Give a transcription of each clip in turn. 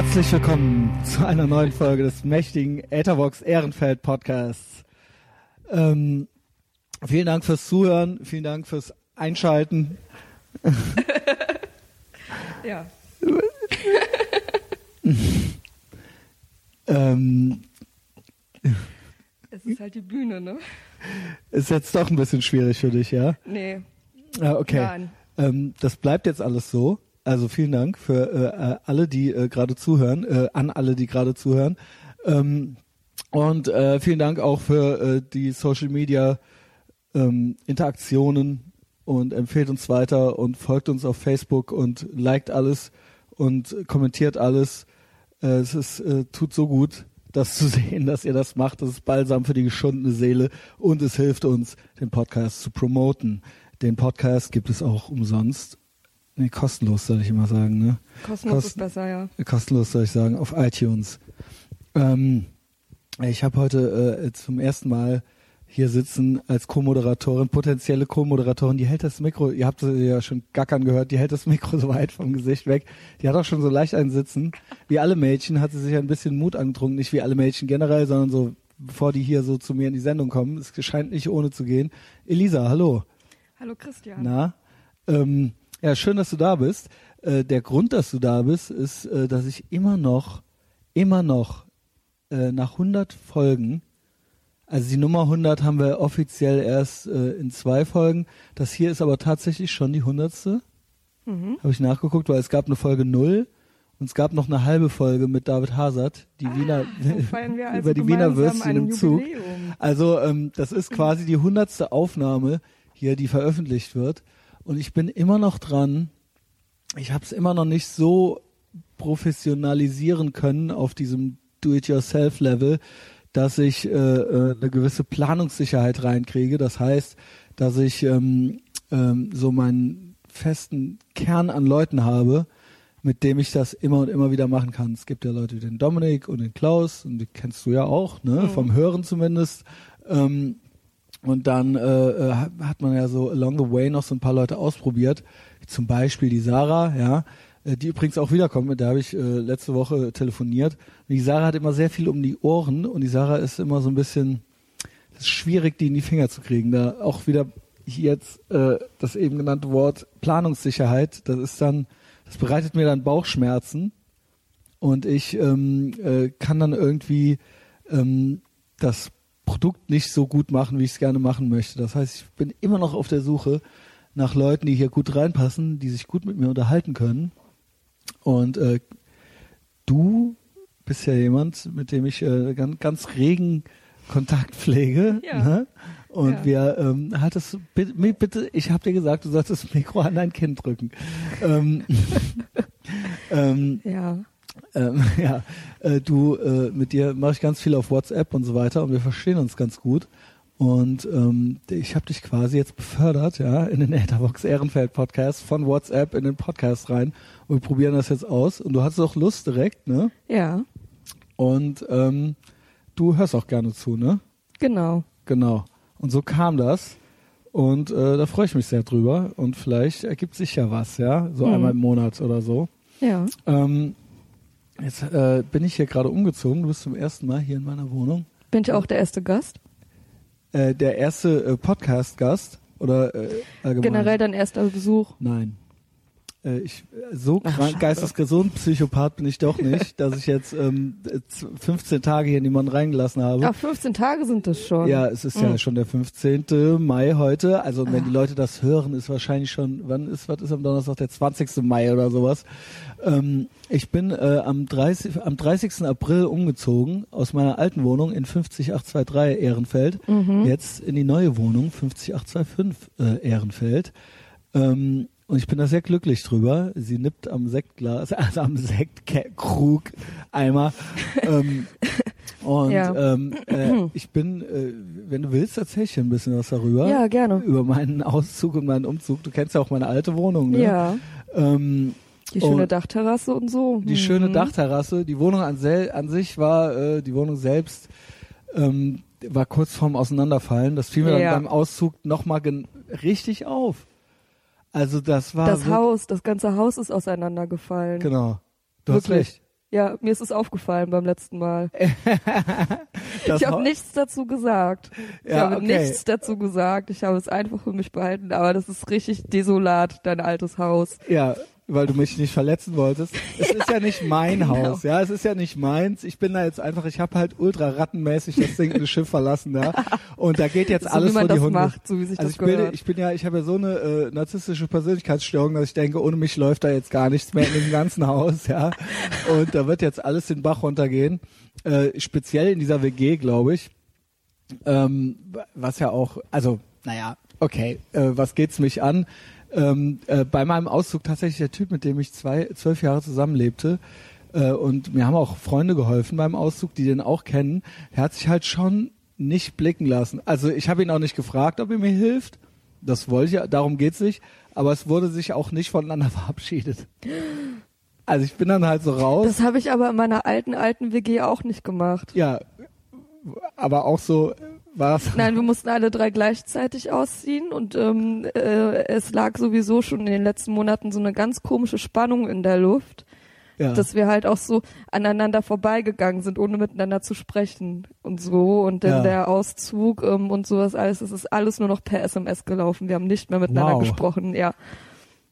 Herzlich willkommen zu einer neuen Folge des mächtigen Etherbox Ehrenfeld Podcasts. Ähm, vielen Dank fürs Zuhören, vielen Dank fürs Einschalten. Ja. Ähm, Es ist halt die Bühne, ne? ist jetzt doch ein bisschen schwierig für dich, ja? Nee. Ah, okay. Nein. Ähm, das bleibt jetzt alles so. Also vielen Dank für äh, äh, alle, die äh, gerade zuhören, äh, an alle, die gerade zuhören. Ähm, und äh, vielen Dank auch für äh, die Social Media ähm, Interaktionen und empfehlt uns weiter und folgt uns auf Facebook und liked alles und kommentiert alles. Äh, es ist, äh, tut so gut, das zu sehen, dass ihr das macht. Das ist balsam für die geschundene Seele und es hilft uns, den Podcast zu promoten. Den Podcast gibt es auch umsonst. Nee, kostenlos soll ich immer sagen, ne? Kostenlos ist Kosten- besser, ja. Kostenlos soll ich sagen, auf iTunes. Ähm, ich habe heute äh, zum ersten Mal hier sitzen als Co-Moderatorin, potenzielle Co-Moderatorin, die hält das Mikro, ihr habt sie ja schon gackern gehört, die hält das Mikro so weit vom Gesicht weg. Die hat auch schon so leicht einen Sitzen. Wie alle Mädchen hat sie sich ein bisschen Mut angetrunken, nicht wie alle Mädchen generell, sondern so, bevor die hier so zu mir in die Sendung kommen. Es scheint nicht ohne zu gehen. Elisa, hallo. Hallo Christian. Na, ähm, ja, schön, dass du da bist. Äh, der Grund, dass du da bist, ist, äh, dass ich immer noch, immer noch äh, nach 100 Folgen, also die Nummer 100 haben wir offiziell erst äh, in zwei Folgen. Das hier ist aber tatsächlich schon die 100. Mhm. Habe ich nachgeguckt, weil es gab eine Folge 0 und es gab noch eine halbe Folge mit David Hazard, die Wiener, feiern wir also über die Wiener Würstchen im Zug. Jubiläum. Also ähm, das ist quasi die hundertste Aufnahme hier, die veröffentlicht wird. Und ich bin immer noch dran. Ich habe es immer noch nicht so professionalisieren können auf diesem Do-it-yourself-Level, dass ich äh, äh, eine gewisse Planungssicherheit reinkriege. Das heißt, dass ich ähm, ähm, so meinen festen Kern an Leuten habe, mit dem ich das immer und immer wieder machen kann. Es gibt ja Leute wie den Dominik und den Klaus, und die kennst du ja auch, ne? Vom Hören zumindest. Ähm, und dann äh, äh, hat- man ja so along the way noch so ein paar Leute ausprobiert. Zum Beispiel die Sarah, ja, äh, die übrigens auch wiederkommt, mit der habe ich äh, letzte Woche telefoniert. Und die Sarah hat immer sehr viel um die Ohren und die Sarah ist immer so ein bisschen, es ist schwierig, die in die Finger zu kriegen. Da auch wieder hier jetzt äh, das eben genannte Wort Planungssicherheit, das ist dann, das bereitet mir dann Bauchschmerzen und ich ähm, äh, kann dann irgendwie ähm, das Produkt nicht so gut machen, wie ich es gerne machen möchte. Das heißt, ich bin immer noch auf der Suche nach Leuten, die hier gut reinpassen, die sich gut mit mir unterhalten können. Und äh, du bist ja jemand, mit dem ich äh, ganz, ganz regen Kontakt pflege. Ja. Ne? Und Ja. wir ähm, hattest bitte, bitte, ich habe dir gesagt, du sollst das Mikro an dein Kind drücken. ähm, ähm, Ja. Ähm, ja, äh, du, äh, mit dir mache ich ganz viel auf WhatsApp und so weiter und wir verstehen uns ganz gut. Und ähm, ich habe dich quasi jetzt befördert, ja, in den Etherbox Ehrenfeld Podcast von WhatsApp in den Podcast rein und wir probieren das jetzt aus. Und du hast auch Lust direkt, ne? Ja. Und ähm, du hörst auch gerne zu, ne? Genau. Genau. Und so kam das. Und äh, da freue ich mich sehr drüber. Und vielleicht ergibt sich ja was, ja, so Hm. einmal im Monat oder so. Ja. Ähm, jetzt äh, bin ich hier gerade umgezogen. Du bist zum ersten Mal hier in meiner Wohnung. Bin ich auch der erste Gast? Äh, der erste äh, Podcast-Gast oder äh, allgemein? Generell dein erster Besuch? Nein. Äh, ich äh, so krank, geistesgesund Psychopath bin ich doch nicht, dass ich jetzt ähm, äh, z- 15 Tage hier niemanden reingelassen habe. Ach, 15 Tage sind das schon. Ja, es ist ja Mhm. schon der 15. Mai heute. Also wenn Ah. die Leute das hören, ist wahrscheinlich schon, wann ist, was ist am Donnerstag, der 20. Mai oder sowas. Ähm, ich bin äh, am, 30, am 30. April umgezogen aus meiner alten Wohnung in 50823 Ehrenfeld, Mhm. jetzt in die neue Wohnung 50825 äh, Ehrenfeld. Ähm, und ich bin da sehr glücklich drüber. Sie nippt am Sektglas, also am Sektkrug Eimer. ähm, und Ja. ähm, äh, ich bin, äh, wenn du willst, erzähl ich dir ein bisschen was darüber. Ja, gerne. Über meinen Auszug und meinen Umzug. Du kennst ja auch meine alte Wohnung, ne? Ja. Ähm, Die schöne Und Dachterrasse und so. die Mhm. schöne Dachterrasse. Die Wohnung an, an sich war, äh, die Wohnung selbst ähm, war kurz vorm Auseinanderfallen. Das fiel mir Ja. dann beim Auszug nochmal richtig auf. Also das war Das Haus, das ganze Haus ist auseinandergefallen. Genau. Du hast Wirklich. recht. Ja, mir ist es aufgefallen beim letzten Mal. Ich habe nichts dazu gesagt. Ich Ja, habe okay. nichts dazu gesagt. Ich habe es einfach für mich behalten. Aber das ist richtig desolat, dein altes Haus. Ja, weil du mich nicht verletzen wolltest. Es ist ja nicht mein Genau. Haus, ja, es ist ja nicht meins. Ich bin da jetzt einfach, ich habe halt ultra rattenmäßig das sinkende Schiff verlassen, ja. Und da geht jetzt so alles wie man vor die das Hunde. macht, so wie sich also das ich bilde, gehört. ich bin ja, ich habe ja so eine äh, narzisstische Persönlichkeitsstörung, dass ich denke, ohne mich läuft da jetzt gar nichts mehr in dem ganzen Haus, ja. Und da wird jetzt alles den Bach runtergehen. Äh, speziell in dieser WG, glaube ich. Ähm, was ja auch, also, naja, okay, äh, was geht's mich an? Ähm, äh, bei meinem Auszug tatsächlich der Typ, mit dem ich zwei, zwölf Jahre zusammenlebte, äh, und mir haben auch Freunde geholfen beim Auszug, die den auch kennen, der hat sich halt schon nicht blicken lassen. Also ich habe ihn auch nicht gefragt, ob er mir hilft. Das wollte ich, ja, darum geht's nicht. Aber es wurde sich auch nicht voneinander verabschiedet. Also ich bin dann halt so raus. Das habe ich aber in meiner alten, alten WG auch nicht gemacht. ja, aber auch so war es. Nein, wir mussten alle drei gleichzeitig ausziehen und ähm, äh, es lag sowieso schon in den letzten Monaten so eine ganz komische Spannung in der Luft, Ja. dass wir halt auch so aneinander vorbeigegangen sind, ohne miteinander zu sprechen und so. Und dann Ja. der Auszug ähm, und sowas alles, es ist alles nur noch per SMS gelaufen. Wir haben nicht mehr miteinander Wow. gesprochen, ja.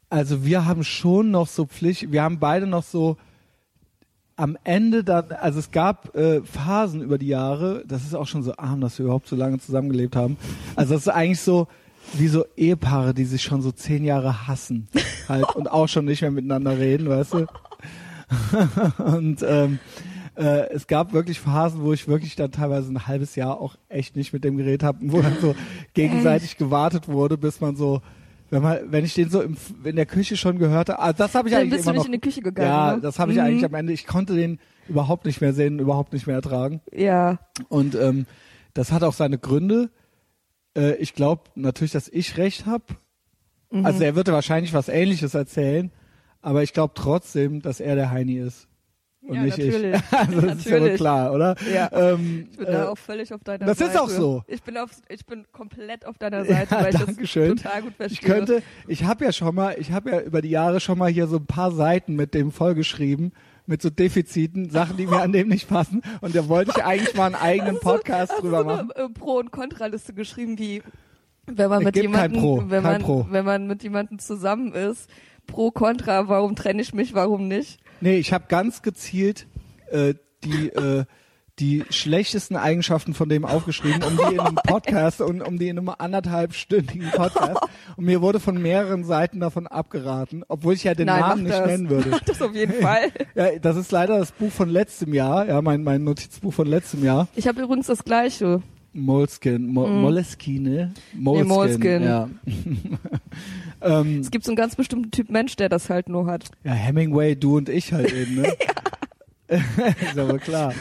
Also wir haben schon noch so Pflicht, wir haben beide noch so am Ende dann, also es gab äh, Phasen über die Jahre, das ist auch schon so arm, dass wir überhaupt so lange zusammengelebt haben. Also das ist eigentlich so wie so Ehepaare, die sich schon so zehn Jahre hassen halt und auch schon nicht mehr miteinander reden, weißt du? und ähm, äh, es gab wirklich Phasen, wo ich wirklich dann teilweise ein halbes Jahr auch echt nicht mit dem geredet habe, wo dann so gegenseitig gewartet wurde, bis man so, wenn man, wenn ich den so im, in der Küche schon gehört habe, also das habe ich Dann eigentlich bist du immer nicht noch, in die Küche gegangen. ja, ne? das habe ich Mhm. eigentlich am Ende, ich konnte den überhaupt nicht mehr sehen, überhaupt nicht mehr ertragen. Ja, Und ähm, das hat auch seine Gründe. Äh, ich glaube natürlich, dass ich recht habe. Mhm. Also er würde wahrscheinlich was Ähnliches erzählen, aber ich glaube trotzdem, dass er der Heini ist und Ja, nicht natürlich. ich. Also das ist ja wohl Natürlich. klar, oder? ja. Ähm, Ich bin äh, da auch völlig auf deiner das Seite. ist auch so. Ich bin auf, ich bin komplett auf deiner Seite, Ja, weil ich das total gut verstehe. ich könnte, ich habe ja schon mal, ich habe ja über die Jahre schon mal hier so ein paar Seiten mit dem vollgeschrieben, mit so Defiziten, Sachen, die mir an dem nicht passen. Und da wollte ich eigentlich mal einen eigenen Podcast du drüber so machen. eine äh, Pro- und Kontraliste geschrieben, wie wenn man mit jemandem, wenn man, Pro. wenn man mit jemandem zusammen ist, Pro, Contra, warum trenne ich mich, warum nicht? Nee, ich habe ganz gezielt äh, die äh, die schlechtesten Eigenschaften von dem aufgeschrieben, um die in einem Podcast und um die in einem anderthalbstündigen Podcast. Und mir wurde von mehreren Seiten davon abgeraten, obwohl ich ja den Nein, Namen nicht nennen würde. Mach das auf jeden Fall. Ja, das ist leider das Buch von letztem Jahr, ja, mein mein Notizbuch von letztem Jahr. Ich habe übrigens das Gleiche. Moleskin, Mo Mm. Moleskine, Moleskin, Moleskine. ja. ähm, Es gibt so einen ganz bestimmten Typ Mensch, der das halt nur hat. ja, Hemingway, du und ich halt eben, ne? ist aber klar.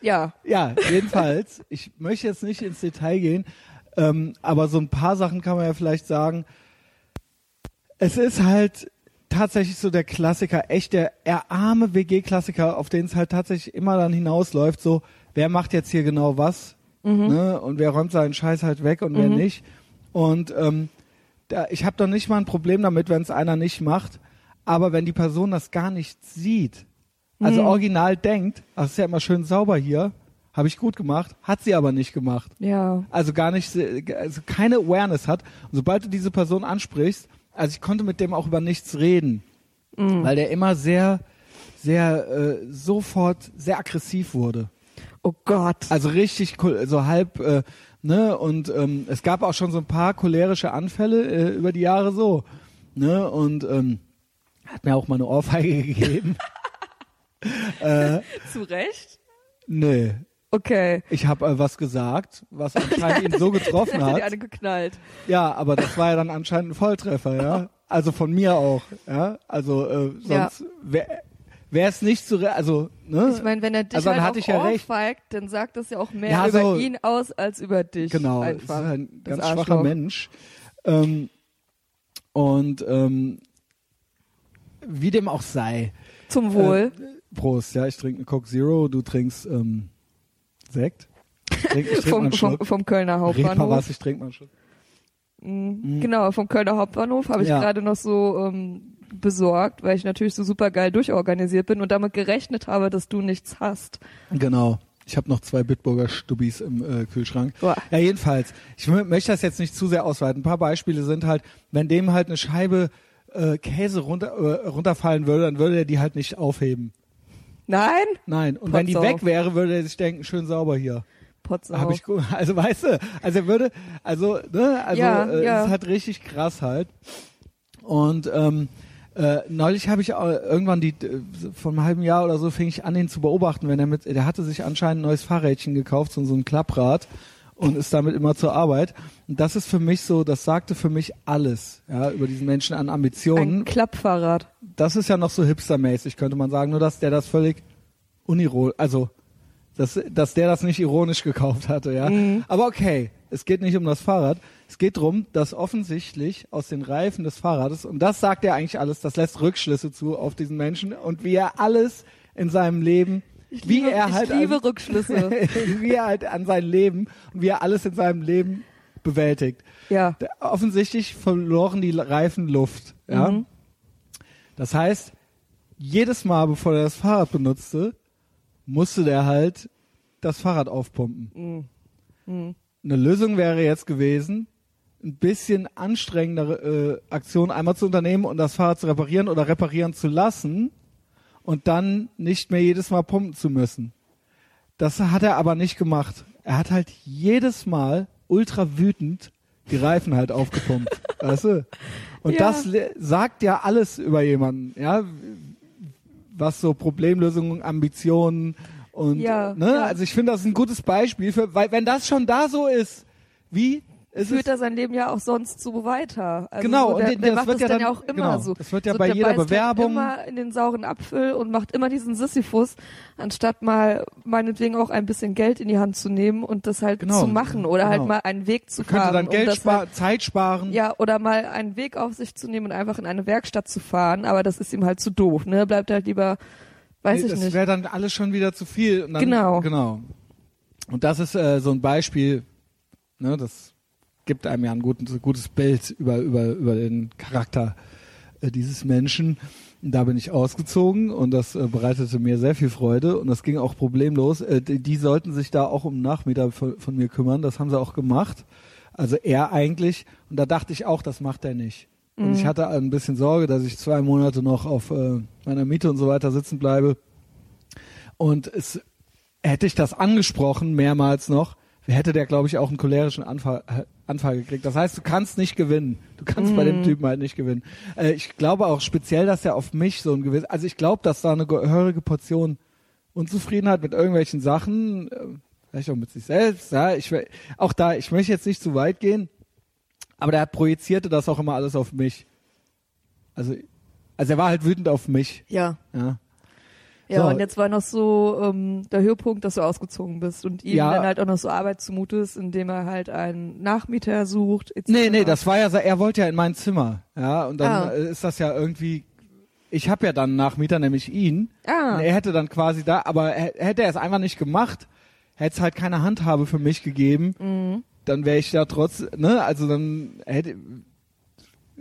Ja, Ja, jedenfalls. Ich möchte jetzt nicht ins Detail gehen, ähm, aber so ein paar Sachen kann man ja vielleicht sagen. Es ist halt tatsächlich so der Klassiker, echt der arme WG-Klassiker, auf den es halt tatsächlich immer dann hinausläuft, so, wer macht jetzt hier genau was, ne? Und wer räumt seinen Scheiß halt weg und wer Mhm. nicht. Und ähm, da, ich habe doch nicht mal ein Problem damit, wenn es einer nicht macht, aber wenn die Person das gar nicht sieht, also Mhm. original denkt, das ist ja immer schön sauber hier, habe ich gut gemacht, hat sie aber nicht gemacht. ja. Also gar nicht, se- also keine Awareness hat. Und sobald du diese Person ansprichst, also ich konnte mit dem auch über nichts reden, Mhm. weil der immer sehr, sehr äh, sofort sehr aggressiv wurde. Oh Gott. Also richtig, kol- so halb, äh, ne, und ähm, es gab auch schon so ein paar cholerische Anfälle äh, über die Jahre so, ne, und ähm, hat mir auch mal eine Ohrfeige gegeben. äh, Zu Recht? nee, Okay. ich habe äh, was gesagt, was anscheinend ihn so getroffen Hat die eine geknallt. Ja, aber das war ja dann anscheinend ein Volltreffer, ja. Also von mir auch, ja. Also äh, Ja. sonst wäre es nicht zu, re also ne. Ich meine, wenn er dich Also dann halt auch ja ohrfeigt, dann sagt das ja auch mehr Ja, über so- ihn aus als über dich. Genau, Einfach. ist ein Das ganz schwacher Arschloch. Mensch. Ähm, und ähm, wie dem auch sei. Zum Wohl. Äh, Prost, ja, ich trinke eine Coke Zero, du trinkst ähm, Sekt. Ich trinke ich trink vom, vom, vom Kölner Red mal Hauptbahnhof. was, ich trinke mal einen Schluck. Mhm. Genau, vom Kölner Hauptbahnhof habe ich Ja. gerade noch so ähm, besorgt, weil ich natürlich so super geil durchorganisiert bin und damit gerechnet habe, dass du nichts hast. Genau. Ich habe noch zwei Bitburger Stubis im äh, Kühlschrank. Boah. Ja, jedenfalls. Ich mö- möchte das jetzt nicht zu sehr ausweiten. Ein paar Beispiele sind halt, wenn dem halt eine Scheibe äh, Käse runter, äh, runterfallen würde, dann würde er die halt nicht aufheben. Nein? Nein. Und wenn die Potz weg auf. wäre, würde er sich denken, schön sauber hier. Potz Hab auf. ich also weißt du, also er würde, also ne, also Ja, äh, ja. es ist halt richtig krass halt. Und ähm, äh, neulich habe ich auch irgendwann die äh, vor einem halben Jahr oder so fing ich an, ihn zu beobachten, wenn er mit, der hatte sich anscheinend ein neues Fahrrädchen gekauft, so, so ein Klapprad und ist damit immer zur Arbeit. Und das ist für mich so, das sagte für mich alles, ja, über diesen Menschen an Ambitionen Ein Klappfahrrad. das ist ja noch so hipstermäßig, könnte man sagen, nur dass der das völlig unironisch, also dass, dass der das nicht ironisch gekauft hatte, ja. Aber okay, es geht nicht um das Fahrrad. Es geht darum, dass offensichtlich aus den Reifen des Fahrrades, und das sagt er eigentlich alles, das lässt Rückschlüsse zu auf diesen Menschen und wie er alles in seinem Leben, Ich wie liebe, er halt ich liebe an, Rückschlüsse. wie er halt an sein Leben und wie er alles in seinem Leben bewältigt. ja. Offensichtlich verloren die Reifen Luft. Ja? Mhm. Das heißt, jedes Mal, bevor er das Fahrrad benutzte, musste der halt das Fahrrad aufpumpen. Mhm. Eine Lösung wäre jetzt gewesen, ein bisschen anstrengendere äh, Aktion einmal zu unternehmen und das Fahrrad zu reparieren oder reparieren zu lassen und dann nicht mehr jedes Mal pumpen zu müssen. Das hat er aber nicht gemacht. Er hat halt jedes Mal ultra wütend die Reifen halt aufgepumpt. weißt du? Und Ja. das sagt ja alles über jemanden, ja, was so Problemlösungen, Ambitionen und Ja, ne, ja. also ich finde das ist ein gutes Beispiel für, weil wenn das schon da so ist, wie ist Führt es er sein Leben ja auch sonst so weiter. Also Genau, so, und der, das der macht wird das ja dann dann- ja auch immer genau, so. das wird ja so, bei der jeder halt Bewerbung- immer in den sauren Apfel und macht immer diesen Sisyphus, anstatt mal meinetwegen auch ein bisschen Geld in die Hand zu nehmen und das halt Genau, zu machen oder halt genau. mal einen Weg zu könnte fahren. dann um Geld das sparen, halt, Zeit sparen. ja, oder mal einen Weg auf sich zu nehmen und einfach in eine Werkstatt zu fahren, aber das ist ihm halt zu doof, ne? Bleibt halt lieber, weiß Nee, ich das nicht. wäre dann alles schon wieder zu viel. Dann, Genau. Genau. Und das ist äh, so ein Beispiel, ne, das gibt einem ja ein gutes, gutes Bild über, über, über den Charakter äh, dieses Menschen. Da bin ich ausgezogen und das äh, bereitete mir sehr viel Freude und das ging auch problemlos. Äh, die, die sollten sich da auch um Nachmieter von, von mir kümmern, das haben sie auch gemacht. Also er eigentlich. Und da dachte ich auch, das macht er nicht. Und ich hatte ein bisschen Sorge, dass ich zwei Monate noch auf äh, meiner Miete und so weiter sitzen bleibe. Und es hätte ich das angesprochen, mehrmals noch, hätte der, glaube ich, auch einen cholerischen Anfall, äh, Anfall gekriegt. Das heißt, du kannst nicht gewinnen. Du kannst bei dem Typen halt nicht gewinnen. Äh, ich glaube auch speziell, dass er auf mich so ein gewiss, also ich glaube, dass da eine gehörige Portion Unzufriedenheit mit irgendwelchen Sachen, äh, vielleicht auch mit sich selbst, ja, ich, auch da, ich möchte jetzt nicht zu weit gehen, aber der projizierte das auch immer alles auf mich. Also, also er war halt wütend auf mich, ja. ja. Ja, So. und jetzt war noch so ähm, der Höhepunkt, dass du ausgezogen bist und ihm Ja. dann halt auch noch so Arbeit zumute ist, indem er halt einen Nachmieter sucht. etc. Nee, nee, das war ja, so- er wollte ja in mein Zimmer, ja, und dann Ah. ist das ja irgendwie, ich habe ja dann einen Nachmieter, nämlich ihn, Ah, und er hätte dann quasi da, aber hätte er es einfach nicht gemacht, hätte es halt keine Handhabe für mich gegeben, Mhm. Dann wäre ich da trotz, ne, also dann hätte,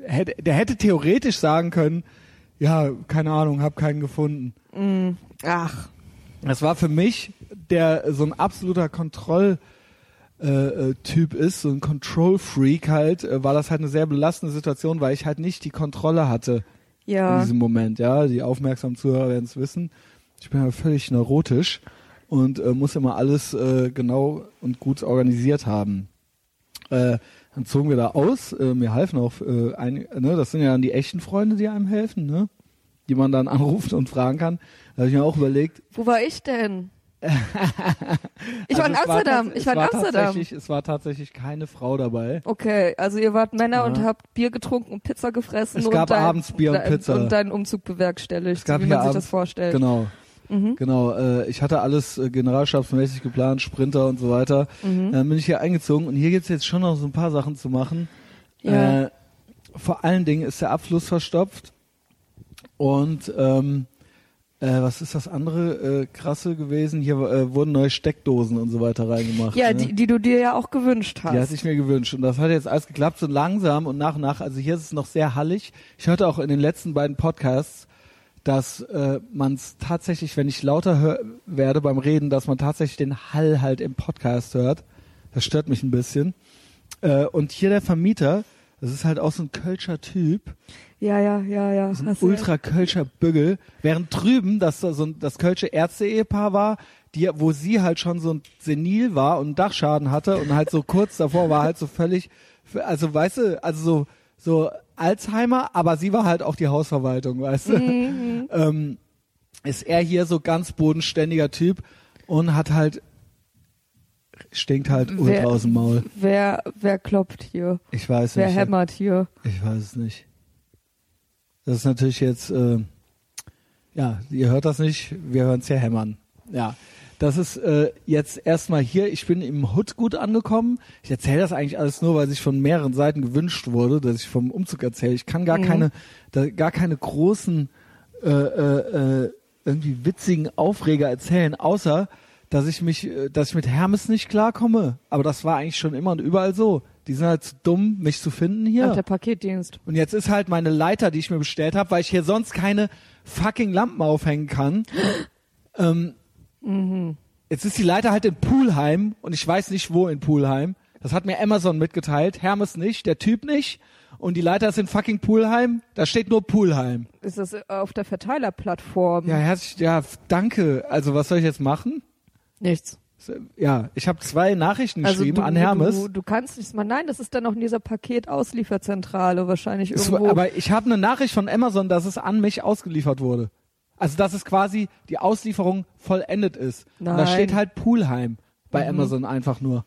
hätte, der hätte theoretisch sagen können, ja, keine Ahnung, hab keinen gefunden. ach, Das war für mich, der so ein absoluter Kontroll äh, äh, Typ ist, so ein Control Freak halt, äh, war das halt eine sehr belastende Situation, weil ich halt nicht die Kontrolle hatte in ja. diesem Moment. Ja, die aufmerksamen Zuhörer werden es wissen. Ich bin ja völlig neurotisch und äh, muss immer alles äh, genau und gut organisiert haben. Äh, dann zogen wir da aus. Äh, mir halfen auch äh, ein, ne, das sind ja dann die echten Freunde, die einem helfen, ne? Die man dann anruft und fragen kann. Da habe ich mir auch überlegt, Wo war ich denn? ich war in Also Amsterdam. tats- ich war in es Amsterdam. Es war tatsächlich keine Frau dabei. Okay, also ihr wart Männer Ja. und habt Bier getrunken und Pizza gefressen Es und, gab dein, abends Bier und Pizza. und deinen Umzug bewerkstelligt, Es gab so wie man sich abends- das vorstellt. Genau. Mhm. Genau, äh, ich hatte alles äh, generalstabsmäßig geplant, Sprinter und so weiter. Mhm. Dann bin ich hier eingezogen und hier gibt's jetzt schon noch so ein paar Sachen zu machen. Ja. Äh, vor allen Dingen ist der Abfluss verstopft und ähm, äh, Äh, was ist das andere äh, krasse gewesen? Hier äh, wurden neue Steckdosen und so weiter reingemacht. Ja, ne? die, die du dir ja auch gewünscht hast. Die hatte ich mir gewünscht und das hat jetzt alles geklappt, so langsam und nach und nach. Also hier ist es noch sehr hallig. Ich hörte auch in den letzten beiden Podcasts, dass äh, man es tatsächlich, wenn ich lauter hör werde beim Reden, dass man tatsächlich den Hall halt im Podcast hört. Das stört mich ein bisschen. Äh, und hier der Vermieter, das ist halt auch so ein Kölscher Typ, ja, ja, ja, ja. so ein Hast du ultra Kölscher Büggel, während drüben das so ein das Kölsche Ärzte-Ehepaar war, die, wo sie halt schon so ein Senil war und einen Dachschaden hatte und halt so kurz davor war halt so völlig, also weißt du, also so, so Alzheimer, aber sie war halt auch die Hausverwaltung, weißt du. Mhm. ähm, ist er hier so ganz bodenständiger Typ und hat halt, stinkt halt ultra Wer- aus dem Maul. Wer, wer klopft hier? Ich weiß Wer nicht. hämmert hier? Ich weiß es nicht. Das ist natürlich jetzt, äh, ja, ihr hört das nicht, wir hören es ja hämmern. Ja, das ist äh, jetzt erstmal hier, ich bin im Hood gut angekommen. Ich erzähle das eigentlich alles nur, weil sich von mehreren Seiten gewünscht wurde, dass ich vom Umzug erzähle. Ich kann gar Mhm. keine, da, gar keine großen, äh, äh, äh, irgendwie witzigen Aufreger erzählen, außer dass ich mich, äh, dass ich mit Hermes nicht klarkomme. Aber das war eigentlich schon immer und überall so. Die sind halt zu dumm, mich zu finden hier. Ach, der Paketdienst. Und jetzt ist halt meine Leiter, die ich mir bestellt habe, weil ich hier sonst keine fucking Lampen aufhängen kann. ähm, Jetzt ist die Leiter halt in Poolheim und ich weiß nicht wo in Poolheim. Das hat mir Amazon mitgeteilt, Hermes nicht, der Typ nicht. Und die Leiter ist in fucking Poolheim. Da steht nur Poolheim. Ist das äh, auf der Verteilerplattform? Ja, herzlich, ja, danke. Also was soll ich jetzt machen? Nichts. Ja, ich habe zwei Nachrichten Also geschrieben du, an Hermes. Du, du kannst nichts mal. Nein, das ist dann noch in dieser Paketauslieferzentrale wahrscheinlich Es irgendwo. war- aber ich habe eine Nachricht von Amazon, dass es an mich ausgeliefert wurde. Also dass es quasi die Auslieferung vollendet ist. Und da Nein. steht halt Poolheim bei Mhm. Amazon einfach nur.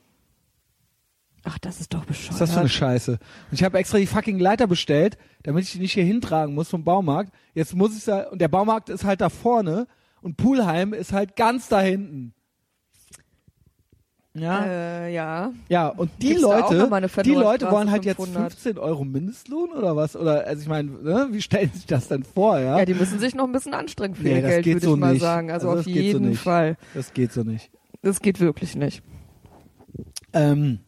Ach, das ist doch bescheuert. Was ist das für eine Scheiße? Und ich habe extra die fucking Leiter bestellt, damit ich die nicht hier hintragen muss vom Baumarkt. Jetzt muss ich da und der Baumarkt ist halt da vorne und Poolheim ist halt ganz da hinten. Ja. Äh, ja. Ja, und die Gibt's Leute, die Leute wollen halt jetzt 500? 15 Euro Mindestlohn oder was? Oder, also ich meine, ne, wie stellen sich das denn vor, ja? Ja, die müssen sich noch ein bisschen anstrengen für Nee, ihr Geld, würde so ich mal nicht. sagen. Also, Also auf so jeden nicht. Fall. Das geht so nicht. Das geht wirklich nicht. Ähm,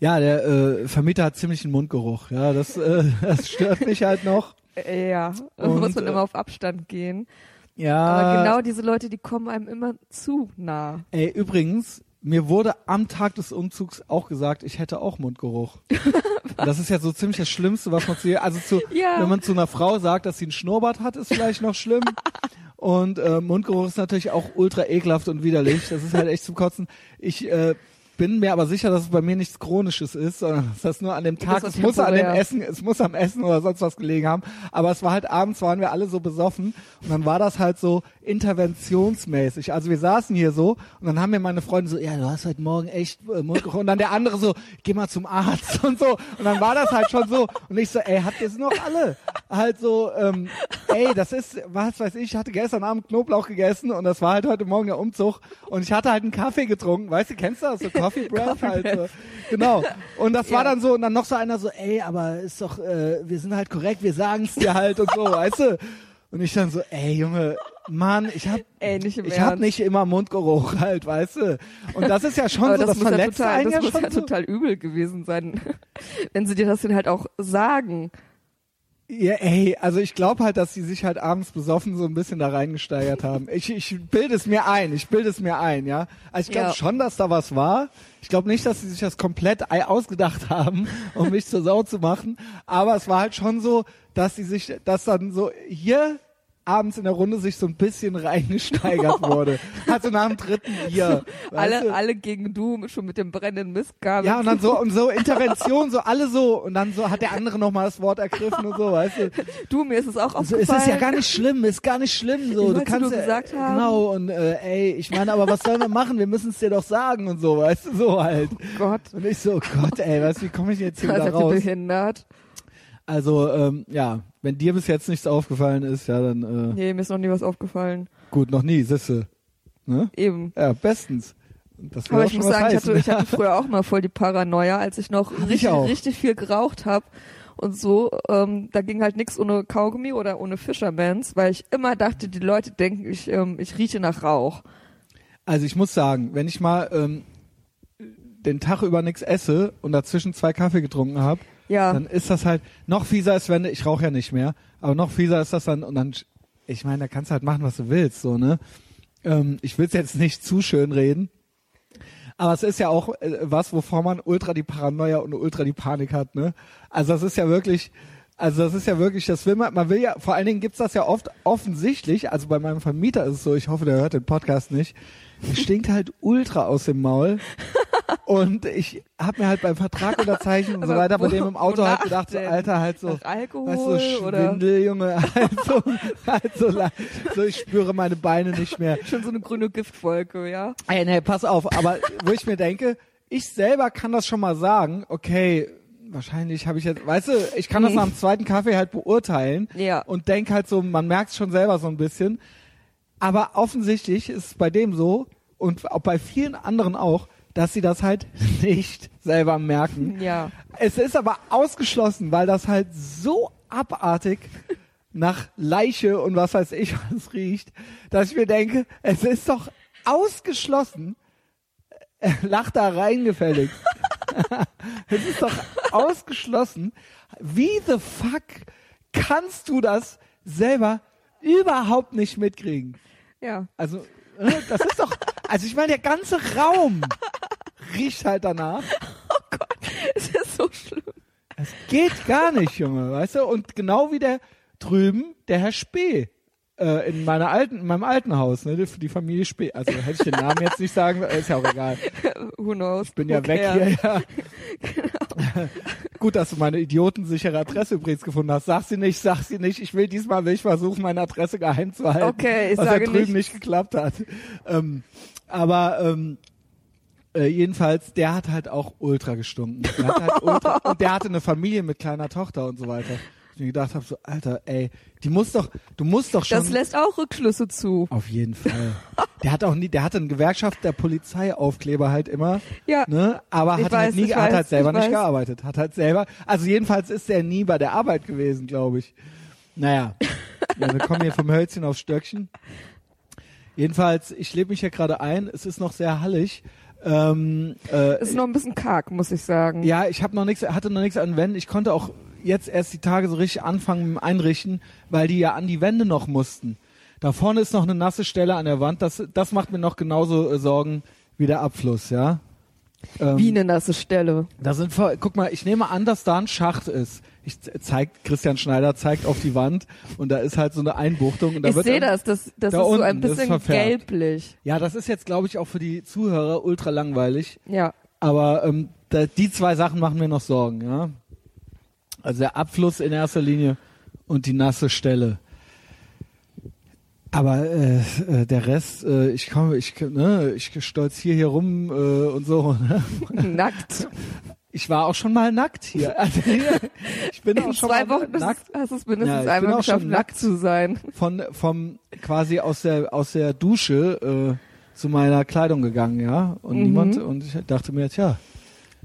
ja, der äh, Vermieter hat ziemlich einen Mundgeruch. Ja, das, äh, das stört mich halt noch. Äh, ja, Und, muss man äh, immer auf Abstand gehen. Ja. Aber genau diese Leute, die kommen einem immer zu nah. Ey, übrigens, mir wurde am Tag des Umzugs auch gesagt, ich hätte auch Mundgeruch. das ist ja so ziemlich das Schlimmste, was man zu also zu, Ja. wenn man zu einer Frau sagt, dass sie einen Schnurrbart hat, ist vielleicht noch schlimm. Und äh, Mundgeruch ist natürlich auch ultra ekelhaft und widerlich. Das ist halt echt zum Kotzen. Ich äh, bin mir aber sicher, dass es bei mir nichts Chronisches ist, sondern dass das nur an dem Tag, es muss an dem. Essen, es muss am Essen oder sonst was gelegen haben. Aber es war halt abends, waren wir alle so besoffen und dann war das halt so interventionsmäßig. Also wir saßen hier so und dann haben mir meine Freunde so, ja, du hast heute Morgen echt äh, Mundgeruch und dann der andere so, geh mal zum Arzt und so und dann war das halt schon so und ich so, ey, habt ihr es noch alle? Halt so, ähm, ey, das ist, was weiß ich, ich hatte gestern Abend Knoblauch gegessen und das war halt heute Morgen der Umzug und ich hatte halt einen Kaffee getrunken, weißt du, kennst du das? So Coffee Breath Coffee halt. Breath. Genau. Und das war Ja. dann so und dann noch so einer so, ey, aber ist doch, äh, wir sind halt korrekt, wir sagen's dir halt und so, weißt du? Und ich dann so, ey, Junge, Mann, ich hab, Ey, nicht ich hab nicht immer Mundgeruch halt, weißt du? Und das ist ja schon so, das, das, muss ja verletzt total, einen das ja muss ja so. total übel gewesen sein, wenn sie dir das dann halt auch sagen. Ja, ey, also ich glaube halt, dass sie sich halt abends besoffen so ein bisschen da reingesteigert haben. Ich, ich bilde es mir ein, ich bilde es mir ein, ja. Also ich glaube Ja. schon, dass da was war. Ich glaube nicht, dass sie sich das komplett ausgedacht haben, um mich zur Sau zu machen. Aber es war halt schon so, dass sie sich, dass dann so hier abends in der Runde sich so ein bisschen reingesteigert wurde. Also nach dem dritten Bier. Alle, du? alle gegen du, schon mit dem brennenden Mistgabel. Ja, und dann so, und so Intervention, so alle so, und dann so hat der andere nochmal das Wort ergriffen und so, weißt du. du, mir ist es auch aufgefallen. es ist ja gar nicht schlimm, ist gar nicht schlimm so. Ich du kannst nur ja, gesagt haben. Genau und äh, ey, ich meine, aber was sollen wir machen? Wir müssen es dir doch sagen und so, weißt du, so halt. Gott, Und ich so, oh Gott, ey, weißt du, wie komme ich jetzt hier wieder raus? behindert. Also ähm, ja, wenn dir bis jetzt nichts aufgefallen ist, ja dann äh, Nee, mir ist noch nie was aufgefallen. gut, noch nie, sisse. Ne? Eben. Ja, bestens. Das Aber ich schon muss sagen, ich heißen. hatte, ich hatte früher auch mal voll die Paranoia, als ich noch ich richtig, richtig viel geraucht habe und so, ähm, da ging halt nix ohne Kaugummi oder ohne Fishermans, weil ich immer dachte, die Leute denken, ich, ähm, ich rieche nach Rauch. Also ich muss sagen, wenn ich mal ähm, den Tag über nichts esse und dazwischen zwei Kaffee getrunken habe, Ja. dann ist das halt noch fieser, als wenn ich rauche ja nicht mehr, aber noch fieser ist das dann und dann, ich meine, da kannst du halt machen, was du willst, so ne. Ähm, ich will es jetzt nicht zu schön reden, aber es ist ja auch äh, was, wovor man ultra die Paranoia und ultra die Panik hat, ne. Also das ist ja wirklich, also das ist ja wirklich, das will man, man will ja, vor allen Dingen gibt's das ja oft offensichtlich, also bei meinem Vermieter ist es so, ich hoffe, der hört den Podcast nicht, es stinkt halt ultra aus dem Maul. Und ich habe mir halt beim Vertrag unterzeichnet und so weiter bei dem im Auto halt gedacht, so? Alter, halt so, Alkohol weißt oder Schwindel, Junge, halt so, halt so, so, ich spüre meine Beine nicht mehr. schon so eine grüne Giftwolke, ja. Ey, nee, pass auf, aber wo ich mir denke, ich selber kann das schon mal sagen, okay, wahrscheinlich habe ich jetzt, weißt du, ich kann das nach dem zweiten Kaffee halt beurteilen Ja. und denk halt so, man merkt schon selber so ein bisschen. Aber offensichtlich ist es bei dem so und auch bei vielen anderen auch, dass sie das halt nicht selber merken. Ja. Es ist aber ausgeschlossen, weil das halt so abartig nach Leiche und was weiß ich was riecht, dass ich mir denke, es ist doch ausgeschlossen. Äh, Lach da reingefällig. es ist doch ausgeschlossen. Wie the fuck kannst du das selber überhaupt nicht mitkriegen? Ja. Also, äh, das ist doch, also ich meine, der ganze Raum riecht halt danach. Es ist so schlimm. Es geht gar nicht, Junge, weißt du? Und genau wie der drüben, der Herr Spee, äh, in meiner alten, in meinem alten Haus, ne, die, die Familie Spee. Also hätte ich den Namen jetzt nicht sagen, ist ja auch egal. Who knows? Ich bin ja weg hier, ja. Gut, dass du meine idiotensichere Adresse übrigens gefunden hast. Sag sie nicht, sag sie nicht. Ich will diesmal will ich versuchen, meine Adresse geheim zu halten. Okay, ich was sage ja drüben nicht. nicht geklappt hat. Ähm, aber ähm, äh, jedenfalls, der hat halt auch ultra gestunken. Der hat halt ultra, und der hatte eine Familie mit kleiner Tochter und so weiter. Ich mir gedacht habe, so, Alter, ey, die muss doch, du musst doch schon. Das lässt auch Rückschlüsse zu. auf jeden Fall. Der hat auch nie, der hatte einen Gewerkschaft der Polizeiaufkleber halt immer, Ja. ne? Aber hat halt weiß, nie, ich hat weiß, halt selber ich nicht weiß. gearbeitet. Hat halt selber, also jedenfalls ist er nie bei der Arbeit gewesen, glaube ich. Naja. ja, wir kommen hier vom Hölzchen aufs Stöckchen. Jedenfalls, ich lebe mich hier gerade ein. Es ist noch sehr hallig. Ähm, äh, Ist noch ein bisschen karg, muss ich sagen. ja, ich habe noch nichts, hatte noch nichts an Wänden. Ich konnte auch jetzt erst die Tage so richtig anfangen mit dem Einrichten, weil die ja an die Wände noch mussten. Da vorne ist noch eine nasse Stelle an der Wand. Das, das macht mir noch genauso äh, Sorgen wie der Abfluss, ja. Ähm, Wie eine nasse Stelle. da sind, guck mal, ich nehme an, dass da ein Schacht ist. Ich zeigt, Christian Schneider zeigt auf die Wand und da ist halt so eine Einbuchtung. Und da Ich sehe das, das, das da ist so ein unten, das ist bisschen gelblich. Ja, das ist jetzt, glaube ich, auch für die Zuhörer ultra langweilig. Ja. Aber ähm, da, die zwei Sachen machen mir noch Sorgen, ja. Also der Abfluss in erster Linie und die nasse Stelle. Aber äh, äh, der Rest, äh, ich komme, ich ne, ich stolziere hier rum äh, und so. Ne? Nackt. Ich war auch schon mal nackt hier. Also, hier ich bin In auch schon zwei mal Wochen nackt hast du es mindestens Ja, ich einmal geschafft, nackt nackt. zu sein. von vom quasi aus der aus der Dusche äh, zu meiner Kleidung gegangen, ja. Und Mhm. niemand und ich dachte mir, tja,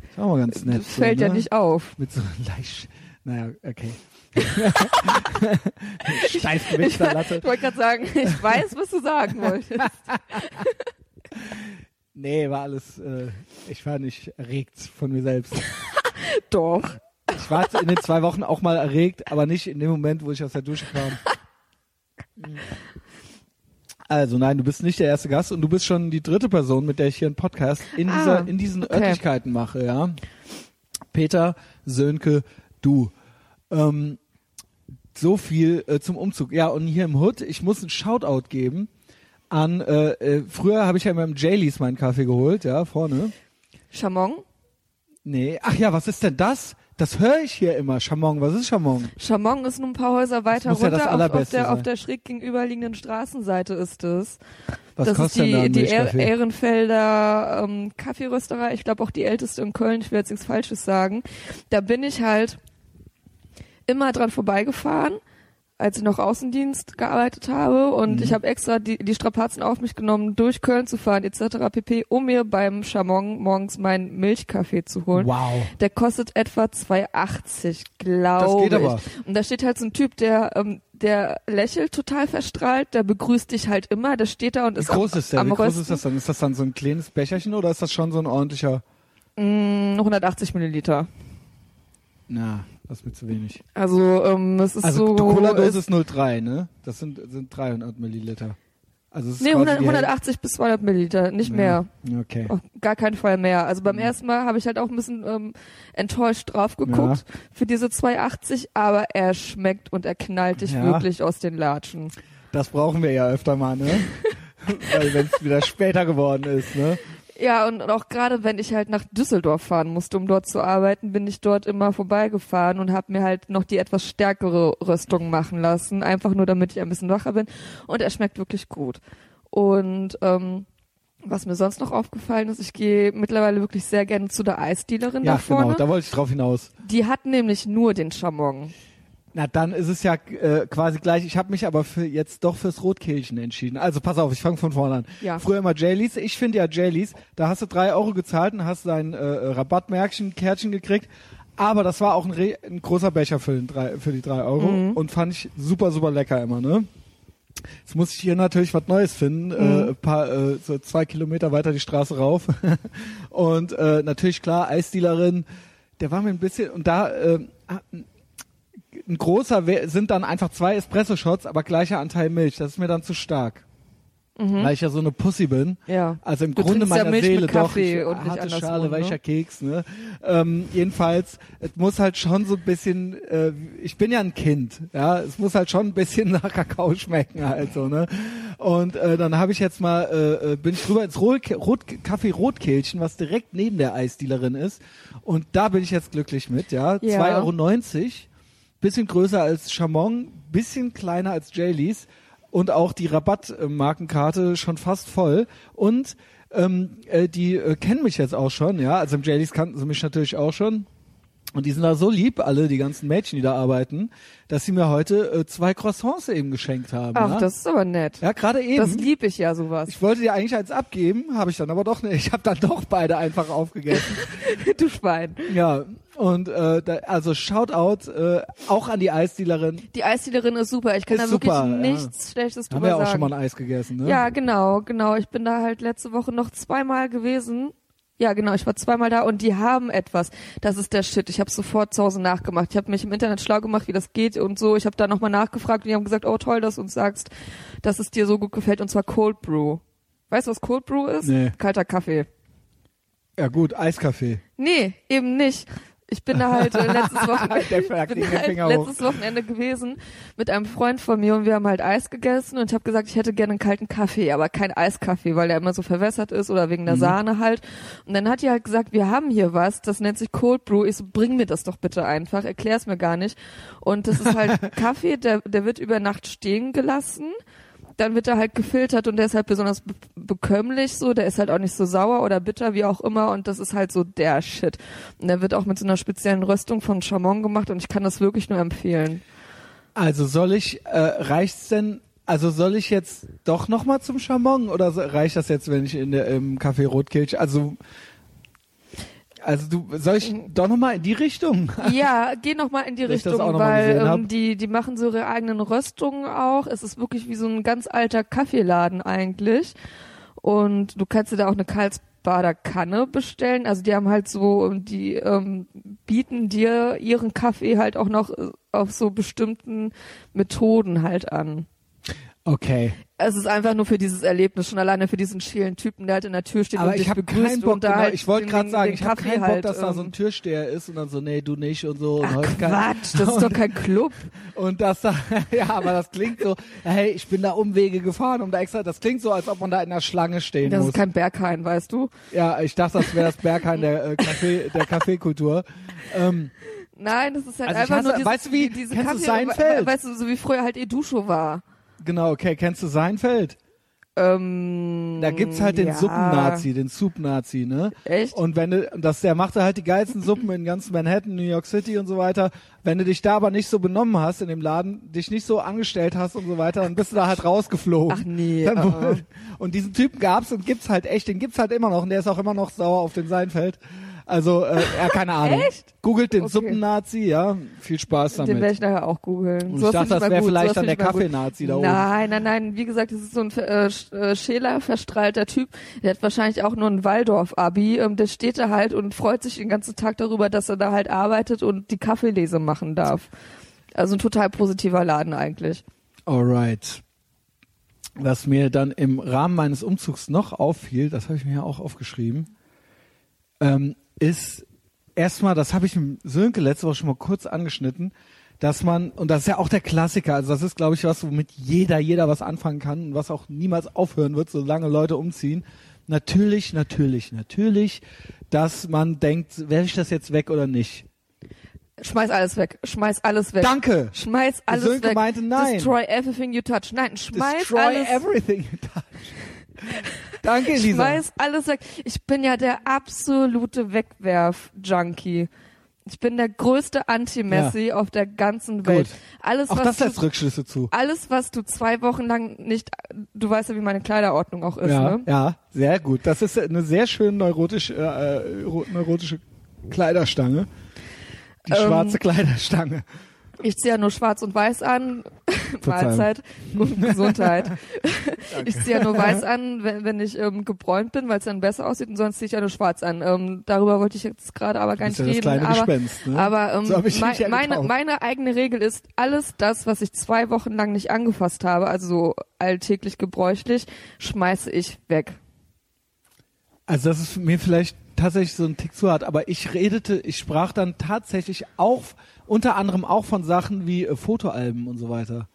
ist auch mal ganz nett. Das fällt so, ja ne? nicht auf. Mit so leicht. Naja, okay. Steif Latte. Ich wollte gerade sagen, ich weiß, was du sagen wolltest. Nee, war alles, äh, ich war nicht erregt von mir selbst. Doch. Ich war in den zwei Wochen auch mal erregt, aber nicht in dem Moment, wo ich aus der Dusche kam. Also nein, du bist nicht der erste Gast und du bist schon die dritte Person, mit der ich hier einen Podcast in Ah, dieser, in diesen okay. Örtlichkeiten mache, ja. Peter, Sönke, du. Ähm, so viel äh, zum Umzug. Ja, und hier im Hood, ich muss einen Shoutout geben an, äh, äh, früher habe ich ja immer im Jaylees meinen Kaffee geholt, ja, vorne. Chamon? Nee, ach ja, was ist denn das? Das höre ich hier immer. Chamon, was ist Chamon? Chamon ist nur ein paar Häuser weiter ja runter. das auf, auf, der, auf der schräg gegenüberliegenden Straßenseite ist es. Was das kostet ist denn da die, die Er Milchkaffee? Ehrenfelder ähm, Kaffeerösterei. Ich glaube auch die älteste in Köln. Ich will jetzt nichts Falsches sagen. Da bin ich halt immer dran vorbeigefahren, als ich noch Außendienst gearbeitet habe und Mhm. ich habe extra die, die Strapazen auf mich genommen, durch Köln zu fahren etc. pp, um mir beim Chamon morgens meinen Milchkaffee zu holen. Wow. Der kostet etwa 2,80, glaube Das geht ich. aber. Und da steht halt so ein Typ, der, ähm, der lächelt total verstrahlt, der begrüßt dich halt immer, der steht da und Wie ist groß am, ist der? am Wie groß Rösten. ist das dann? Ist das dann so ein kleines Becherchen oder ist das schon so ein ordentlicher? Mm, 180 Milliliter. Na, das ist mir zu wenig. Also ähm, es ist Also so... die Cola-Dose es- ist 0,3, ne? Das sind, sind 300 Milliliter. Also es ist Nee, quasi 100, die Hälfte. 180 bis 200 Milliliter, nicht mehr. Ja, Okay. Auf gar keinen Fall mehr. Also beim ersten Mal habe ich halt auch ein bisschen ähm, enttäuscht drauf geguckt für diese 280, aber er schmeckt und er knallt dich Ja. wirklich aus den Latschen. Das brauchen wir ja öfter mal, ne? Weil wenn es wieder später geworden ist, ne? Ja, und auch gerade wenn ich halt nach Düsseldorf fahren musste, um dort zu arbeiten, bin ich dort immer vorbeigefahren und habe mir halt noch die etwas stärkere Röstung machen lassen, einfach nur damit ich ein bisschen wacher bin. Und er schmeckt wirklich gut. Und ähm, was mir sonst noch aufgefallen ist, ich gehe mittlerweile wirklich sehr gerne zu der Eisdealerin Ja, da vorne. genau, da wollte ich drauf hinaus. Die hat nämlich nur den Chamon. Na, dann ist es ja äh, quasi gleich. Ich habe mich aber für jetzt doch fürs Rotkehlchen entschieden. Also pass auf, ich fange von vorne an. Ja. Früher immer Jaylees. Ich finde ja Jaylees, da hast du drei Euro gezahlt und hast dein äh, Rabattmärkchen, Kärtchen gekriegt. Aber das war auch ein, Re ein großer Becher für, den drei, für die drei Euro Mhm. und fand ich super, super lecker immer, ne? Jetzt muss ich hier natürlich was Neues finden, äh, ein paar, äh, so zwei Kilometer weiter die Straße rauf. und äh, natürlich klar, Eisdealerin, der war mir ein bisschen, und da äh, ein großer sind dann einfach zwei Espresso-Shots, aber gleicher Anteil Milch. Das ist mir dann zu stark. Weil ich ja so eine Pussy bin. Ja. Also im Mhm. Du Grunde trinkst ja meiner Milch Seele doch. Ich, und harte Schale, ne? weicher Keks, ne? Ähm, jedenfalls, es muss halt schon so ein bisschen, äh, ich bin ja ein Kind, ja, es muss halt schon ein bisschen nach Kakao schmecken halt so, ne? Und äh, dann habe ich jetzt mal, äh, äh, bin ich drüber ins Rot, Rot, Kaffee Rotkehlchen, was direkt neben der Eisdealerin ist. Und da bin ich jetzt glücklich mit, ja. Ja. 2,90 Euro, bisschen größer als Chamon, bisschen kleiner als Jaylees und auch die Rabattmarkenkarte schon fast voll und ähm, äh, die äh, kennen mich jetzt auch schon, ja, also im Jaylees kannten sie mich natürlich auch schon und die sind da so lieb, alle die ganzen Mädchen, die da arbeiten, dass sie mir heute äh, zwei Croissants eben geschenkt haben. Ach, ja? das ist aber nett. ja, gerade eben. Das lieb ich ja sowas. ich wollte dir eigentlich eins abgeben, habe ich dann aber doch nicht. Ich habe dann doch beide einfach aufgegessen. du Schwein. ja, und äh, da, also Shoutout äh, auch an die Eisdealerin. Die Eisdealerin ist super. Ich kann Ist da wirklich super, ja. nichts Schlechtes Haben drüber wir ja auch sagen. schon mal ein Eis gegessen, ne? Ja, genau, genau. Ich bin da halt letzte Woche noch zweimal gewesen. Ja, genau, ich war zweimal da und die haben etwas. Das ist der Shit. Ich habe sofort zu Hause nachgemacht. Ich habe mich im Internet schlau gemacht, wie das geht und so. Ich habe da nochmal nachgefragt und die haben gesagt, oh toll, dass du uns sagst, dass es dir so gut gefällt und zwar Cold Brew. Weißt du, was Cold Brew ist? Nee. Kalter Kaffee. Ja gut, Eiskaffee. Nee, eben nicht. Ich bin da halt äh, letztes Wochenende, bin halt letztes Wochenende gewesen mit einem Freund von mir und wir haben halt Eis gegessen und ich habe gesagt, ich hätte gerne einen kalten Kaffee, aber kein Eiskaffee, weil der immer so verwässert ist oder wegen Mhm. der Sahne halt. Und dann hat die halt gesagt, wir haben hier was, das nennt sich Cold Brew. Ich so, bring mir das doch bitte einfach, erklär's mir gar nicht. Und das ist halt Kaffee, der, der wird über Nacht stehen gelassen dann wird er halt gefiltert und der ist halt besonders be bekömmlich so, der ist halt auch nicht so sauer oder bitter, wie auch immer und das ist halt so der Shit. Und der wird auch mit so einer speziellen Röstung von Chamon gemacht und ich kann das wirklich nur empfehlen. Also soll ich, äh, reicht's denn, also soll ich jetzt doch nochmal zum Chamon oder so, reicht das jetzt, wenn ich in der, im Café Rotkirch, also, also du, soll ich doch nochmal in die Richtung? Ja, geh noch mal in die Richtung, noch mal weil ähm, die die machen so ihre eigenen Röstungen auch. Es ist wirklich wie so ein ganz alter Kaffeeladen eigentlich. Und du kannst dir da auch eine Karlsbader Kanne bestellen. Also die haben halt so, die ähm, bieten dir ihren Kaffee halt auch noch äh, auf so bestimmten Methoden halt an. Okay. Es ist einfach nur für dieses Erlebnis, schon alleine für diesen schälen Typen, der halt in der Tür steht Aber und ich dich habe begrüßt keinen Bock, und da genau, halt ich wollte gerade sagen, den ich habe keinen Bock, halt, dass da so ähm, ein Türsteher ist und dann so, nee, du nicht und so. Ach Quatsch, das ist doch kein Club. Und das da, ja, aber das klingt so, hey, ich bin da Umwege gefahren, um da extra, das klingt so, als ob man da in der Schlange stehen Das muss. ist kein Berghain, weißt du? ja, ich dachte, das wäre das Berghain der äh, Kaffee, der Kaffeekultur. Ähm, Nein, das ist halt Also einfach hasse- nur dieses, weißt du wie- die- diese kennst du Kaffee, Seinfeld? we- weißt du, so wie früher halt Eduscho war. Genau, okay, kennst du Seinfeld? Ähm, Da gibt's halt den ja. Suppennazi, den Soup-Nazi, ne? Echt? Und wenn du, das, der machte halt die geilsten Suppen in ganz Manhattan, New York City und so weiter. Wenn du dich da aber nicht so benommen hast in dem Laden, dich nicht so angestellt hast und so weiter, dann bist du da halt rausgeflogen. Ach nee, Dann, ah. Und diesen Typen gab's und gibt's halt echt, den gibt's halt immer noch und der ist auch immer noch sauer auf den Seinfeld. Also, äh, ja, keine Ahnung. Echt? Googelt den Okay. Suppennazi, ja. Viel Spaß Den werde damit. ich nachher auch googeln. Sowas ich dachte, das wäre vielleicht dann der. Kaffeenazi da oben. Nein, nein, nein. Wie gesagt, das ist so ein äh, äh, Schäler verstrahlter Typ. Der hat wahrscheinlich auch nur ein Waldorf-Abi. Ähm, der steht da halt und freut sich den ganzen Tag darüber, dass er da halt arbeitet und die Kaffeelese machen darf. Also ein total positiver Laden eigentlich. Alright. Was mir dann im Rahmen meines Umzugs noch auffiel, das habe ich mir ja auch aufgeschrieben, ähm, ist erstmal, das habe ich mit Sönke letzte Woche schon mal kurz angeschnitten, dass man, und das ist ja auch der Klassiker, also das ist, glaube ich, was, womit jeder, jeder was anfangen kann und was auch niemals aufhören wird, solange Leute umziehen. Natürlich, natürlich, natürlich, dass man denkt, werfe ich das jetzt weg oder nicht? Schmeiß alles weg. Schmeiß alles weg. Danke! Schmeiß alles Sönke weg. meinte nein. Destroy everything you touch. Nein, schmeiß Destroy alles everything you touch. Danke, Elisa. Schmeiß alles weg. Ich bin ja der absolute Wegwerf-Junkie. Ich bin der größte Anti-Messi auf der ganzen Welt. Gut. Alles, Auch was das lässt Rückschlüsse zu. alles, was du zwei Wochen lang nicht, du weißt ja, wie meine Kleiderordnung auch ist, ja, ne? ja, sehr gut. Das ist eine sehr schön neurotisch, äh, äh, ro- neurotische Kleiderstange. Die Ähm, schwarze Kleiderstange. Ich ziehe ja nur schwarz und weiß an. Mahlzeit und Gesundheit. ich ziehe ja nur weiß an, wenn, wenn ich ähm, gebräunt bin, weil es dann besser aussieht und sonst ziehe ich ja nur schwarz an. Ähm, darüber wollte ich jetzt gerade aber gar nicht ja das reden. kleine aber Gespenst, ne? aber ähm, So hab ich mei- mich ja meine, meine eigene Regel ist, alles das, was ich zwei Wochen lang nicht angefasst habe, also so alltäglich gebräuchlich, schmeiße ich weg. Also das ist mir vielleicht tatsächlich so ein Tick zu hart, aber ich redete, ich sprach dann tatsächlich auch, unter anderem auch von Sachen wie äh, Fotoalben und so weiter.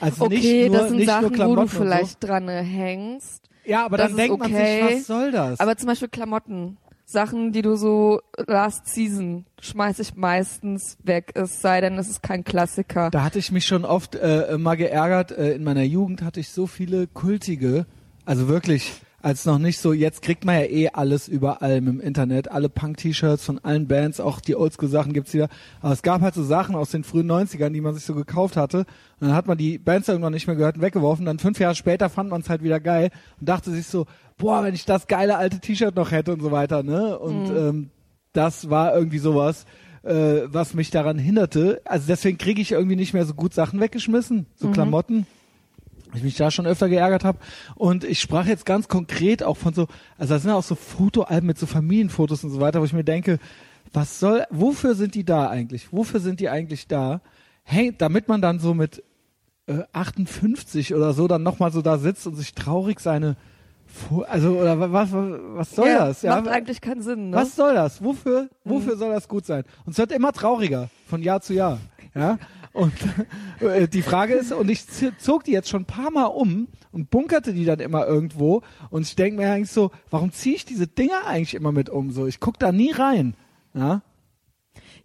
Also Okay, nicht nur, das sind nicht nur Sachen, wo Klamotten du und so. vielleicht dran hängst. Ja, aber das dann denkt man okay. sich, was soll das? Aber zum Beispiel Klamotten. Sachen, die du so last season schmeiß ich meistens weg, es sei denn, es ist kein Klassiker. Da hatte ich mich schon oft äh, mal geärgert. Äh, in meiner Jugend hatte ich so viele kultige, also wirklich, als noch nicht so, jetzt kriegt man ja eh alles überall im Internet, alle Punk-T-Shirts von allen Bands, auch die Oldschool-Sachen gibt's wieder. Aber es gab halt so Sachen aus den frühen 90ern, die man sich so gekauft hatte. Und dann hat man die Bands irgendwann nicht mehr gehört und weggeworfen. Dann fünf Jahre später fand man es halt wieder geil und dachte sich so, boah, wenn ich das geile alte T-Shirt noch hätte und so weiter, ne? Und ähm, das war irgendwie sowas, äh, was mich daran hinderte. Also deswegen kriege ich irgendwie nicht mehr so gut Sachen weggeschmissen, so Klamotten. Ich mich da schon öfter geärgert habe. Und ich sprach jetzt ganz konkret auch von so, also das sind ja auch so Fotoalben mit so Familienfotos und so weiter, wo ich mir denke, was soll, wofür sind die da eigentlich? Wofür sind die eigentlich da? Hey, damit man dann so mit äh, 58 oder so dann nochmal so da sitzt und sich traurig seine, also oder wa- was, was, soll ja, das? Ja, Macht eigentlich keinen Sinn, ne? was soll das? Wofür, wofür soll das gut sein? Und es wird immer trauriger von Jahr zu Jahr. Ja. Und äh, die Frage ist, und ich zog die jetzt schon ein paar Mal um und bunkerte die dann immer irgendwo. Und ich denke mir eigentlich so, warum ziehe ich diese Dinger eigentlich immer mit um? So, ich guck da nie rein. Ja.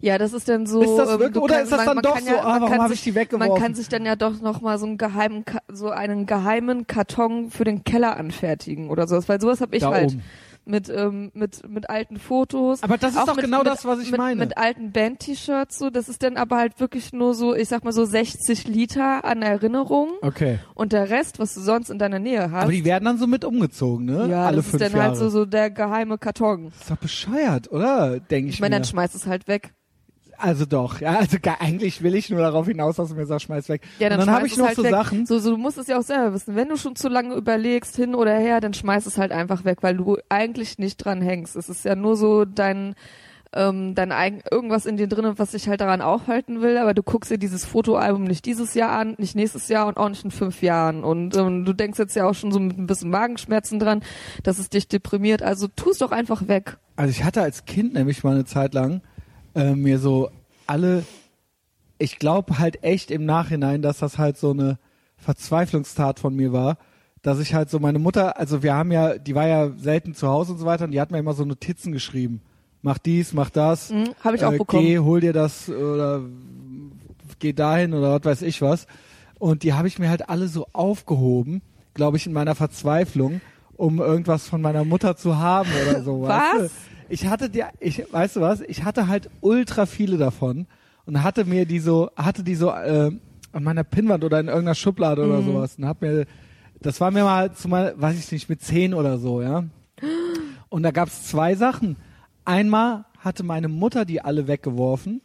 Ja, das ist dann so. Ist das ähm, wirklich- du oder kannst- ist das dann man doch so, ja, ah, warum kann hab sich- ich die weggeworfen? Man kann sich dann ja doch noch mal so einen geheimen, so einen geheimen Karton für den Keller anfertigen oder sowas, weil sowas habe ich Da halt oben. Mit ähm, mit mit alten Fotos. Aber das ist auch doch mit, genau mit, das, was ich mit, meine. Mit alten Band-T-Shirts so, das ist dann aber halt wirklich nur so, ich sag mal so 60 Liter an Erinnerung Okay. und der Rest, was du sonst in deiner Nähe hast. Aber die werden dann so mit umgezogen, ne? ja, Alle das ist fünf dann Jahre. halt so so der geheime Karton. das ist doch bescheuert, oder? Denke ich, Ich meine, dann schmeißt es halt weg. Also doch, ja, also gar, eigentlich will ich nur darauf hinaus, dass du mir sagst, schmeiß weg. Ja, dann, dann habe schmeiß ich noch halt so weg. Sachen. So, so, du musst es ja auch selber wissen. Wenn du schon zu lange überlegst, hin oder her, dann schmeiß es halt einfach weg, weil du eigentlich nicht dran hängst. Es ist ja nur so dein, ähm, dein eigen, irgendwas in dir drin, was dich halt daran aufhalten will, aber du guckst dir dieses Fotoalbum nicht dieses Jahr an, nicht nächstes Jahr und auch nicht in fünf Jahren. Und ähm, du denkst jetzt ja auch schon so mit ein bisschen Magenschmerzen dran, dass es dich deprimiert. Also tu es doch einfach weg. Also ich hatte als Kind nämlich mal eine Zeit lang äh, mir so alle, ich glaube halt echt im Nachhinein, dass das halt so eine Verzweiflungstat von mir war, dass ich halt so meine Mutter, also wir haben ja, die war ja selten zu Hause und so weiter und die hat mir immer so Notizen geschrieben. Mach dies, mach das. Hm, Habe ich auch äh, bekommen. Geh, hol dir das oder geh dahin oder was weiß ich was. Und die habe ich mir halt alle so aufgehoben glaube ich, in meiner Verzweiflung, um irgendwas von meiner Mutter zu haben oder so. weißt Was? Ich hatte die, ich, weißt du was? Ich hatte halt ultra viele davon und hatte mir die so, hatte die so äh, an meiner Pinnwand oder in irgendeiner Schublade oder sowas und hab mir, das war mir mal zumal, weiß ich nicht, mit zehn oder so, ja. Und da gab's zwei Sachen. Einmal hatte meine Mutter die alle weggeworfen.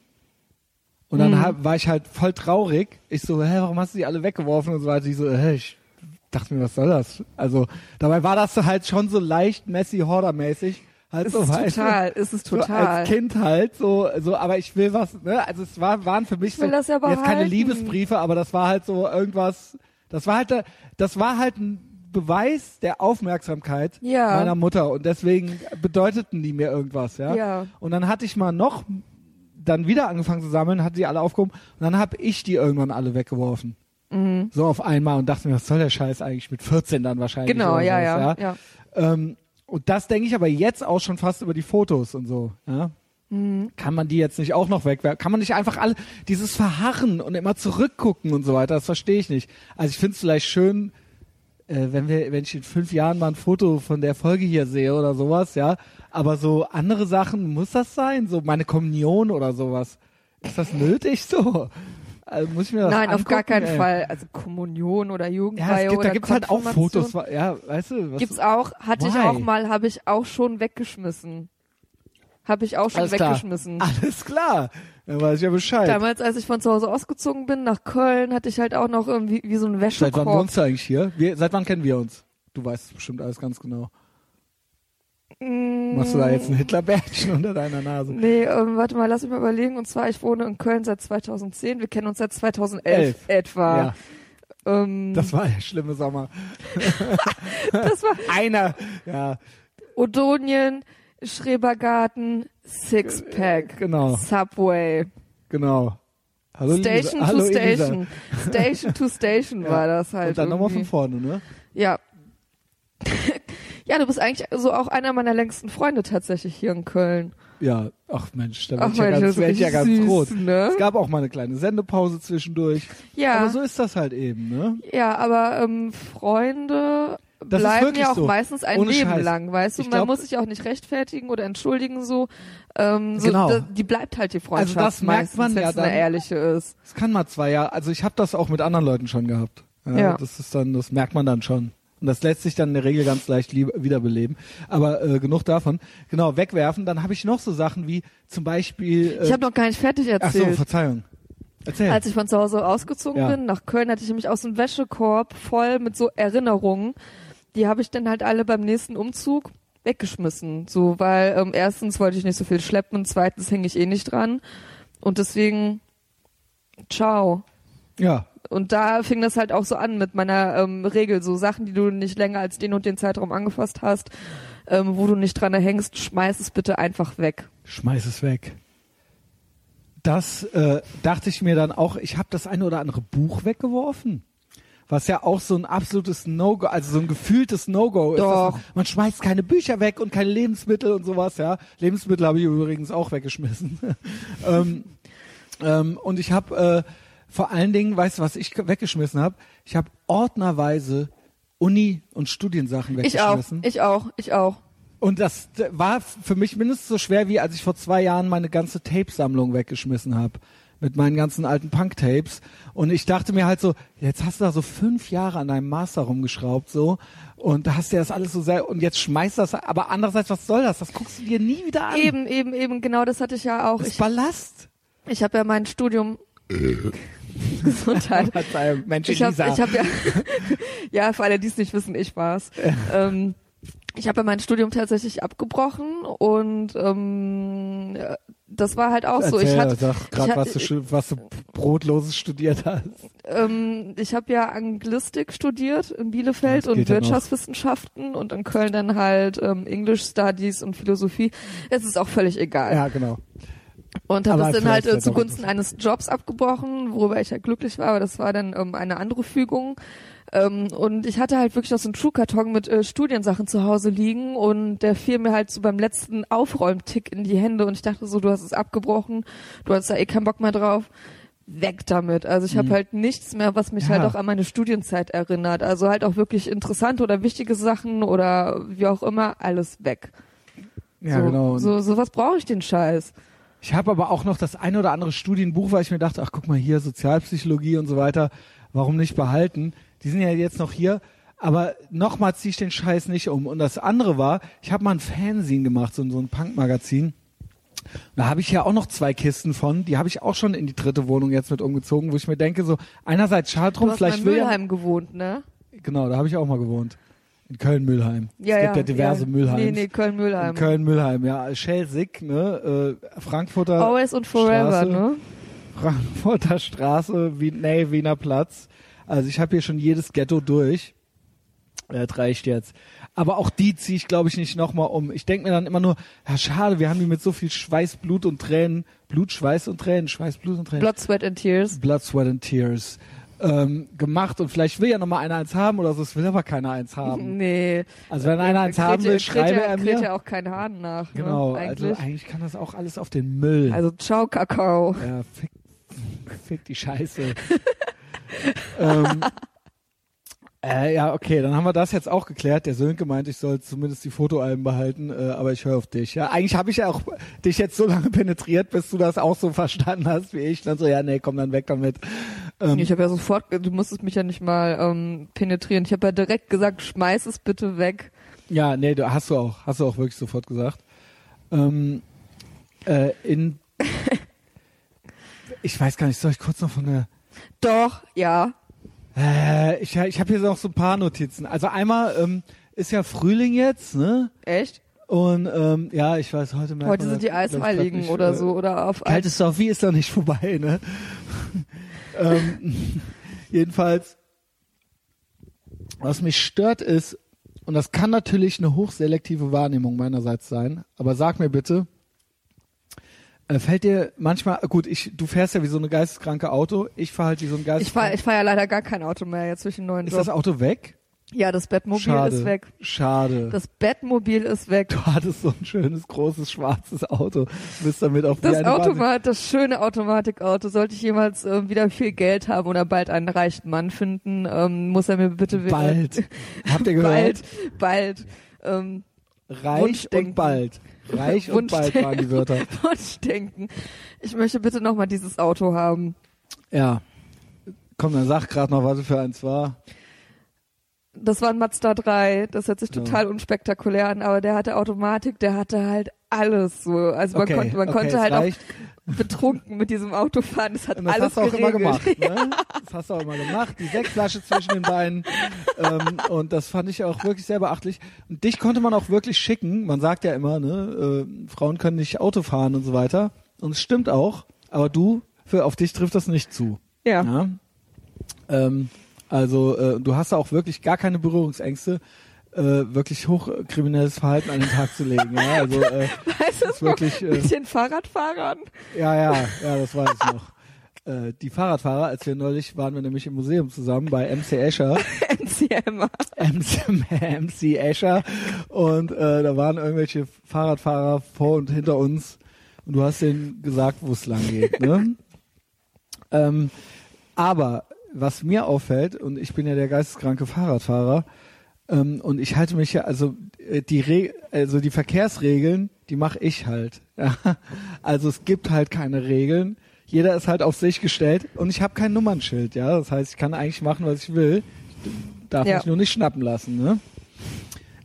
Und dann hab, war ich halt voll traurig. Ich so, hä, warum hast du die alle weggeworfen? Und so weiter. Ich so, hä, ich dachte mir, was soll das? Also, dabei war das halt schon so leicht Messi Horder mäßig. Halt Ist so, du? total, ist es So total. als Kind halt so, so, aber ich will was, ne? Also es war, waren für mich Ich will so, das ja jetzt keine behalten. Liebesbriefe, aber das war halt so irgendwas, das war halt, da- das war halt ein Beweis der Aufmerksamkeit Ja. meiner Mutter und deswegen bedeuteten die mir irgendwas, ja. Ja. Und dann hatte ich mal noch, dann wieder angefangen zu sammeln, hatte die alle aufgehoben und dann habe ich die irgendwann alle weggeworfen. Mhm. So auf einmal und dachte mir, was soll der Scheiß eigentlich mit 14 dann wahrscheinlich? Genau, ja, sowas, ja, ja. ähm, und das denke ich aber jetzt auch schon fast über die Fotos und so. Ja? Mhm. Kann man die jetzt nicht auch noch wegwerfen? Kann man nicht einfach alle dieses Verharren und immer zurückgucken und so weiter? Das verstehe ich nicht. Also ich finde es vielleicht schön, äh, wenn wir, wenn ich in fünf Jahren mal ein Foto von der Folge hier sehe oder sowas, ja. Aber so andere Sachen muss das sein, so meine Kommunion oder sowas. Ist das nötig so? Also muss ich mir das Nein, auf gar angucken, keinen ey? Fall. Also Kommunion oder Ja, Jugendweihe es gibt, oder da gibt's halt auch. Fotos, ja, weißt du? Was, Gibt's auch, hatte ich Why? auch mal, habe ich auch schon weggeschmissen. Habe ich auch schon Alles klar. weggeschmissen. Alles klar. Dann weiß ich ja Bescheid. Damals, als ich von zu Hause ausgezogen bin nach Köln, hatte ich halt auch noch irgendwie wie so ein Seit wann Wäschekorb. wohnst du eigentlich hier? Wir, seit wann kennen wir uns? Du weißt bestimmt alles ganz genau. Mm, Machst du da jetzt ein Hitlerbärtchen unter deiner Nase? Nee, ähm, warte mal, lass mich mal überlegen. Und zwar, ich wohne in Köln seit 2010. Wir kennen uns seit 2011 Elf. etwa. Ja, Ähm, das war der schlimme Sommer. das war Einer, ja, Odonien, Schrebergarten, Sixpack, genau, Subway, genau. Hallo Station Lisa. Hallo to Elisa. Station. Station to Station Ja. war das halt. Und dann nochmal von vorne, ne? Ja. Ja, du bist eigentlich so auch einer meiner längsten Freunde tatsächlich hier in Köln. Ja, ach Mensch, da ich ja ganz, werd ich ja ganz richtig rot. süß, ne? Es gab auch mal eine kleine Sendepause zwischendurch. Ja, Aber so ist das halt eben, ne? ja, aber ähm, Freunde Das bleiben ja auch so. meistens ein Ohne Leben Scheiß. lang, weißt du? Ich Man glaub- muss sich auch nicht rechtfertigen oder entschuldigen so. Ähm, so Genau. die bleibt halt die Freundschaft Also das merkt meistens, man ja wenn's eine dann. ehrliche ist. Es kann mal zwei Jahre, also ich habe das auch mit anderen Leuten schon gehabt. Ja, Ja. Das ist dann, das merkt man dann schon. Und das lässt sich dann in der Regel ganz leicht wiederbeleben. Aber äh, genug davon. Genau, wegwerfen. Dann habe ich noch so Sachen wie zum Beispiel. Äh, Ich habe noch gar nicht fertig ach so, erzählt. Verzeihung. Erzähl. Als ich von zu Hause ausgezogen Ja. bin, nach Köln, hatte ich nämlich aus dem Wäschekorb voll mit so Erinnerungen. Die habe ich dann halt alle beim nächsten Umzug weggeschmissen. So, weil ähm, erstens wollte ich nicht so viel schleppen, zweitens hänge ich eh nicht dran. Und deswegen, ciao. ja, Und da fing das halt auch so an mit meiner ähm, Regel, so Sachen, die du nicht länger als den und den Zeitraum angefasst hast, ähm, wo du nicht dran hängst, schmeiß es bitte einfach weg. schmeiß es weg. Das äh, dachte ich mir dann auch. Ich habe das eine oder andere Buch weggeworfen. Was ja auch so ein absolutes No-Go, also so ein gefühltes No-Go ist. Doch. Man, man schmeißt keine Bücher weg und keine Lebensmittel und sowas, ja. Lebensmittel habe ich übrigens auch weggeschmissen. ähm, ähm, und ich habe äh, vor allen Dingen, weißt du, was ich weggeschmissen habe? Ich habe ordnerweise Uni- und Studiensachen Ich auch, weggeschmissen. ich auch, ich auch. Und das war für mich mindestens so schwer, wie als ich vor zwei Jahren meine ganze Tapesammlung weggeschmissen habe. Mit meinen ganzen alten Punk-Tapes. Und ich dachte mir halt so, jetzt hast du da so fünf Jahre an deinem Master rumgeschraubt, so. Und da hast du das alles so sehr, und jetzt schmeißt das, aber andererseits, was soll das? Das guckst du dir nie wieder an. Eben, eben, eben, genau das hatte ich ja auch. Das Ich, ist Ballast. ich habe ja mein Studium Gesundheit. Verzeihung, Mensch, Ich habe hab ja, ja, für alle, die es nicht wissen, ich war's. Ähm, ich habe ja mein Studium tatsächlich abgebrochen und ähm, das war halt auch so. Ich Erzähl, hatte, ich was, du, was du Brotloses studiert hast. ähm, ich habe ja Anglistik studiert in Bielefeld und ja. Wirtschaftswissenschaften und in Köln dann halt ähm, English Studies und Philosophie. Es ist auch völlig egal. Ja, genau. Und habe das dann halt äh, zugunsten eines Jobs abgebrochen, worüber ich halt glücklich war, aber das war dann ähm, eine andere Fügung. Ähm, und ich hatte halt wirklich noch so einen Schuhkarton mit äh, Studiensachen zu Hause liegen und der fiel mir halt so beim letzten Aufräumtick in die Hände und ich dachte so, du hast es abgebrochen, du hast da eh keinen Bock mehr drauf. weg damit. Also ich habe Mhm. halt nichts mehr, was mich Ja. halt auch an meine Studienzeit erinnert. Also halt auch wirklich interessante oder wichtige Sachen oder wie auch immer, alles weg. Ja, so, genau. So, so was brauche ich den Scheiß. Ich habe aber auch noch das eine oder andere Studienbuch, weil ich mir dachte, ach guck mal hier, Sozialpsychologie und so weiter, warum nicht behalten? Die sind ja jetzt noch hier, aber nochmal ziehe ich den Scheiß nicht um. Und das andere war, ich habe mal ein Fanzine gemacht, so, so ein Punk-Magazin. Da habe ich ja auch noch zwei Kisten von, die habe ich auch schon in die dritte Wohnung jetzt mit umgezogen, wo ich mir denke, so einerseits schade Du drum, hast vielleicht mal in will ja, Mülheim gewohnt, ne? genau, da habe ich auch mal gewohnt. In Köln-Mühlheim. Ja, es gibt ja, ja diverse ja. Mühlheims. Nee, nee, Köln-Mühlheim. In Köln-Mühlheim, ja. Schelsig, ne, äh, Frankfurter Always und Forever, Straße. ne? Frankfurter Straße, Wien, nee, Wiener Platz. Also ich habe hier schon jedes Ghetto durch. Das reicht jetzt. Aber auch die ziehe ich, glaube ich, nicht nochmal um. Ich denke mir dann immer nur, ja schade, wir haben die mit so viel Schweiß, Blut und Tränen, Blut, Schweiß und Tränen, Schweiß, Blut und Tränen, Blood, Sweat and Tears. Blood, Sweat and Tears ähm, gemacht. Und vielleicht will ja nochmal einer eins haben oder so, es will aber keiner eins haben. Nee. Also wenn einer eins haben will, schreibe er mir. ja auch kein Hahn nach. Genau, ne? also eigentlich. eigentlich kann das auch alles auf den Müll. Also, ciao, Kakao. Ja, fick, fick die Scheiße. ähm, äh, ja, okay, dann haben wir das jetzt auch geklärt. Der Sönke meint, ich soll zumindest die Fotoalben behalten, äh, aber ich höre auf dich. Ja, eigentlich habe ich ja auch dich jetzt so lange penetriert, bis du das auch so verstanden hast wie ich. Dann so, ja, nee, komm dann weg damit. Ähm, Ich habe ja sofort, du musstest mich ja nicht mal ähm, penetrieren. Ich habe ja direkt gesagt, schmeiß es bitte weg. ja, nee, du hast du auch, hast du auch wirklich sofort gesagt. Ähm, äh, in, ich weiß gar nicht, soll ich kurz noch von der Doch, ja. Äh, ich ich habe hier noch so ein paar Notizen. Also einmal ähm, ist ja Frühling jetzt, ne? Echt? Und ähm, ja, ich weiß, heute merkt Heute man sind die Eisheiligen nicht, oder äh, so oder auf Kaltes Sophie ist doch nicht vorbei, ne? ähm, jedenfalls, was mich stört ist, und das kann natürlich eine hochselektive Wahrnehmung meinerseits sein, aber sag mir bitte, äh, fällt dir manchmal, gut, ich, du fährst ja wie so eine geisteskranke Auto, ich fahre halt wie so ein Ich fahre geisteskranke. ich fahr ja leider gar kein Auto mehr jetzt zwischen neuen ist Job. das Auto weg? Ja, das Bettmobil Schade. ist weg. Schade. Das Bettmobil ist weg. du hattest so ein schönes, großes, schwarzes Auto. Du bist damit auf Das Automat, das schöne Automatikauto, sollte ich jemals ähm, wieder viel Geld haben oder bald einen reichen Mann finden, ähm, muss er mir bitte wieder Bald. Habt ihr gehört? bald, bald ähm, Reich und bald. Reich und bald waren die Wörter. Wunschdenken. Ich möchte bitte nochmal dieses Auto haben. Ja. Komm, dann sag grad noch, was für eins war. Das war ein Mazda 3. Das hört sich Ja. total unspektakulär an, aber der hatte Automatik, der hatte halt alles so. Also man okay, konnte, man okay, konnte halt reicht. auch betrunken mit diesem Auto fahren. Das hat Und das alles hast du auch geregelt. immer gemacht. Ne? Das hast du auch immer gemacht. Die Sektflasche zwischen den Beinen. Ähm, und das fand ich auch wirklich sehr beachtlich. Und dich konnte man auch wirklich schicken. Man sagt ja immer, ne, äh, Frauen können nicht Auto fahren und so weiter. Und es stimmt auch. Aber du, für, auf dich trifft das nicht zu. Ja. Ja. Ähm, also äh, du hast da auch wirklich gar keine Berührungsängste, äh, wirklich hochkriminelles Verhalten an den Tag zu legen. Ja, also äh, Weißt du ist es wirklich, äh, Mit den Fahrradfahrern? ja, ja, ja, das weiß ich noch. Äh, die Fahrradfahrer, als wir neulich waren wir nämlich im Museum zusammen bei MC Escher, MCM. MC, MC Escher und äh, da waren irgendwelche Fahrradfahrer vor und hinter uns und du hast denen gesagt, wo es lang geht. Ne? ähm, aber was mir auffällt, und ich bin ja der geisteskranke Fahrradfahrer, ähm, und ich halte mich ja, also äh, die Re also die Verkehrsregeln, die mache ich halt. Ja? Also es gibt halt keine Regeln. Jeder ist halt auf sich gestellt und ich habe kein Nummernschild, ja. Das heißt, ich kann eigentlich machen, was ich will. Ich darf Ja. mich nur nicht schnappen lassen, ne?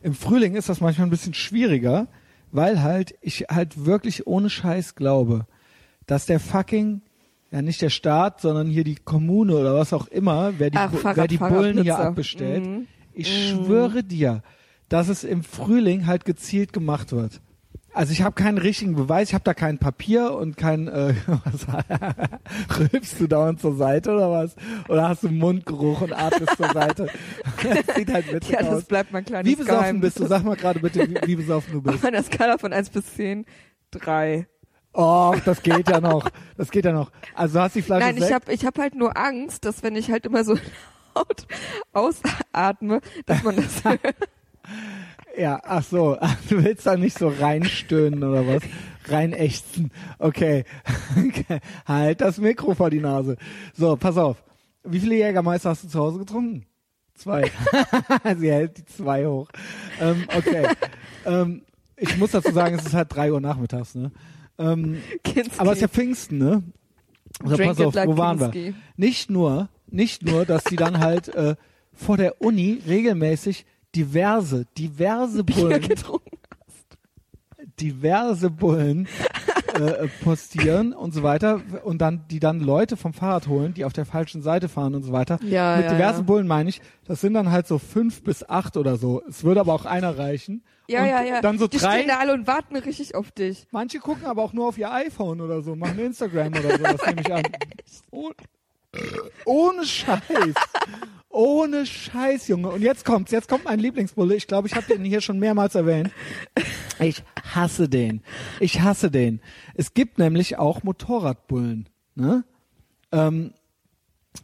Im Frühling ist das manchmal ein bisschen schwieriger, weil halt ich halt wirklich ohne Scheiß glaube, dass der fucking ja nicht der Staat, sondern hier die Kommune oder was auch immer, wer die, Ach, Bu- wer die Bullen hier abbestellt, Mhm. Ich schwöre dir, dass es im Frühling halt gezielt gemacht wird. Also ich habe keinen richtigen Beweis, ich habe da kein Papier und kein äh, was rülpst du dauernd zur Seite oder was? Oder hast du Mundgeruch und atmest zur Seite? das sieht halt witzig Ja, das aus. bleibt mein kleines Wie besoffen Geheimnis. bist du? Sag mal gerade bitte, wie, wie besoffen du bist. Auf einer Skala von 1 bis 10, 3. Oh, das geht ja noch. Das geht ja noch. Also du hast die Flasche Nein, ich habe ich hab halt nur Angst, dass wenn ich halt immer so laut ausatme, dass man das hört. Ja, ach so. Du willst da nicht so reinstöhnen oder was? Reinächzen. Okay. halt das Mikro vor die Nase. So, pass auf. Wie viele Jägermeister hast du zu Hause getrunken? Zwei. Sie hält die zwei hoch. Ähm, okay. ähm, ich muss dazu sagen, es ist halt drei Uhr nachmittags, ne? Ähm, Kinski. aber es ist ja Pfingsten, ne? Also pass auf, like wo waren wir? Kinski. Nicht nur, nicht nur, dass die dann halt äh, vor der Uni regelmäßig diverse, diverse Bier Bullen, getrunken. diverse Bullen äh, postieren und so weiter und dann die dann Leute vom Fahrrad holen, die auf der falschen Seite fahren und so weiter. Ja, Mit ja, diversen ja. Bullen meine ich, das sind dann halt so fünf bis acht oder so. Es würde aber auch einer reichen. Ja, und ja, ja. Dann so die drei. stehen da alle und warten richtig auf dich. Manche gucken aber auch nur auf ihr iPhone oder so, machen Instagram oder so, das nehme ich an. Oh, ohne Scheiß. Ohne Scheiß, Junge. Und jetzt kommt's, jetzt kommt mein Lieblingsbulle. Ich glaube, ich habe den hier schon mehrmals erwähnt. Ich hasse den. Ich hasse den. Es gibt nämlich auch Motorradbullen. Ne? Ähm,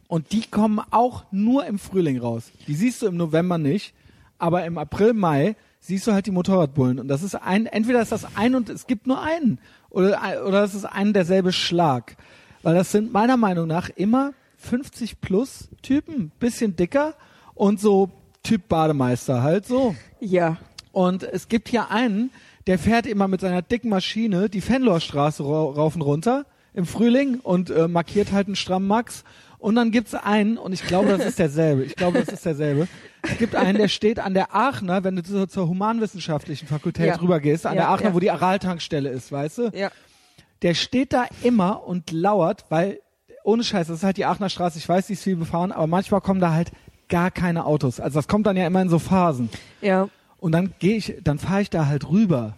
und die kommen auch nur im Frühling raus. Die siehst du im November nicht, aber im April, Mai siehst du halt die Motorradbullen. Und das ist ein, entweder ist das ein und es gibt nur einen. Oder, oder es ist ein derselbe Schlag. Weil das sind meiner Meinung nach immer 50 plus Typen, bisschen dicker und so Typ Bademeister halt so. Ja. Und es gibt hier einen, der fährt immer mit seiner dicken Maschine die Fenlorstraße ra rauf und runter im Frühling und äh, markiert halt einen strammen Max. Und dann gibt's einen, und ich glaube, das ist derselbe. Ich glaube, das ist derselbe. Es gibt einen, der steht an der Aachener, wenn du zur, zur humanwissenschaftlichen Fakultät Ja. rübergehst, an Ja, der Aachener, ja. wo die Araltankstelle ist, weißt du? Ja. Der steht da immer und lauert, weil, ohne Scheiß, das ist halt die Aachener Straße, ich weiß, die ist viel befahren, aber manchmal kommen da halt gar keine Autos. Also das kommt dann ja immer in so Phasen. Ja. Und dann gehe ich, dann fahre ich da halt rüber.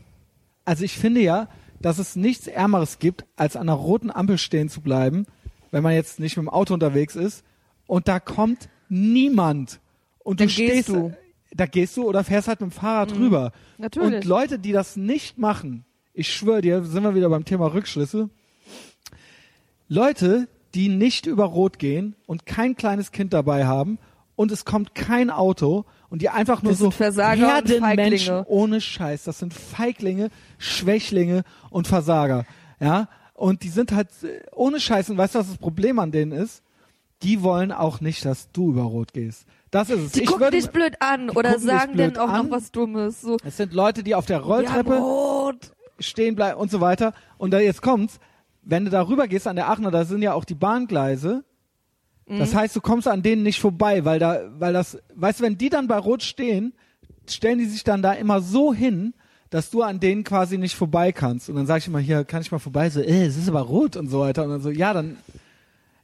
Also ich finde ja, dass es nichts Ärmeres gibt, als an einer roten Ampel stehen zu bleiben, wenn man jetzt nicht mit dem Auto unterwegs ist und da kommt niemand. Und Dann du gehst stehst, du. da gehst du oder fährst halt mit dem Fahrrad rüber. Natürlich. Und Leute, die das nicht machen, ich schwöre dir, sind wir wieder beim Thema Rückschlüsse. Leute, die nicht über Rot gehen und kein kleines Kind dabei haben und es kommt kein Auto und die einfach nur Das so sind Versager und Herdenmenschen ohne Scheiß. Das sind Feiglinge, Schwächlinge und Versager. Ja, und die sind halt äh, ohne Scheiß. Und weißt du, was das Problem an denen ist? Die wollen auch nicht, dass du über Rot gehst. Das ist es. Die ich gucken würde, dich blöd an oder sagen dann auch an. noch was Dummes. So, es sind Leute, die auf der ja, Rolltreppe rot. Stehen bleiben und so weiter. Und da jetzt kommt's, wenn du da rüber gehst an der Aachener, da sind ja auch die Bahngleise. Mhm. Das heißt, du kommst an denen nicht vorbei, weil da, weil das, weißt du, wenn die dann bei Rot stehen, stellen die sich dann da immer so hin, dass du an denen quasi nicht vorbei kannst. Und dann sag ich immer, hier, kann ich mal vorbei? So, äh, es ist aber rot und so weiter. Und dann so, ja, dann,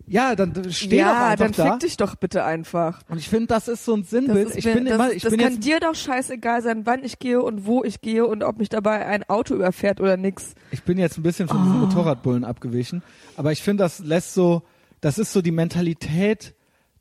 ja, dann steh doch Ja, einfach dann da. fick dich doch bitte einfach. Und ich finde, das ist so ein Das Sinnbild. ist ich bin das, immer, ich das bin kann jetzt, dir doch scheißegal sein, wann ich gehe und wo ich gehe und ob mich dabei ein Auto überfährt oder nix. ich bin jetzt ein bisschen von diesen Motorradbullen abgewichen. Aber ich finde, das lässt so, das ist so die Mentalität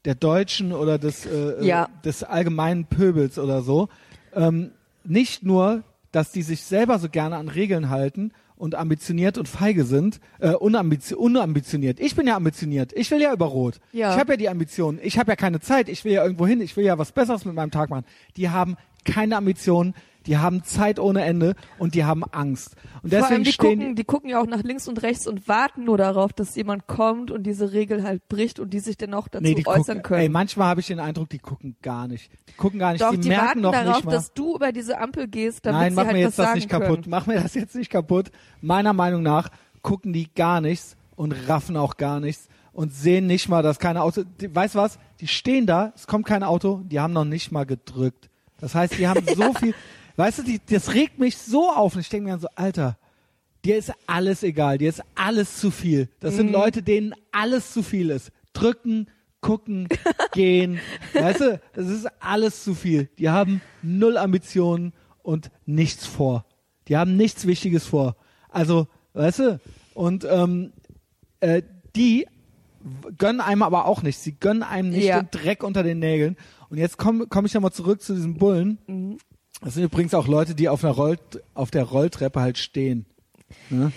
der Deutschen oder des, äh, Ja. äh, des allgemeinen Pöbels oder so. Ähm, nicht nur, dass die sich selber so gerne an Regeln halten und ambitioniert und feige sind, äh, unambizi unambitioniert. Ich bin ja ambitioniert. Ich will ja über Rot. Ja. Ich habe ja die Ambitionen. Ich habe ja keine Zeit. Ich will ja irgendwo hin. Ich will ja was Besseres mit meinem Tag machen. Die haben keine Ambitionen. Die haben Zeit ohne Ende und die haben Angst. Und Vor allem, deswegen die stehen gucken, die gucken ja auch nach links und rechts und warten nur darauf, dass jemand kommt und diese Regel halt bricht und die sich dann auch dazu Nee, die äußern gucken, können. ey, manchmal habe ich den Eindruck, die gucken gar nicht. Die gucken gar nicht, Doch, die, die, merken warten noch darauf, nicht mal. dass du über diese Ampel gehst, damit Nein, sie mach halt mir jetzt das nicht kaputt. können. Mach mir das jetzt nicht kaputt. Meiner Meinung nach gucken die gar nichts und raffen auch gar nichts und sehen nicht mal, dass keine Auto. Die, weißt was? Die stehen da, es kommt kein Auto, die haben noch nicht mal gedrückt. Das heißt, die haben so viel. Weißt du, die, das regt mich so auf und ich denke mir dann so, Alter, dir ist alles egal, dir ist alles zu viel. Das Mhm. sind Leute, denen alles zu viel ist. Drücken, gucken, gehen. Weißt du, das ist alles zu viel. Die haben null Ambitionen und nichts vor. Die haben nichts Wichtiges vor. Also, weißt du, und ähm, äh, die gönnen einem aber auch nichts. Sie gönnen einem nicht Ja. den Dreck unter den Nägeln. Und jetzt komme komm ich nochmal zurück zu diesem Bullen. Mhm. Das sind übrigens auch Leute, die auf einer Roll auf der Rolltreppe halt stehen. Ne?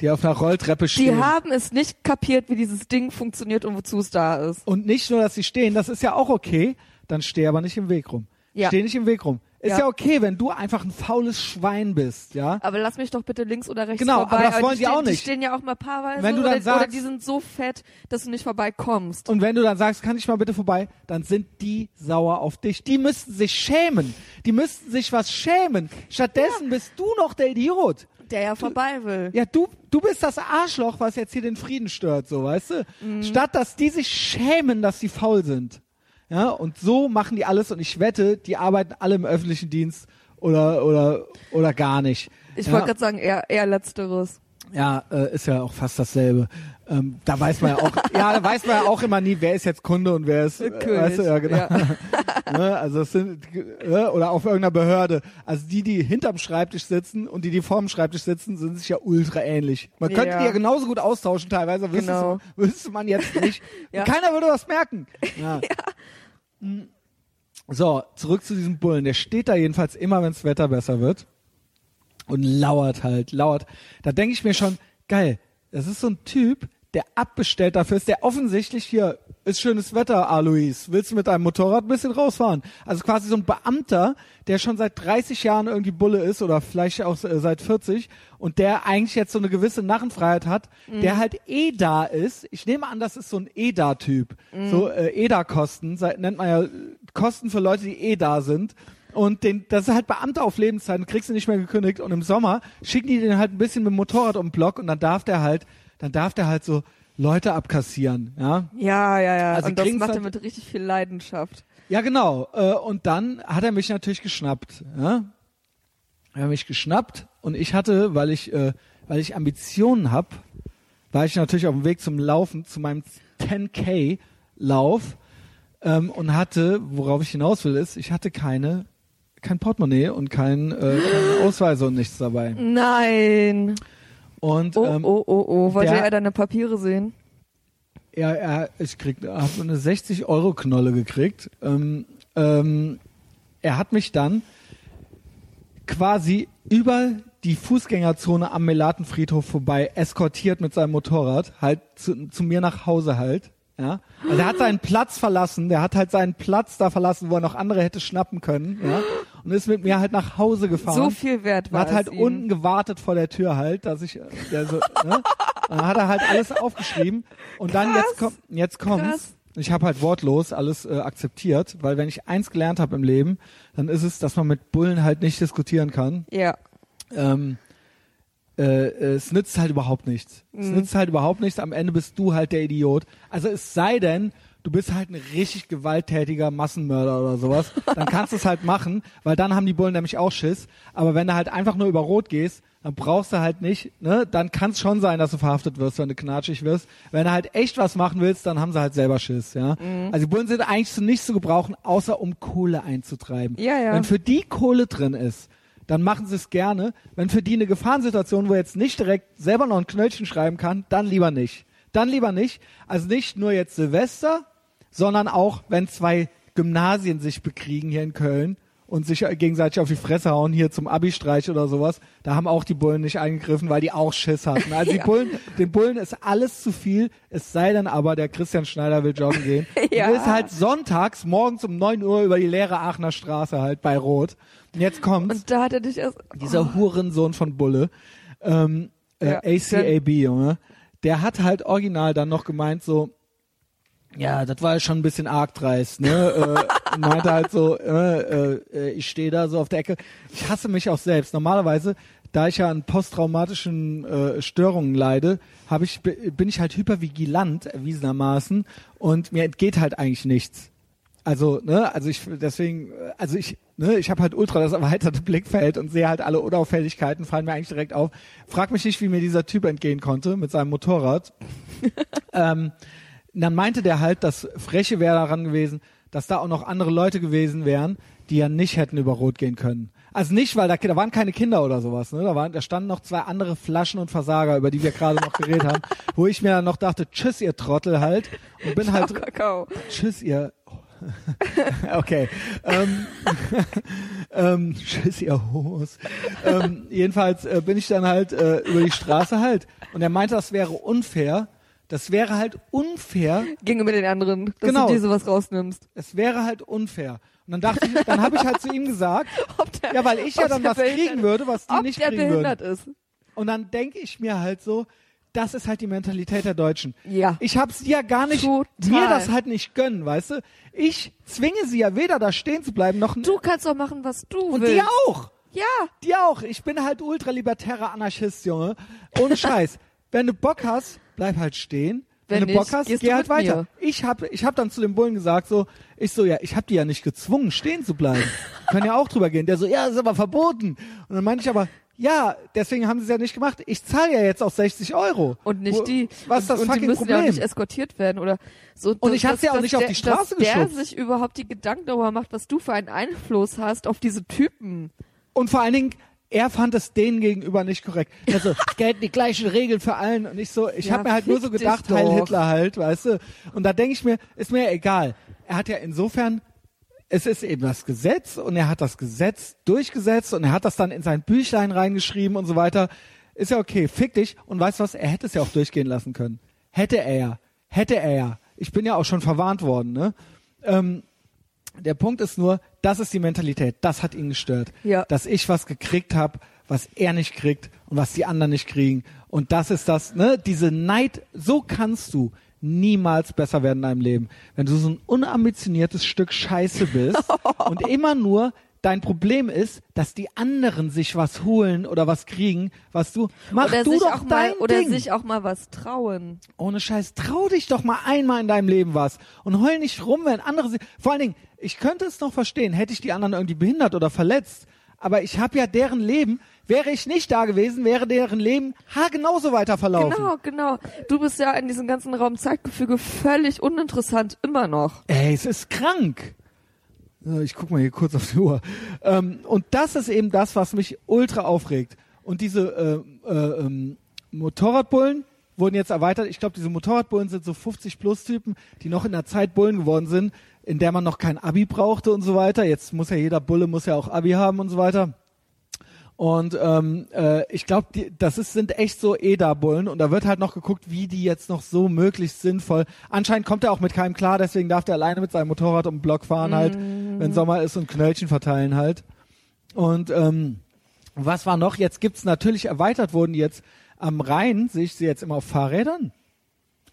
Die auf einer Rolltreppe Die stehen. haben es nicht kapiert, wie dieses Ding funktioniert und wozu es da ist. Und nicht nur, dass sie stehen, das ist ja auch okay, dann steh aber nicht im Weg rum. Ja. Steh nicht im Weg rum. Ist ja. Ja. okay, wenn du einfach ein faules Schwein bist, ja. Aber lass mich doch bitte links oder rechts Genau, vorbei. aber das wollen die die auch Die nicht. stehen ja auch mal paarweise Wenn du dann oder, oder sagst- die sind so fett, dass du nicht vorbeikommst. Und wenn du dann sagst, kann ich mal bitte vorbei, dann sind die sauer auf dich. Die müssten sich schämen. Die müssten sich was schämen. Stattdessen bist du noch der Idiot. Der ja vorbei will. Ja, du, du bist das Arschloch, was jetzt hier den Frieden stört, so, weißt du? Mhm. Statt, dass die sich schämen, dass sie faul sind. Ja, und so machen die alles und ich wette, die arbeiten alle im öffentlichen Dienst oder, oder, oder gar nicht. Ich ja, wollte gerade sagen, eher, eher letzteres. ja, äh, ist ja auch fast dasselbe. Ähm, da weiß man ja auch, ja, da weiß man ja auch immer nie, wer ist jetzt Kunde und wer ist, äh, König. weißt du, ja, genau. Ja. ne, also es sind, äh, oder auf irgendeiner Behörde. Also die, die hinterm Schreibtisch sitzen und die, die vorm Schreibtisch sitzen, sind sich ja ultra ähnlich. Man könnte Ja. die ja genauso gut austauschen teilweise, wüsste, Genau. wüsste man jetzt nicht. Ja. Keiner würde was merken. Ja. So, zurück zu diesem Bullen. Der steht da jedenfalls immer, wenns Wetter besser wird und lauert halt, lauert. Da denke ich mir schon, geil, das ist so ein Typ, der abbestellt dafür ist, der offensichtlich hier ist schönes Wetter, Alois. Willst du mit deinem Motorrad ein bisschen rausfahren? Also quasi so ein Beamter, der schon seit 30 Jahren irgendwie Bulle ist oder vielleicht auch äh, seit 40 und der eigentlich jetzt so eine gewisse Narrenfreiheit hat, der halt eh da ist. Ich nehme an, das ist so ein EDA-Typ. So äh, EDA-Kosten, nennt man ja äh, Kosten für Leute, die eh da sind. Und den, das ist halt Beamter auf Lebenszeit und kriegst du nicht mehr gekündigt. Und im Sommer schicken die den halt ein bisschen mit dem Motorrad um den Block und dann darf der halt, dann darf der halt so Leute abkassieren, ja. Ja, ja, ja. Also und das macht er halt- mit richtig viel Leidenschaft. Ja, genau. Äh, Und dann hat er mich natürlich geschnappt. Ja? Er hat mich geschnappt und ich hatte, weil ich, äh, weil ich Ambitionen hab, war ich natürlich auf dem Weg zum Laufen, zu meinem 10K-Lauf ähm, und hatte, worauf ich hinaus will, ist, ich hatte keine, kein Portemonnaie und kein, äh, keine Ausweise und nichts dabei. Nein. Und Oh, ähm, oh, oh, oh. Wollte der- er deine Papiere sehen? Ja, er, ich krieg, habe eine 60 Euro Knolle gekriegt. Ähm, ähm, er hat mich dann quasi über die Fußgängerzone am Melatenfriedhof vorbei eskortiert mit seinem Motorrad, halt zu, zu mir nach Hause halt. Ja, also er hat seinen Platz verlassen, der hat halt seinen Platz da verlassen, wo er noch andere hätte schnappen können, ja, und ist mit mir halt nach Hause gefahren. So viel wert Und war hat halt ihm. unten gewartet vor der Tür halt, dass ich, äh, der so, ne? Und dann hat er halt alles aufgeschrieben. Und dann Krass. jetzt kommt, jetzt kommt's. Krass. Ich habe halt wortlos alles äh, akzeptiert, weil wenn ich eins gelernt habe im Leben, dann ist es, dass man mit Bullen halt nicht diskutieren kann. Ja. Ähm, äh, es nützt halt überhaupt nichts. Es Mhm. nützt halt überhaupt nichts. Am Ende bist du halt der Idiot. Also es sei denn, du bist halt ein richtig gewalttätiger Massenmörder oder sowas, dann kannst du es halt machen, weil dann haben die Bullen nämlich auch Schiss. Aber wenn du halt einfach nur über Rot gehst, dann brauchst du halt nicht, ne? Dann kann es schon sein, dass du verhaftet wirst, wenn du knatschig wirst. Wenn du halt echt was machen willst, dann haben sie halt selber Schiss, ja. Mhm. Also die Bullen sind eigentlich zu nichts zu gebrauchen, außer um Kohle einzutreiben. Ja, ja. Wenn für die Kohle drin ist, dann machen sie es gerne. Wenn für die eine Gefahrensituation, wo jetzt nicht direkt selber noch ein Knöllchen schreiben kann, dann lieber nicht. Dann lieber nicht. Also nicht nur jetzt Silvester, sondern auch, wenn zwei Gymnasien sich bekriegen hier in Köln und sich gegenseitig auf die Fresse hauen, hier zum Abi-Streich oder sowas, da haben auch die Bullen nicht eingegriffen, weil die auch Schiss hatten. Also die Ja. Bullen, den Bullen ist alles zu viel, es sei denn aber, der Christian Schneider will joggen gehen. Ja. Du bist halt sonntags morgens um 9 Uhr über die leere Aachener Straße halt bei Rot. Und jetzt kommt's Und da hat er dich erst. dieser Hurensohn von Bulle, ähm, äh, Ja, ACAB, Junge, der hat halt original dann noch gemeint so, ja, das war schon ein bisschen arg dreist, ne? äh, und meinte halt so, äh, äh, ich stehe da so auf der Ecke. Ich hasse mich auch selbst. Normalerweise, da ich ja an posttraumatischen äh, Störungen leide, habe ich bin ich halt hypervigilant erwiesenermaßen und mir entgeht halt eigentlich nichts. Also, ne, also ich deswegen, äh, also ich, ne, ich habe halt ultra das erweiterte Blickfeld und sehe halt alle Unauffälligkeiten, fallen mir eigentlich direkt auf. Frag mich nicht, wie mir dieser Typ entgehen konnte mit seinem Motorrad. ähm, dann meinte der halt, das Freche wäre daran gewesen, dass da auch noch andere Leute gewesen wären, die ja nicht hätten über Rot gehen können. Also nicht, weil da, da waren keine Kinder oder sowas, ne? Da waren, da standen noch zwei andere Flaschen und Versager, über die wir gerade noch geredet haben, wo ich mir dann noch dachte, tschüss, ihr Trottel halt. Und bin halt, Kakao. Tschüss, ihr. okay. Ähm, ähm, tschüss, ihr Homos. Ähm, jedenfalls äh, bin ich dann halt äh, über die Straße halt. Und er meinte, das wäre unfair, das wäre halt unfair. Gegenüber den anderen, dass Genau. du dir sowas rausnimmst. Es wäre halt unfair. Und dann dachte ich, dann habe ich halt zu ihm gesagt, der, ja, weil ich ja dann was kriegen würde, was die nicht kriegen behindert würden. ist. Und dann denke ich mir halt so, das ist halt die Mentalität der Deutschen. Ja. Ich habe sie ja gar nicht, Total. mir das halt nicht gönnen, weißt du? Ich zwinge sie ja weder da stehen zu bleiben, noch Du kannst doch machen, was du und willst. die auch. Ja. Die auch. Ich bin halt ultralibertärer Anarchist, Junge. Ohne Scheiß. Wenn du Bock hast, bleib halt stehen. Wenn, Wenn du Bock nicht, hast, geh halt weiter. mir. Ich hab, ich hab dann zu dem Bullen gesagt, so, ich so, ja, ich hab die ja nicht gezwungen, stehen zu bleiben. Können ja auch drüber gehen. Der so, ja, ist aber verboten. Und dann meinte ich aber, ja, deswegen haben sie es ja nicht gemacht. Ich zahle ja jetzt auch 60 Euro. Und nicht Wo- die. Was ist das und, und die fucking müssen ja auch Problem? nicht eskortiert werden oder so. Und ich hab sie auch nicht auf der, die Straße dass der geschubst. sich überhaupt die Gedanken darüber macht, was du für einen Einfluss hast auf diese Typen. Und vor allen Dingen, er fand es denen gegenüber nicht korrekt. Also, es gelten die gleichen Regeln für allen. Und ich so, ich Ja, habe mir halt nur so gedacht, Heil. Hitler halt, weißt du. Und da denke ich mir, ist mir ja egal. Er hat ja insofern, es ist eben das Gesetz und er hat das Gesetz durchgesetzt und er hat das dann in sein Büchlein reingeschrieben und so weiter. Ist ja okay, fick dich. Und weißt du was, er hätte es ja auch durchgehen lassen können. Hätte er ja. Hätte er ja. Ich bin ja auch schon verwarnt worden, ne? Ähm, der Punkt ist nur, das ist die Mentalität. Das hat ihn gestört. Ja. Dass ich was gekriegt habe, was er nicht kriegt und was die anderen nicht kriegen. Und das ist das, ne? Diese Neid, so kannst du niemals besser werden in deinem Leben. Wenn du so ein unambitioniertes Stück Scheiße bist und immer nur dein Problem ist, dass die anderen sich was holen oder was kriegen, was du, mach oder du doch auch dein mal oder Ding. sich auch mal was trauen. Ohne Scheiß, trau dich doch mal einmal in deinem Leben was und heul nicht rum, wenn andere sie. Vor allen Dingen, ich könnte es noch verstehen, hätte ich die anderen irgendwie behindert oder verletzt, aber ich habe ja deren Leben, wäre ich nicht da gewesen, wäre deren Leben haargenauso weiter verlaufen. Genau, genau. Du bist ja in diesem ganzen Raum Zeitgefüge völlig uninteressant immer noch. Ey, es ist krank. Äh, Ich guck mal hier kurz auf die Uhr. Ähm, und das ist eben das, was mich ultra aufregt. Und diese äh, äh, ähm, Motorradbullen wurden jetzt erweitert. Ich glaube, diese Motorradbullen sind so 50 plus Typen, die noch in der Zeit Bullen geworden sind, in der man noch kein Abi brauchte und so weiter. Jetzt muss ja jeder Bulle muss ja auch Abi haben und so weiter. Und ähm, äh, ich glaube, das ist, sind echt so EDA-Bullen und da wird halt noch geguckt, wie die jetzt noch so möglichst sinnvoll. Anscheinend kommt er auch mit keinem klar, deswegen darf der alleine mit seinem Motorrad um den Block fahren halt, wenn Sommer ist und Knöllchen verteilen halt. Und ähm, was war noch? Jetzt gibt's natürlich erweitert wurden jetzt am Rhein, sehe ich sie jetzt immer auf Fahrrädern.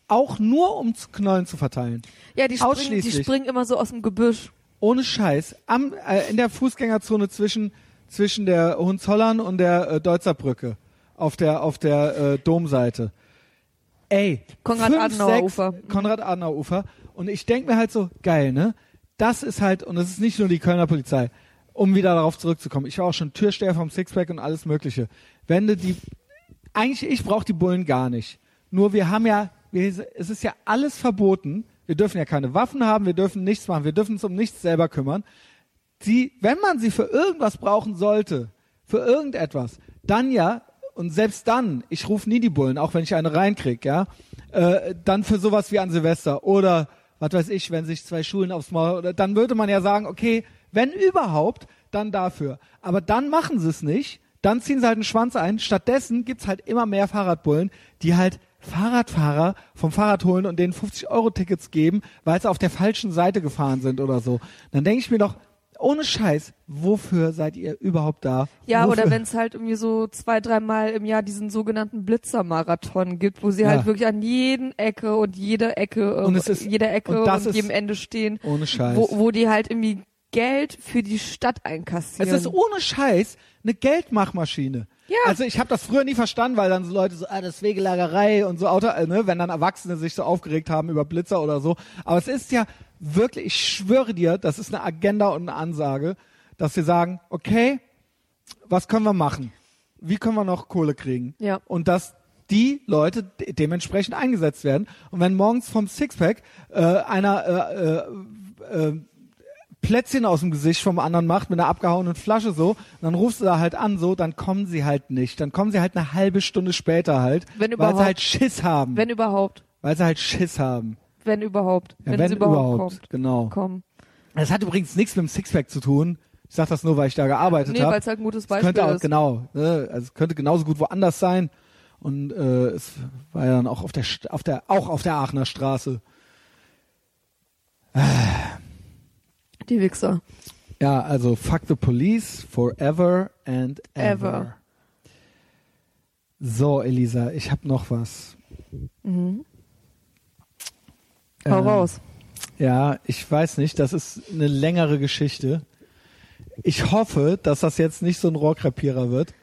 Auch nur um zu Knollen zu verteilen. Ja, die springen, die springen immer so aus dem Gebüsch. Ohne Scheiß. Am, äh, in der Fußgängerzone zwischen, zwischen der Hohenzollern und der äh, Deutzer Brücke. Auf der, auf der äh, Domseite. Ey. Konrad-Adenauer-Ufer. Konrad-Adenauer-Ufer. Und ich denk mir halt so, geil, ne? Das ist halt, und es ist nicht nur die Kölner Polizei, um wieder darauf zurückzukommen. Ich war auch schon Türsteher vom Sixpack und alles Mögliche. Wenn du die, eigentlich, ich brauche die Bullen gar nicht. Nur wir haben ja, wir, es ist ja alles verboten. Wir dürfen ja keine Waffen haben, wir dürfen nichts machen, wir dürfen uns um nichts selber kümmern. Sie, wenn man sie für irgendwas brauchen sollte, für irgendetwas, dann ja, und selbst dann, ich rufe nie die Bullen, auch wenn ich eine reinkrieg, ja, äh, dann für sowas wie an Silvester oder was weiß ich, wenn sich zwei Schulen aufs Maul, oder dann würde man ja sagen, okay, wenn überhaupt, dann dafür. Aber dann machen sie es nicht, dann ziehen sie halt einen Schwanz ein. Stattdessen gibt's halt immer mehr Fahrradbullen, die halt Fahrradfahrer vom Fahrrad holen und denen 50-Euro-Tickets geben, weil sie auf der falschen Seite gefahren sind oder so. Dann denke ich mir doch, ohne Scheiß, wofür seid ihr überhaupt da? Ja, wofür? oder wenn es halt irgendwie so zwei, dreimal im Jahr diesen sogenannten Blitzermarathon gibt, wo sie Ja. halt wirklich an jeden Ecke und jeder Ecke, Und es ist- jeder Ecke und und jedem Ende stehen, Ohne Scheiß. wo, wo die halt irgendwie Geld für die Stadt einkassieren. Es ist ohne Scheiß eine Geldmachmaschine. Ja. Also ich habe das früher nie verstanden, weil dann so Leute so, ah, das ist Wegelagerei und so Auto, äh, ne, wenn dann Erwachsene sich so aufgeregt haben über Blitzer oder so. Aber es ist ja wirklich, ich schwöre dir, das ist eine Agenda und eine Ansage, dass wir sagen, okay, was können wir machen? Wie können wir noch Kohle kriegen? Ja. Und dass die Leute de dementsprechend eingesetzt werden. Und wenn morgens vom Sixpack äh, einer äh, äh, äh, Plätzchen aus dem Gesicht vom anderen macht mit einer abgehauenen Flasche so, dann rufst du da halt an so, dann kommen sie halt nicht. Dann kommen sie halt eine halbe Stunde später halt, Wenn weil überhaupt. sie halt Schiss haben. wenn überhaupt, weil sie halt Schiss haben. wenn überhaupt, Ja, wenn, wenn überhaupt, überhaupt, kommt. genau. Kommen. Das hat übrigens nichts mit dem Sixpack zu tun. Ich sag das nur, weil ich da gearbeitet Nee, habe. weil es halt ein gutes Es Beispiel könnte auch, ist. genau, ne, also es könnte genauso gut woanders sein. Und äh, es war ja dann auch auf der, auf der, auch auf der Aachener Straße. Die Wichser. Ja, also fuck the police forever and ever. Ever. So, Elisa, ich habe noch was. Mhm. Hau Ähm, raus. Ja, ich weiß nicht, das ist eine längere Geschichte. Ich hoffe, dass das jetzt nicht so ein Rohrkrepierer wird,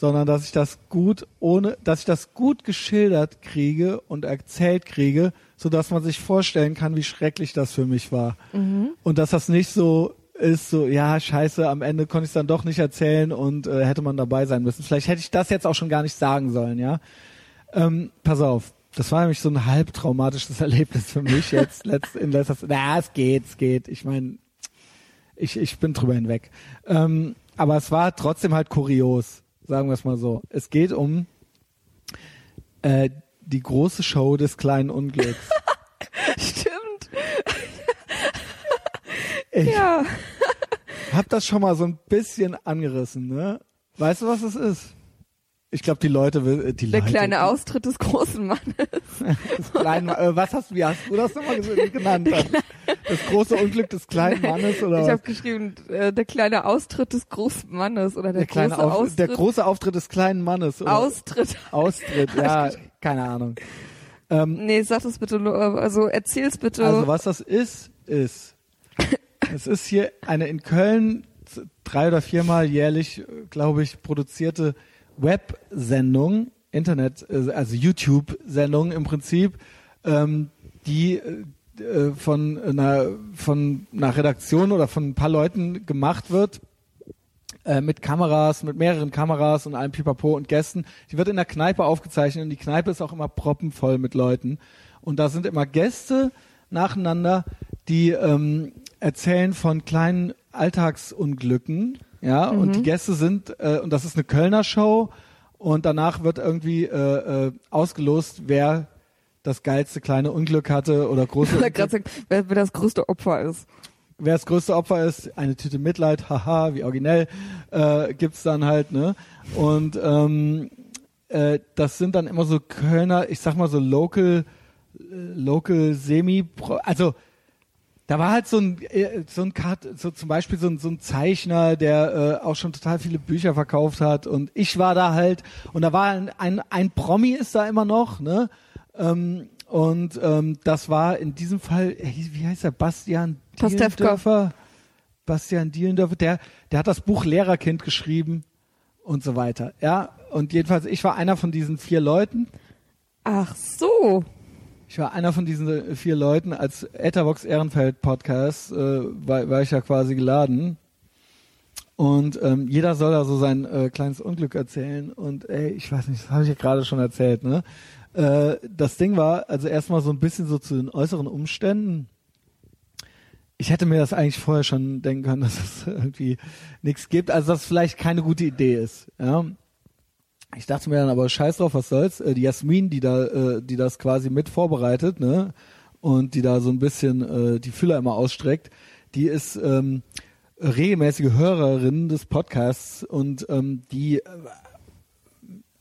sondern dass ich das gut ohne, dass ich das gut geschildert kriege und erzählt kriege, so dass man sich vorstellen kann, wie schrecklich das für mich war. Und dass das nicht so ist, so, ja, scheiße, am Ende konnte ich es dann doch nicht erzählen und äh, hätte man dabei sein müssen. Vielleicht hätte ich das jetzt auch schon gar nicht sagen sollen, ja. Ähm, pass auf, das war nämlich so ein halb traumatisches Erlebnis für mich jetzt letzt, in letzter Zeit. Na, es geht, es geht. Ich meine, ich, ich bin drüber hinweg. Ähm, aber es war trotzdem halt kurios, sagen wir es mal so. Es geht um äh, die große Show des kleinen Unglücks. Stimmt. Ich Ja. hab das schon mal so ein bisschen angerissen, ne? Weißt du, was es ist? Ich glaube, die Leute will, äh, die Der Leute, kleine Austritt des großen Mannes. des kleinen, äh, was hast, wie hast du das nochmal genannt? Das große Unglück des kleinen Mannes oder Ich habe geschrieben, äh, der kleine Austritt des großen Mannes oder der, Der kleine große Auf, Austritt. der große Auftritt des kleinen Mannes. Oder? Austritt. Austritt, ja, keine Ahnung. Ähm, Nee, sag das bitte also erzähl's bitte. also was das ist, ist, es ist hier eine in Köln drei oder viermal jährlich, glaube ich, produzierte Websendung, Internet, äh, also YouTube-Sendung im Prinzip, ähm, die äh, von einer, von einer Redaktion oder von ein paar Leuten gemacht wird äh, mit Kameras, mit mehreren Kameras und allem Pipapo und Gästen. Die wird in der Kneipe aufgezeichnet und die Kneipe ist auch immer proppenvoll mit Leuten. Und da sind immer Gäste nacheinander, die ähm, erzählen von kleinen Alltagsunglücken. Ja, und die Gäste sind, äh, und das ist eine Kölner Show, und danach wird irgendwie äh, äh, ausgelost, wer das geilste kleine Unglück hatte oder große sagen, wer, wer das größte Opfer ist. wer das größte Opfer ist, eine Tüte Mitleid, haha, wie originell, äh, gibt's dann halt, ne? Und ähm, äh, das sind dann immer so Kölner, ich sag mal so local, äh, local semi, also da war halt so ein, äh, so ein Kart, so zum Beispiel so ein, so ein Zeichner, der äh, auch schon total viele Bücher verkauft hat und ich war da halt und da war ein, ein, ein Promi ist da immer noch, ne? Ähm, und ähm, das war in diesem Fall, wie heißt er, Bastian. Dielendörfer? Bastian Dielendörfer, der, der hat das Buch Lehrerkind geschrieben und so weiter. Ja, und jedenfalls, ich war einer von diesen vier Leuten. Ach so. Ich war einer von diesen vier Leuten. Als Etherbox Ehrenfeld Podcast äh, war, war ich ja quasi geladen. Und ähm, jeder soll da so sein äh, kleines Unglück erzählen. Und ey, ich weiß nicht, das habe ich ja gerade schon erzählt, ne? Äh, das Ding war also erstmal so ein bisschen so zu den äußeren Umständen. Ich hätte mir das eigentlich vorher schon denken können, dass es irgendwie nichts gibt. Also dass es vielleicht keine gute Idee ist. Ja. Ich dachte mir dann aber scheiß drauf, was soll's. Äh, die Jasmin, die da, äh, die das quasi mit vorbereitet, ne, und die da so ein bisschen äh, die Fühler immer ausstreckt, die ist ähm, regelmäßige Hörerin des Podcasts und ähm, die äh,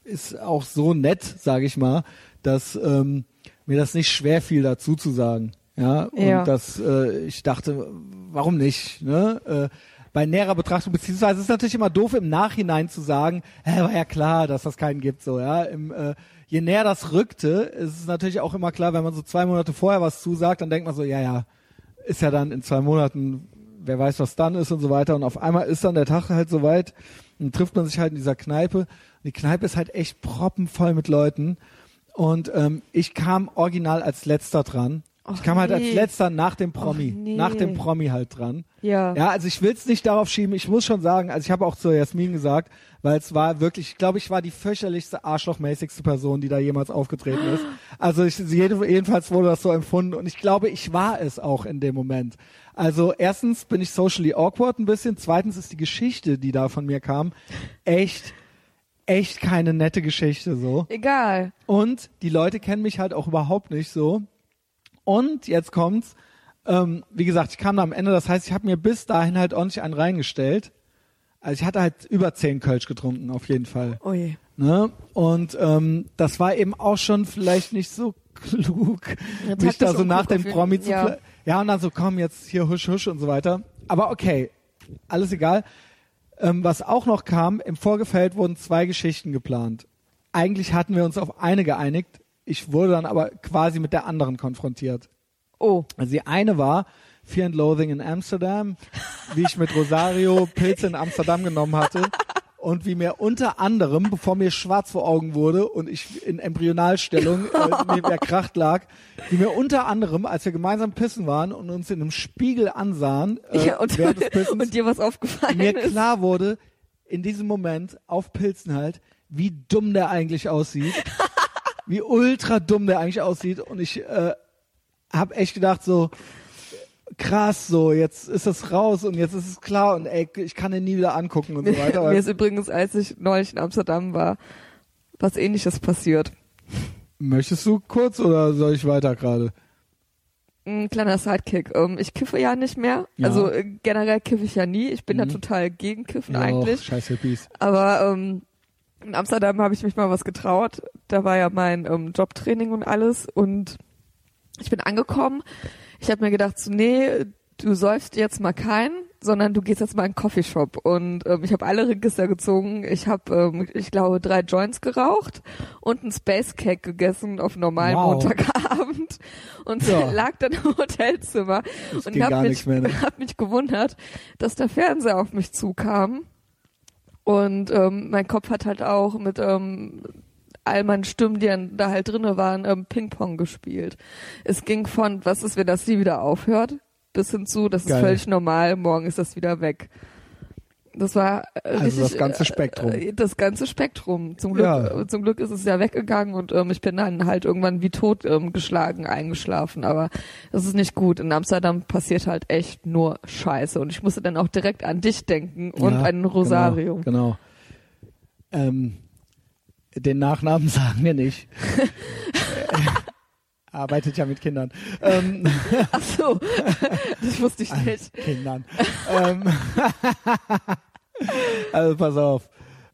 ist auch so nett, sage ich mal, dass ähm, mir das nicht schwer fiel, dazu zu sagen. Ja, und Ja. dass äh, ich dachte, warum nicht? Ne? Äh, bei näherer Betrachtung, beziehungsweise es ist natürlich immer doof im Nachhinein zu sagen, hä, war ja klar, dass das keinen gibt, so, ja. Im, äh, je näher das rückte, ist es natürlich auch immer klar, wenn man so zwei Monate vorher was zusagt, dann denkt man so, ja, ja, ist ja dann in zwei Monaten, wer weiß, was dann ist und so weiter. Und auf einmal ist dann der Tag halt soweit und trifft man sich halt in dieser Kneipe. Und die Kneipe ist halt echt proppenvoll mit Leuten. Und ähm, ich kam original als letzter dran. Ich kam halt als nee. letzter nach dem Promi. Nee. Nach dem Promi halt dran. Ja. Ja, also ich will es nicht darauf schieben. Ich muss schon sagen, also ich habe auch zu Jasmin gesagt, weil es war wirklich, ich glaube, ich war die fürchterlichste, arschlochmäßigste Person, die da jemals aufgetreten ist. Also ich, jede, jedenfalls wurde das so empfunden und ich glaube, ich war es auch in dem Moment. Also erstens bin ich socially awkward ein bisschen. Zweitens ist die Geschichte, die da von mir kam, echt, echt keine nette Geschichte so. Egal. Und die Leute kennen mich halt auch überhaupt nicht so. Und jetzt kommt's. Ähm, wie gesagt, ich kam da am Ende, das heißt, ich habe mir bis dahin halt ordentlich einen reingestellt. Also ich hatte halt über zehn Kölsch getrunken, auf jeden Fall. Ui. Ne? Und ähm, das war eben auch schon vielleicht nicht so klug, Ja, mich da so nach dem Promi zu ja. ja und dann so komm jetzt hier husch husch und so weiter. Aber okay, alles egal. Ähm, was auch noch kam, im Vorgefeld wurden zwei Geschichten geplant. Eigentlich hatten wir uns auf eine geeinigt. Ich wurde dann aber quasi mit der anderen konfrontiert. Oh, Also die eine war Fear and Loathing in Amsterdam, wie ich mit Rosario Pilze in Amsterdam genommen hatte und wie mir unter anderem, bevor mir schwarz vor Augen wurde und ich in Embryonalstellung äh, neben der Kracht lag, wie mir unter anderem, als wir gemeinsam pissen waren und uns in einem Spiegel ansahen, äh, ja, und, während des Pissens, und dir was aufgefallen mir ist. klar wurde, in diesem Moment auf Pilzen halt, wie dumm der eigentlich aussieht, wie ultra dumm der eigentlich aussieht und ich äh, habe echt gedacht so krass so jetzt ist das raus und jetzt ist es klar und ey ich kann den nie wieder angucken und so weiter. Mir ist übrigens, als ich neulich in Amsterdam war, was ähnliches passiert. Möchtest du kurz oder soll ich weiter gerade? Ein kleiner Sidekick. Ähm, ich kiffe ja nicht mehr. Ja. Also äh, generell kiffe ich ja nie. Ich bin Mhm. da total gegen Kiffen Ja, eigentlich. Scheiß Hippies. Aber ähm, in Amsterdam habe ich mich mal was getraut. Da war ja mein ähm, Jobtraining und alles. Und ich bin angekommen. Ich habe mir gedacht, so, nee, du säufst jetzt mal keinen, sondern du gehst jetzt mal in einen Coffeeshop. Und ähm, ich habe alle Register gezogen. Ich habe, ähm, ich glaube, drei Joints geraucht und einen Space Cake gegessen auf normalen Wow. Montagabend. Und Ja. lag dann im Hotelzimmer Das und habe mich, ne? hab mich gewundert, dass der Fernseher auf mich zukam. Und ähm, mein Kopf hat halt auch mit ähm, all meinen Stimmen, die da halt drinne waren, ähm, Ping-Pong gespielt. Es ging von, was ist, wenn das nie wieder aufhört, bis hin zu, das Geil. ist völlig normal, morgen ist das wieder weg. Das war äh, Also richtig, das ganze Spektrum. Äh, das ganze Spektrum. Zum Glück, Ja. äh, zum Glück ist es ja weggegangen und ähm, ich bin dann halt irgendwann wie tot ähm, geschlagen eingeschlafen. Aber das ist nicht gut. In Amsterdam passiert halt echt nur Scheiße. Und ich musste dann auch direkt an dich denken und Ja, an Rosario. Genau. genau. Ähm, den Nachnamen sagen wir nicht. Arbeitet ja mit Kindern. Ähm, Ach so, das wusste ich nicht. Kindern. ähm, also pass auf.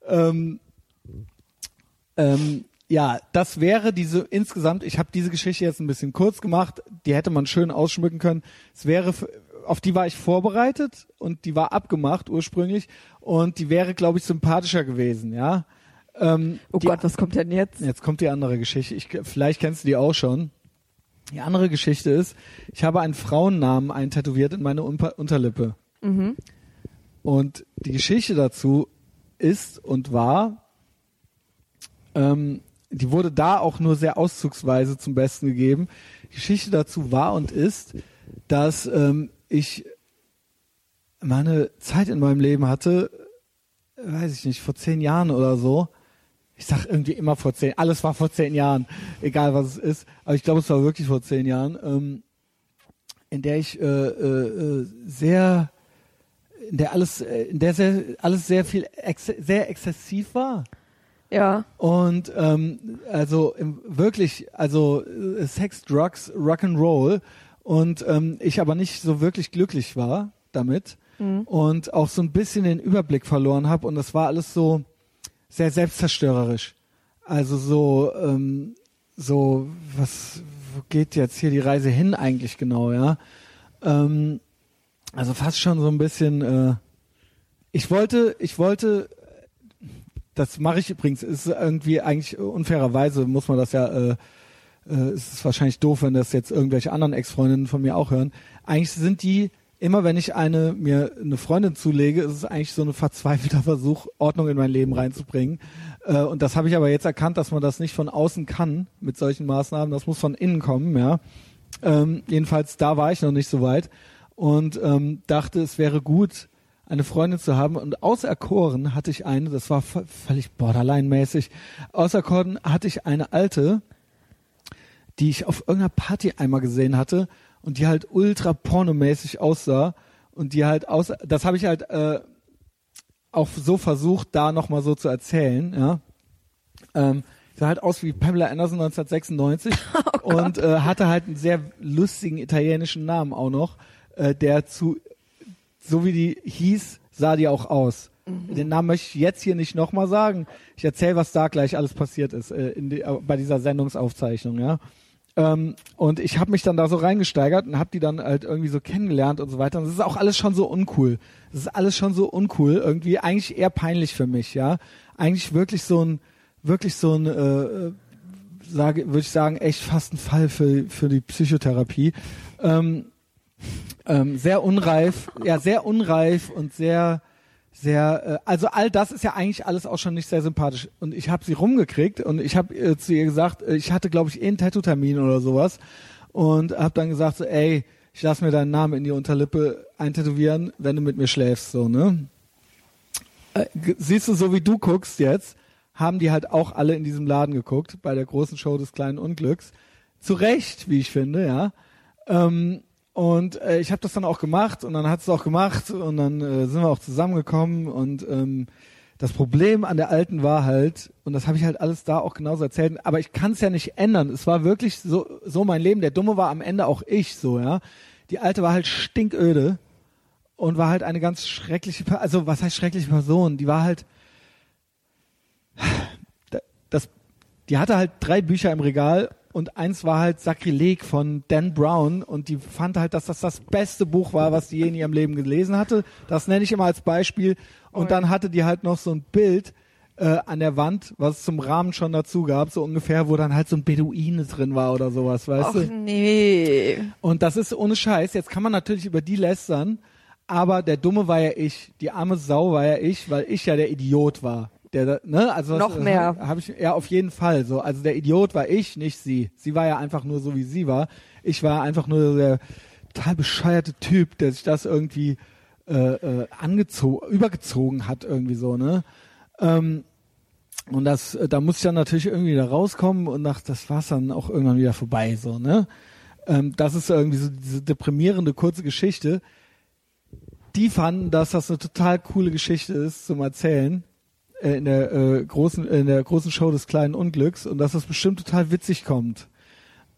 Ähm, ähm, ja, das wäre diese insgesamt, ich habe diese Geschichte jetzt ein bisschen kurz gemacht, die hätte man schön ausschmücken können. Es wäre auf die war ich vorbereitet und die war abgemacht ursprünglich und die wäre glaube ich sympathischer gewesen, ja. Ähm, Oh Gott, was kommt denn jetzt? Jetzt kommt die andere Geschichte. Ich, vielleicht kennst du die auch schon. Die andere Geschichte ist, ich habe einen Frauennamen eintätowiert in meine Unterlippe. Mhm. Und die Geschichte dazu ist und war, ähm, die wurde da auch nur sehr auszugsweise zum Besten gegeben. Die Geschichte dazu war und ist, dass ähm, ich meine Zeit in meinem Leben hatte, weiß ich nicht, vor zehn Jahren oder so. Ich sag irgendwie immer vor zehn, alles war vor zehn Jahren, egal was es ist. Aber ich glaube, es war wirklich vor zehn Jahren, ähm, in der ich äh, äh, äh, sehr in der alles, äh, in der sehr, alles sehr viel, ex sehr exzessiv war. Ja, Und ähm, also wirklich, also äh, Sex, Drugs, Rock'n'Roll und ähm, ich aber nicht so wirklich glücklich war damit. Und auch so ein bisschen den Überblick verloren habe und das war alles so sehr selbstzerstörerisch. Also so, ähm, so was wo geht jetzt hier die Reise hin eigentlich genau, ja? Ähm, also fast schon so ein bisschen. Äh, ich wollte, ich wollte das mache ich übrigens, ist irgendwie eigentlich unfairerweise, muss man das ja, äh, äh, es ist wahrscheinlich doof, wenn das jetzt irgendwelche anderen Ex-Freundinnen von mir auch hören. Eigentlich sind die, immer wenn ich eine, mir eine Freundin zulege, ist es eigentlich so ein verzweifelter Versuch, Ordnung in mein Leben reinzubringen. Äh, und das habe ich aber jetzt erkannt, dass man das nicht von außen kann mit solchen Maßnahmen, das muss von innen kommen, ja. Ähm, jedenfalls, da war ich noch nicht so weit und ähm, dachte, es wäre gut, eine Freundin zu haben und auserkoren hatte ich eine, das war völlig borderline-mäßig, auserkoren hatte ich eine alte, die ich auf irgendeiner Party einmal gesehen hatte und die halt ultra pornomäßig aussah und die halt aus, das habe ich halt äh, auch so versucht, da nochmal so zu erzählen, ja. Ähm, sah halt aus wie Pamela Anderson 1996 und äh, hatte halt einen sehr lustigen italienischen Namen auch noch, äh, der zu so wie die hieß, sah die auch aus. Den Namen möchte ich jetzt hier nicht nochmal sagen. Ich erzähle, was da gleich alles passiert ist äh, in die, äh, bei dieser Sendungsaufzeichnung, ja. Ähm, und ich habe mich dann da so reingesteigert und habe die dann halt irgendwie so kennengelernt und so weiter. Und das ist auch alles schon so uncool. Das ist alles schon so uncool. Irgendwie eigentlich eher peinlich für mich, ja. Eigentlich wirklich so ein, wirklich so ein, äh, sage, würde ich sagen, echt fast ein Fall für, für die Psychotherapie. Ähm, ähm, sehr unreif, ja, sehr unreif und sehr, sehr, äh, also all das ist ja eigentlich alles auch schon nicht sehr sympathisch. Und ich habe sie rumgekriegt und ich habe äh, zu ihr gesagt, äh, ich hatte, glaube ich, eh einen Tattoo-Termin oder sowas und habe dann gesagt, so, ey, ich lass mir deinen Namen in die Unterlippe eintätowieren, wenn du mit mir schläfst, so, ne? Äh, siehst du, so wie du guckst jetzt, haben die halt auch alle in diesem Laden geguckt, bei der großen Show des kleinen Unglücks. Zu Recht, wie ich finde, ja. Ähm, und äh, ich habe das dann auch gemacht und dann hat es auch gemacht und dann äh, sind wir auch zusammengekommen und ähm, das Problem an der alten war halt, und das habe ich halt alles da auch genauso erzählt, aber ich kann es ja nicht ändern. Es war wirklich so, so mein Leben. Der Dumme war am Ende auch ich so, ja. Die alte war halt stinköde und war halt eine ganz schreckliche, also was heißt schreckliche Person? Die war halt, das, die hatte halt drei Bücher im Regal und eins war halt Sakrileg von Dan Brown und die fand halt, dass das das beste Buch war, was die je in ihrem Leben gelesen hatte. Das nenne ich immer als Beispiel. Und dann hatte die halt noch so ein Bild äh, an der Wand, was es zum Rahmen schon dazu gab, so ungefähr, wo dann halt so ein Beduine drin war oder sowas, weißt Och du? nee. Und das ist ohne Scheiß. Jetzt kann man natürlich über die lästern, aber der Dumme war ja ich. Die arme Sau war ja ich, weil ich ja der Idiot war. Der, da- ne, also Noch mehr. Habe ich ja auf jeden Fall so. Also der Idiot war ich, nicht sie. Sie war ja einfach nur so wie sie war. Ich war einfach nur der total bescheuerte Typ, der sich das irgendwie äh, äh, angezogen, übergezogen hat irgendwie so, ne? Ähm, und das, äh, da muss ich dann natürlich irgendwie wieder rauskommen und nach, das war's dann auch irgendwann wieder vorbei, so, ne? Ähm, das ist irgendwie so diese deprimierende kurze Geschichte. Die fanden, dass das eine total coole Geschichte ist zum Erzählen äh, in der äh, großen in der großen Show des kleinen Unglücks und dass das bestimmt total witzig kommt.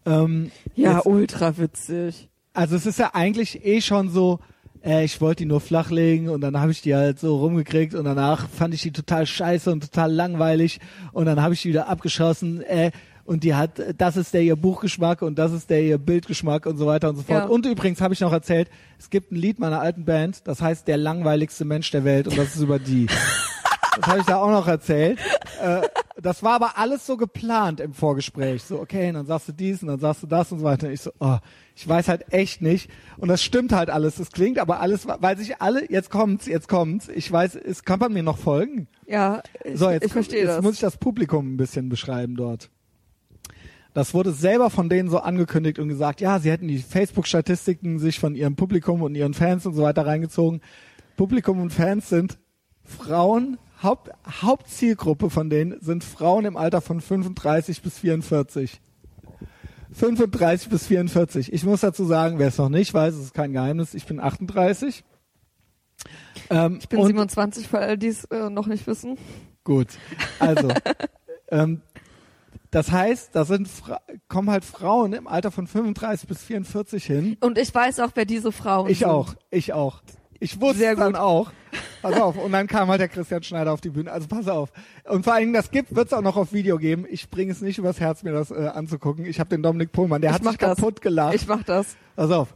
Ähm, Ja, jetzt- ultra witzig. also es ist ja eigentlich eh schon so, äh, ich wollte die nur flachlegen und dann habe ich die halt so rumgekriegt und danach fand ich die total scheiße und total langweilig und dann habe ich die wieder abgeschossen äh, und die hat, das ist der ihr Buchgeschmack und das ist der ihr Bildgeschmack und so weiter und so fort. Ja. Und übrigens habe ich noch erzählt, es gibt ein Lied meiner alten Band, das heißt der langweiligste Mensch der Welt und das ist über die. Das habe ich da auch noch erzählt. Äh, das war aber alles so geplant im Vorgespräch. So, okay, und dann sagst du dies und dann sagst du das und so weiter. Und ich so, oh, ich weiß halt echt nicht. Und das stimmt halt alles. Das klingt aber alles, weil sich alle, jetzt kommt's, jetzt kommt's. Ich weiß, es kann man mir noch folgen. Ja, ich, So, jetzt, ich verstehe jetzt das. muss ich das Publikum ein bisschen beschreiben dort. Das wurde selber von denen so angekündigt und gesagt, ja, sie hätten die Facebook-Statistiken sich von ihrem Publikum und ihren Fans und so weiter reingezogen. Publikum und Fans sind Frauen, Haupt, Hauptzielgruppe von denen sind Frauen im Alter von 35 bis 44. 35 bis 44. Ich muss dazu sagen, wer es noch nicht weiß, es ist kein Geheimnis, ich bin 38. Ähm, ich bin und 27, für alle, die es äh, noch nicht wissen. Gut, also ähm, das heißt, da sind Fra kommen halt Frauen im Alter von 35 bis 44 hin. Und ich weiß auch, wer diese Frauen Ich sind. auch, ich auch. Ich wusste Sehr es dann auch. Pass auf. Und dann kam halt der Christian Schneider auf die Bühne. Also pass auf. Und vor allen Dingen, das gibt, wird es auch noch auf Video geben. Ich bringe es nicht übers Herz, mir das äh, anzugucken. Ich habe den Dominik Pohlmann, der Ich hat mach sich das. kaputt gelacht. Ich mach das. Pass auf.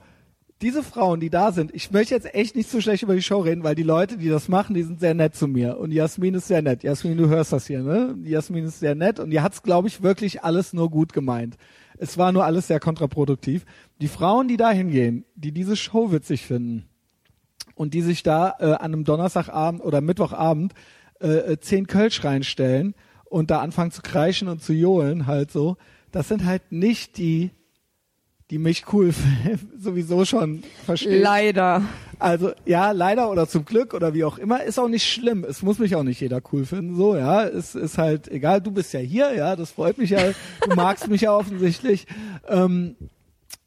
Diese Frauen, die da sind, ich möchte jetzt echt nicht so schlecht über die Show reden, weil die Leute, die das machen, die sind sehr nett zu mir. Und Jasmin ist sehr nett. Jasmin, du hörst das hier, ne? Jasmin ist sehr nett und die hat's, glaube ich, wirklich alles nur gut gemeint. Es war nur alles sehr kontraproduktiv. Die Frauen, die da hingehen, die diese Show witzig finden und die sich da äh, an einem Donnerstagabend oder Mittwochabend äh, äh, zehn Kölsch reinstellen und da anfangen zu kreischen und zu johlen, halt so, das sind halt nicht die, die mich cool sowieso schon verstehen. Leider. Also ja, leider oder zum Glück oder wie auch immer, ist auch nicht schlimm. Es muss mich auch nicht jeder cool finden. So, ja, es ist halt egal. Du bist ja hier, ja, das freut mich ja. Du magst mich ja offensichtlich. Ähm,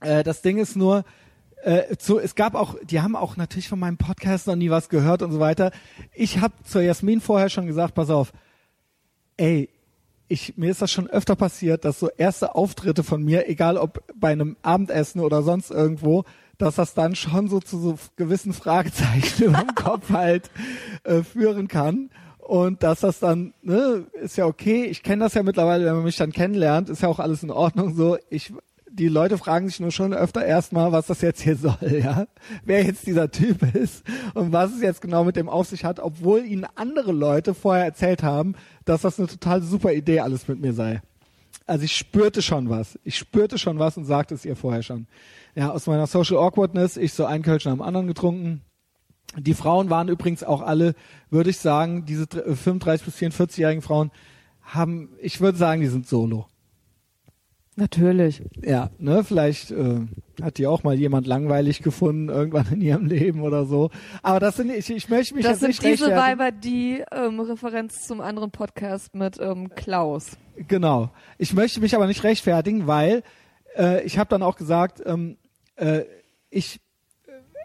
äh, das Ding ist nur, äh, zu, es gab auch, die haben auch natürlich von meinem Podcast noch nie was gehört und so weiter. Ich habe zur Jasmin vorher schon gesagt, pass auf, ey, ich, mir ist das schon öfter passiert, dass so erste Auftritte von mir, egal ob bei einem Abendessen oder sonst irgendwo, dass das dann schon so zu so gewissen Fragezeichen im Kopf halt äh, führen kann. Und dass das dann, ne, ist ja okay. Ich kenne das ja mittlerweile, wenn man mich dann kennenlernt, ist ja auch alles in Ordnung so. Ich die Leute fragen sich nur schon öfter erstmal, was das jetzt hier soll, ja. Wer jetzt dieser Typ ist und was es jetzt genau mit dem auf sich hat, obwohl ihnen andere Leute vorher erzählt haben, dass das eine total super Idee alles mit mir sei. Also ich spürte schon was. Ich spürte schon was und sagte es ihr vorher schon. Ja, aus meiner Social Awkwardness, ich so einen Kölsch nach dem anderen getrunken. Die Frauen waren übrigens auch alle, würde ich sagen, diese 35 bis 44-jährigen Frauen haben, ich würde sagen, die sind solo. Natürlich. Ja, ne, vielleicht äh, hat die auch mal jemand langweilig gefunden irgendwann in ihrem Leben oder so. Aber das sind ich, ich möchte mich Das sind nicht diese. Weiber, die ähm, Referenz zum anderen Podcast mit ähm, Klaus. Genau. Ich möchte mich aber nicht rechtfertigen, weil äh, ich habe dann auch gesagt, ähm, äh, ich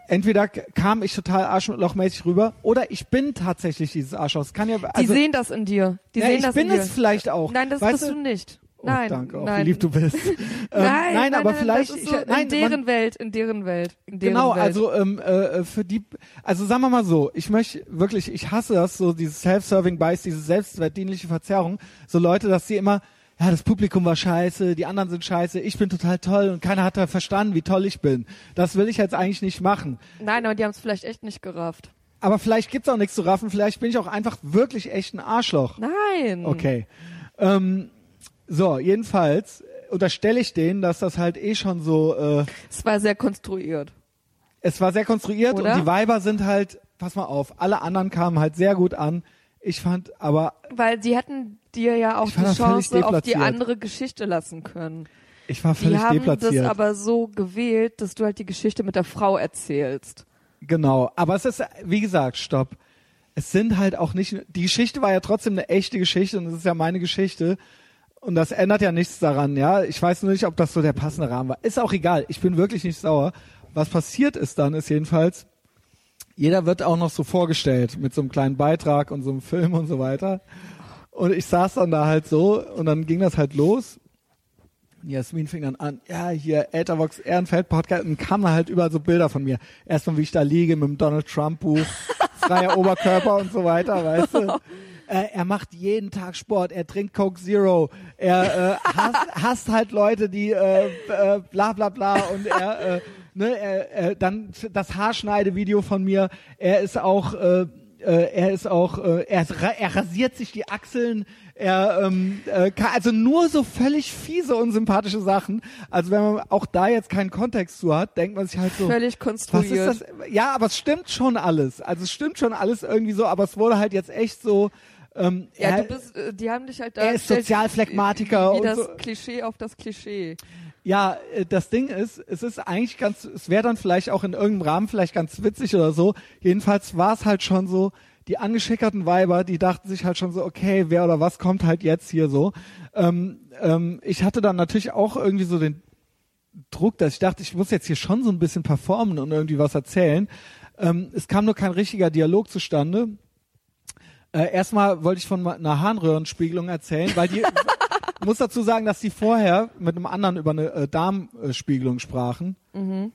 entweder k- kam ich total arschlochmäßig rüber oder ich bin tatsächlich dieses Arschloch. Kann ja Die also, sehen das in dir. Die ja, sehen ich das bin in dir. es vielleicht auch. Nein, das weißt bist du nicht. Oh, Nein, danke, auch nein. wie lieb du bist. ähm, nein, nein, aber nein, vielleicht ist ich, so nein, in deren man, Welt, in deren Welt, in deren Genau, Welt. also ähm, äh, für die, also sagen wir mal so, ich möchte wirklich, ich hasse das so, dieses Self-Serving Bias, diese selbstwertdienliche Verzerrung, so Leute, dass sie immer, ja, das Publikum war scheiße, die anderen sind scheiße, ich bin total toll und keiner hat da verstanden, wie toll ich bin. Das will ich jetzt eigentlich nicht machen. Nein, aber die haben es vielleicht echt nicht gerafft. Aber vielleicht gibt's auch nichts zu raffen, vielleicht bin ich auch einfach wirklich echt ein Arschloch. Nein. Okay. Ähm, so, jedenfalls unterstelle ich denen, dass das halt eh schon so, äh, Es war sehr konstruiert. es war sehr konstruiert Oder? und die Weiber sind halt, pass mal auf, alle anderen kamen halt sehr gut an. Ich fand aber, Weil sie hätten dir ja auch die Chance auf die andere Geschichte lassen können. ich war Die völlig haben deplatziert. das aber so gewählt, dass du halt die Geschichte mit der Frau erzählst. genau. Aber es ist, wie gesagt, stopp. Es sind halt auch nicht, die Geschichte war ja trotzdem eine echte Geschichte und es ist ja meine Geschichte. Und das ändert ja nichts daran, ja. Ich weiß nur nicht, ob das so der passende Rahmen war. Ist auch egal. Ich bin wirklich nicht sauer. Was passiert ist dann, ist jedenfalls, jeder wird auch noch so vorgestellt mit so einem kleinen Beitrag und so einem Film und so weiter. Und ich saß dann da halt so und dann ging das halt los. Jasmin fing dann an, ja, hier Ethervox Ehrenfeld Podcast und kamen halt überall so Bilder von mir. Erstmal, wie ich da liege mit dem Donald Trump Buch, freier Oberkörper und so weiter, weißt du. Äh, er macht jeden Tag Sport, er trinkt Coke Zero, er äh, hasst, hasst halt Leute, die äh, äh, bla bla bla und er, äh, ne, er, er, dann das Haarschneidevideo von mir, er ist auch äh, äh, er ist auch, äh, er, ra- er rasiert sich die Achseln, er, ähm, äh, kann, also nur so völlig fiese, unsympathische Sachen. Also wenn man auch da jetzt keinen Kontext zu hat, denkt man sich halt so, Völlig was konstruiert. ist das? Ja, aber es stimmt schon alles. Also es stimmt schon alles irgendwie so, aber es wurde halt jetzt echt so, ähm, Ja, er, du bist, äh, die haben dich halt er ist Sozialphlegmatiker wie, wie und das so. Klischee auf das Klischee. Ja, äh, das Ding ist, es ist eigentlich ganz, es wäre dann vielleicht auch in irgendeinem Rahmen vielleicht ganz witzig oder so. Jedenfalls war es halt schon so, die angeschickerten Weiber, die dachten sich halt schon so, okay, wer oder was kommt halt jetzt hier so. Ähm, ähm, ich hatte dann natürlich auch irgendwie so den Druck, dass ich dachte, ich muss jetzt hier schon so ein bisschen performen und irgendwie was erzählen. Ähm, es kam nur kein richtiger Dialog zustande. Äh, erstmal wollte ich von einer Harnröhrenspiegelung erzählen, weil die muss dazu sagen, dass die vorher mit einem anderen über eine äh, Darmspiegelung sprachen.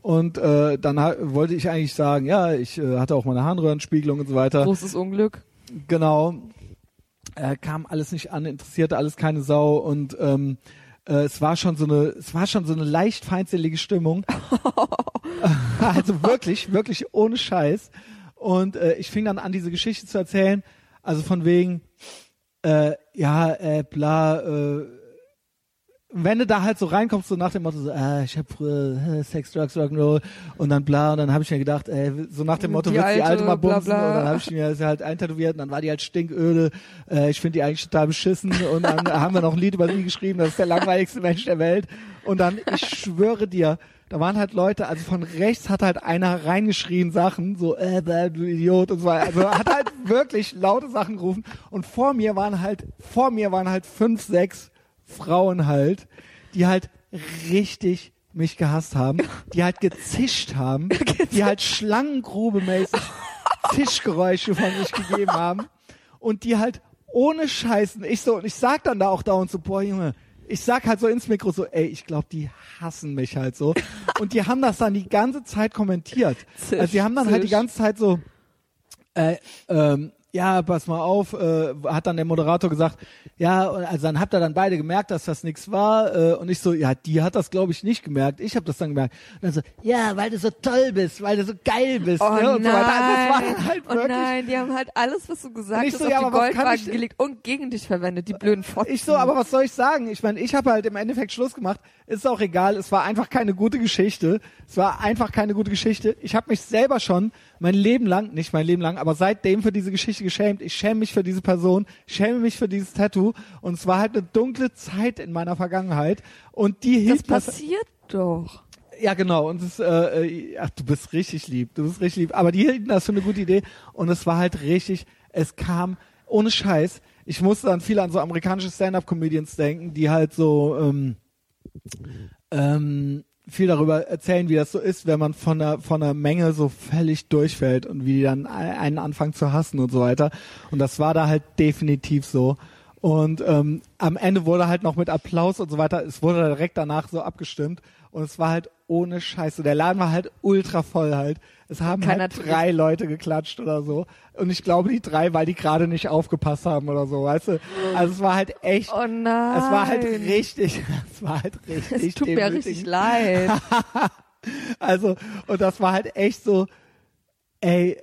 Und äh, dann wollte ich eigentlich sagen, ja, ich äh, hatte auch mal eine Harnröhrenspiegelung und so weiter. Großes Unglück. Genau. Äh, kam alles nicht an, interessierte alles keine Sau und ähm, äh, es war schon so eine, es war schon so eine leicht feindselige Stimmung. also wirklich, wirklich ohne Scheiß. Und äh, ich fing dann an, diese Geschichte zu erzählen. Also von wegen, äh, ja, äh, bla, äh, wenn du da halt so reinkommst, so nach dem Motto, so, ah, ich hab früher äh, Sex, Drugs, Rock'n'Roll und dann bla, und dann habe ich mir gedacht, ey, so nach dem Motto, Die wird's die alte, mal bla, bumsen? bla. und dann habe ich mir halt eintätowiert und dann war die halt stinköde, äh, ich finde die eigentlich total beschissen. Und dann haben wir noch ein Lied über sie geschrieben, das ist der langweiligste Mensch der Welt und dann, ich schwöre dir, da waren halt Leute, also von rechts hat halt einer reingeschrien Sachen, so, äh, du Idiot und so weiter. Also hat halt wirklich laute Sachen gerufen. Und vor mir waren halt, vor mir waren halt fünf, sechs Frauen halt, die halt richtig mich gehasst haben, die halt gezischt haben, die halt Schlangengrube-mäßig Zischgeräusche von sich gegeben haben und die halt ohne Scheißen, ich so, und ich sag dann da auch dauernd so, boah Junge, ich sag halt so ins Mikro so, ey, ich glaube, die hassen mich halt so. Und die haben das dann die ganze Zeit kommentiert. Zisch, also die haben dann halt die zisch. ganze Zeit so, äh, ähm, ja, pass mal auf, äh, hat dann der Moderator gesagt, ja, und also dann habt ihr dann beide gemerkt, dass das nichts war äh, und ich so, ja, die hat das glaube ich nicht gemerkt, ich habe das dann gemerkt. Und dann so, ja, weil du so toll bist, weil du so geil bist Oh ne, und nein. so weiter. Also das war dann halt oh wirklich, nein, die haben halt alles, was du gesagt hast, so, auf ja, die Goldwaage gelegt und gegen dich verwendet, die blöden Fotzen. ich so, aber was soll ich sagen? Ich meine, ich habe halt im Endeffekt Schluss gemacht. Ist auch egal, es war einfach keine gute Geschichte. Es war einfach keine gute Geschichte. Ich habe mich selber schon mein Leben lang, nicht mein Leben lang, aber seitdem für diese Geschichte geschämt. Ich schäme mich für diese Person, schäme mich für dieses Tattoo und es war halt eine dunkle Zeit in meiner Vergangenheit und die hielt das passiert doch. ja, genau. Und es, äh, äh, ach, du bist richtig lieb. Du bist richtig lieb. Aber die hielten das für eine gute Idee. Und es war halt richtig, es kam ohne Scheiß. Ich musste dann viel an so amerikanische Stand-up-Comedians denken, die halt so ähm, ähm, viel darüber erzählen, wie das so ist, wenn man von der von der Menge so völlig durchfällt und wie die dann einen anfangen zu hassen und so weiter. Und das war da halt definitiv so. Und ähm, am Ende wurde halt noch mit Applaus und so weiter, es wurde direkt danach so abgestimmt und es war halt ohne Scheiße. Der Laden war halt ultra voll halt. Es haben halt drei Leute geklatscht oder so. Und ich glaube die drei, weil die gerade nicht aufgepasst haben oder so, weißt du. Also es war halt echt, Oh nein. es war halt richtig, es war halt richtig Es tut mir demütigend. richtig leid. Also, und das war halt echt so, ey,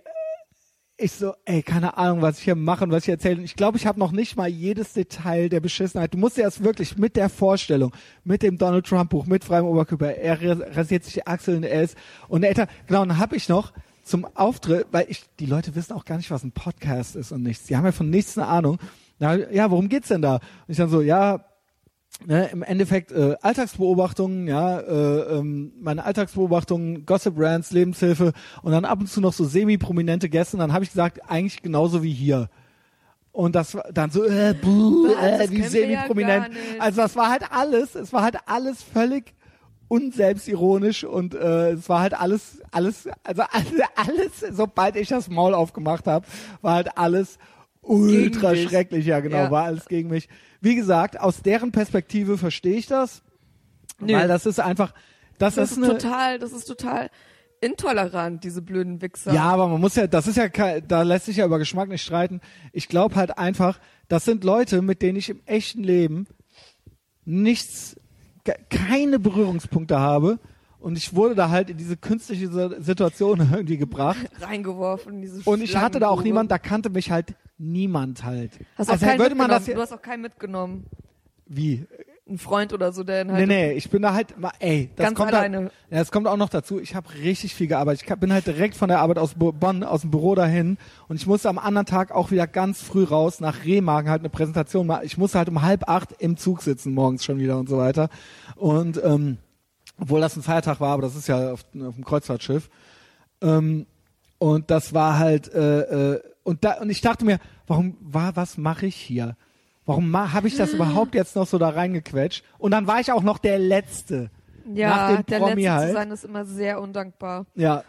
ich so, ey, keine Ahnung, was ich hier mache und was ich erzähle. Ich glaube, ich habe noch nicht mal jedes Detail der Beschissenheit. Du musst dir das wirklich mit der Vorstellung, mit dem Donald Trump Buch, mit freiem Oberkörper, er rasiert sich die Achseln, er ist, und er, genau, dann habe ich noch zum Auftritt, weil ich, die Leute wissen auch gar nicht, was ein Podcast ist und nichts. Die haben ja von nichts eine Ahnung. Na, ja, worum geht's denn da? Und ich dann so, ja, ne, im Endeffekt äh, Alltagsbeobachtungen, ja, äh, ähm, meine Alltagsbeobachtungen, Gossip Brands, Lebenshilfe und dann ab und zu noch so semi-prominente Gäste. Und dann habe ich gesagt, eigentlich genauso wie hier. Und das war dann so, äh, buh, äh, wie ja semi-prominent. nicht. also das war halt alles, es war halt alles völlig unselbstironisch und äh, es war halt alles, alles, also alles, sobald ich das Maul aufgemacht habe, war halt alles ultra schrecklich, ja genau, Ja. war alles gegen mich. Wie gesagt, aus deren Perspektive verstehe ich das, Nö. weil das ist einfach, das, Das ist ist total, das ist total intolerant, diese blöden Wichser. ja, aber man muss ja, das ist ja, da lässt sich ja über Geschmack nicht streiten. Ich glaube halt einfach, das sind Leute, mit denen ich im echten Leben nichts, ke- keine Berührungspunkte habe. Und ich wurde da halt in diese künstliche Si- Situation irgendwie gebracht. Reingeworfen in diese Und ich hatte da auch niemand, da kannte mich halt niemand halt. Hast auch also keinen würde man das Du hast auch keinen mitgenommen. wie? Ein Freund oder so, der dann Nee, halt nee, ich bin da halt, ey, das ganz kommt alleine. Halt, ja, das kommt auch noch dazu. Ich habe richtig viel gearbeitet. Ich bin halt direkt von der Arbeit aus Bo- Bonn, aus dem Büro dahin und ich musste am anderen Tag auch wieder ganz früh raus nach Remagen halt eine Präsentation machen. Ich musste halt um halb acht im Zug sitzen morgens schon wieder und so weiter. Und ähm, obwohl das ein Feiertag war, aber das ist ja auf, auf dem Kreuzfahrtschiff. Ähm, und das war halt äh, äh, und da und ich dachte mir, warum war was mache ich hier? Warum habe ich das überhaupt jetzt noch so da reingequetscht? Und dann war ich auch noch der Letzte. nach Ja, der Promi Letzte halt. zu sein ist immer sehr undankbar. Ja.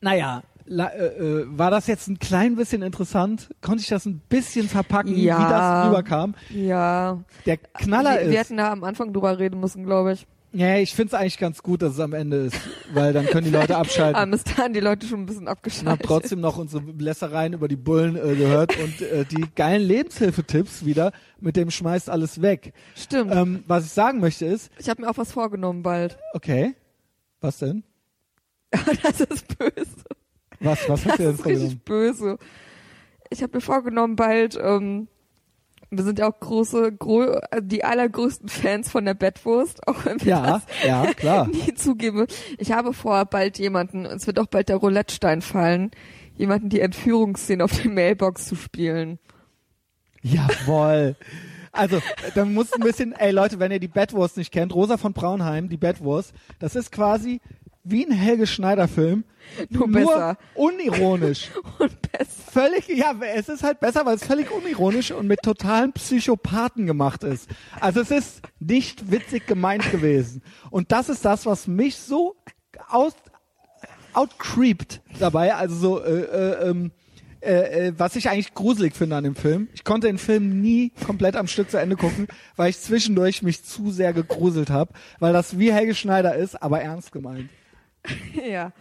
Naja, la, äh, äh, war das jetzt ein klein bisschen interessant? Konnte ich das ein bisschen verpacken, Ja. wie das rüberkam? Ja. Der Knaller wir, wir ist, hätten da am Anfang drüber reden müssen, glaube ich. Ja, ich finde es eigentlich ganz gut, dass es am Ende ist, weil dann können die Leute abschalten. Aber bis dahin die Leute schon ein bisschen und haben abgeschaltet. trotzdem noch unsere Lässereien über die Bullen äh, gehört und äh, die geilen Lebenshilfetipps wieder mit dem schmeißt alles weg. Stimmt. Ähm, was ich sagen möchte ist, Ich habe mir auch was vorgenommen bald. okay, was denn? das ist böse. Was, was hast Das du denn ist vorgenommen? richtig böse. Ich habe mir vorgenommen, bald, ähm, wir sind ja auch große, gro äh, die allergrößten Fans von der Bettwurst, auch wenn wir Ja, ja, das klar. nie zugeben. Ich habe vor, bald jemanden, es wird auch bald der Roulette-Stein fallen, jemanden die Entführungsszene auf der Mailbox zu spielen. Jawoll. Also, da muss ein bisschen, ey Leute, wenn ihr die Bettwurst nicht kennt, Rosa von Braunheim, die Bettwurst, das ist quasi wie ein Helge Schneider Film, Nur besser. unironisch. Und besser. Völlig, ja, es ist halt besser, weil es völlig unironisch und mit totalen Psychopathen gemacht ist. Also es ist nicht witzig gemeint gewesen. Und das ist das, was mich so aus, outcreept dabei, also so, äh, äh, ähm, äh, äh, was ich eigentlich gruselig finde an dem Film. Ich konnte den Film nie komplett am Stück zu Ende gucken, weil ich zwischendurch mich zu sehr gegruselt habe, weil das wie Helge Schneider ist, aber ernst gemeint. Ja.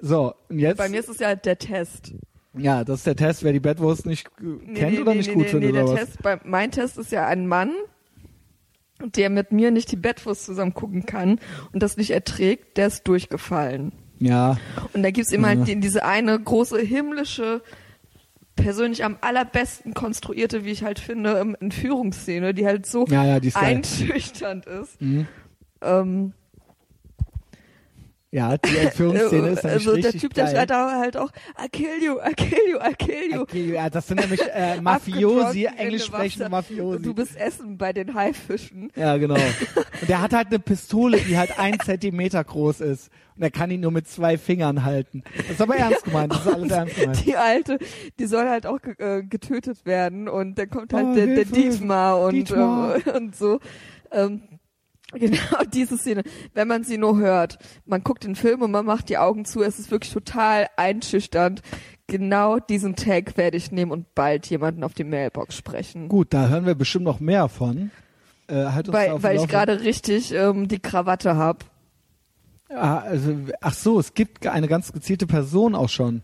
So, und jetzt. Bei mir ist es ja der Test. Ja, das ist der Test, wer die Bettwurst nicht Nee, kennt nee, oder nee, nicht gut findet oder der was. Test, bei, mein Test ist ja ein Mann, der mit mir nicht die Bettwurst zusammen gucken kann und das nicht erträgt, der ist durchgefallen. Ja, Und da gibt's immer Ja. halt die, diese eine große himmlische, persönlich am allerbesten konstruierte, wie ich halt finde, ähm, Entführungsszene, die halt so ja, ja, die ist einschüchternd ist. Mhm. Ähm, Ja, die Entführungsszene ist also der Typ, der geil. schreit da halt auch, I kill you, I kill you, I kill you. Okay, ja, das sind nämlich äh, Mafiosi, englisch sprechende. Mafiosi. Du bist Essen bei den Haifischen. Ja, genau. Und der hat halt eine Pistole, die halt ein Zentimeter groß ist. Und er kann ihn nur mit zwei Fingern halten. Das ist aber ernst gemeint. Das ist alles ernst gemeint. Die alte, die soll halt auch ge äh, getötet werden und dann kommt halt Oh, der, der. Dietmar und, Dietmar. Ähm, und so. Ähm, genau diese Szene, wenn man sie nur hört. Man guckt den Film und man macht die Augen zu. Es ist wirklich total einschüchternd. Genau diesen Tag werde ich nehmen und bald jemanden auf die Mailbox sprechen. Gut, da hören wir bestimmt noch mehr von. Äh, halt uns Weil, weil ich gerade richtig ähm, die Krawatte hab. Ah, also, ach so, es gibt eine ganz gezielte Person auch schon.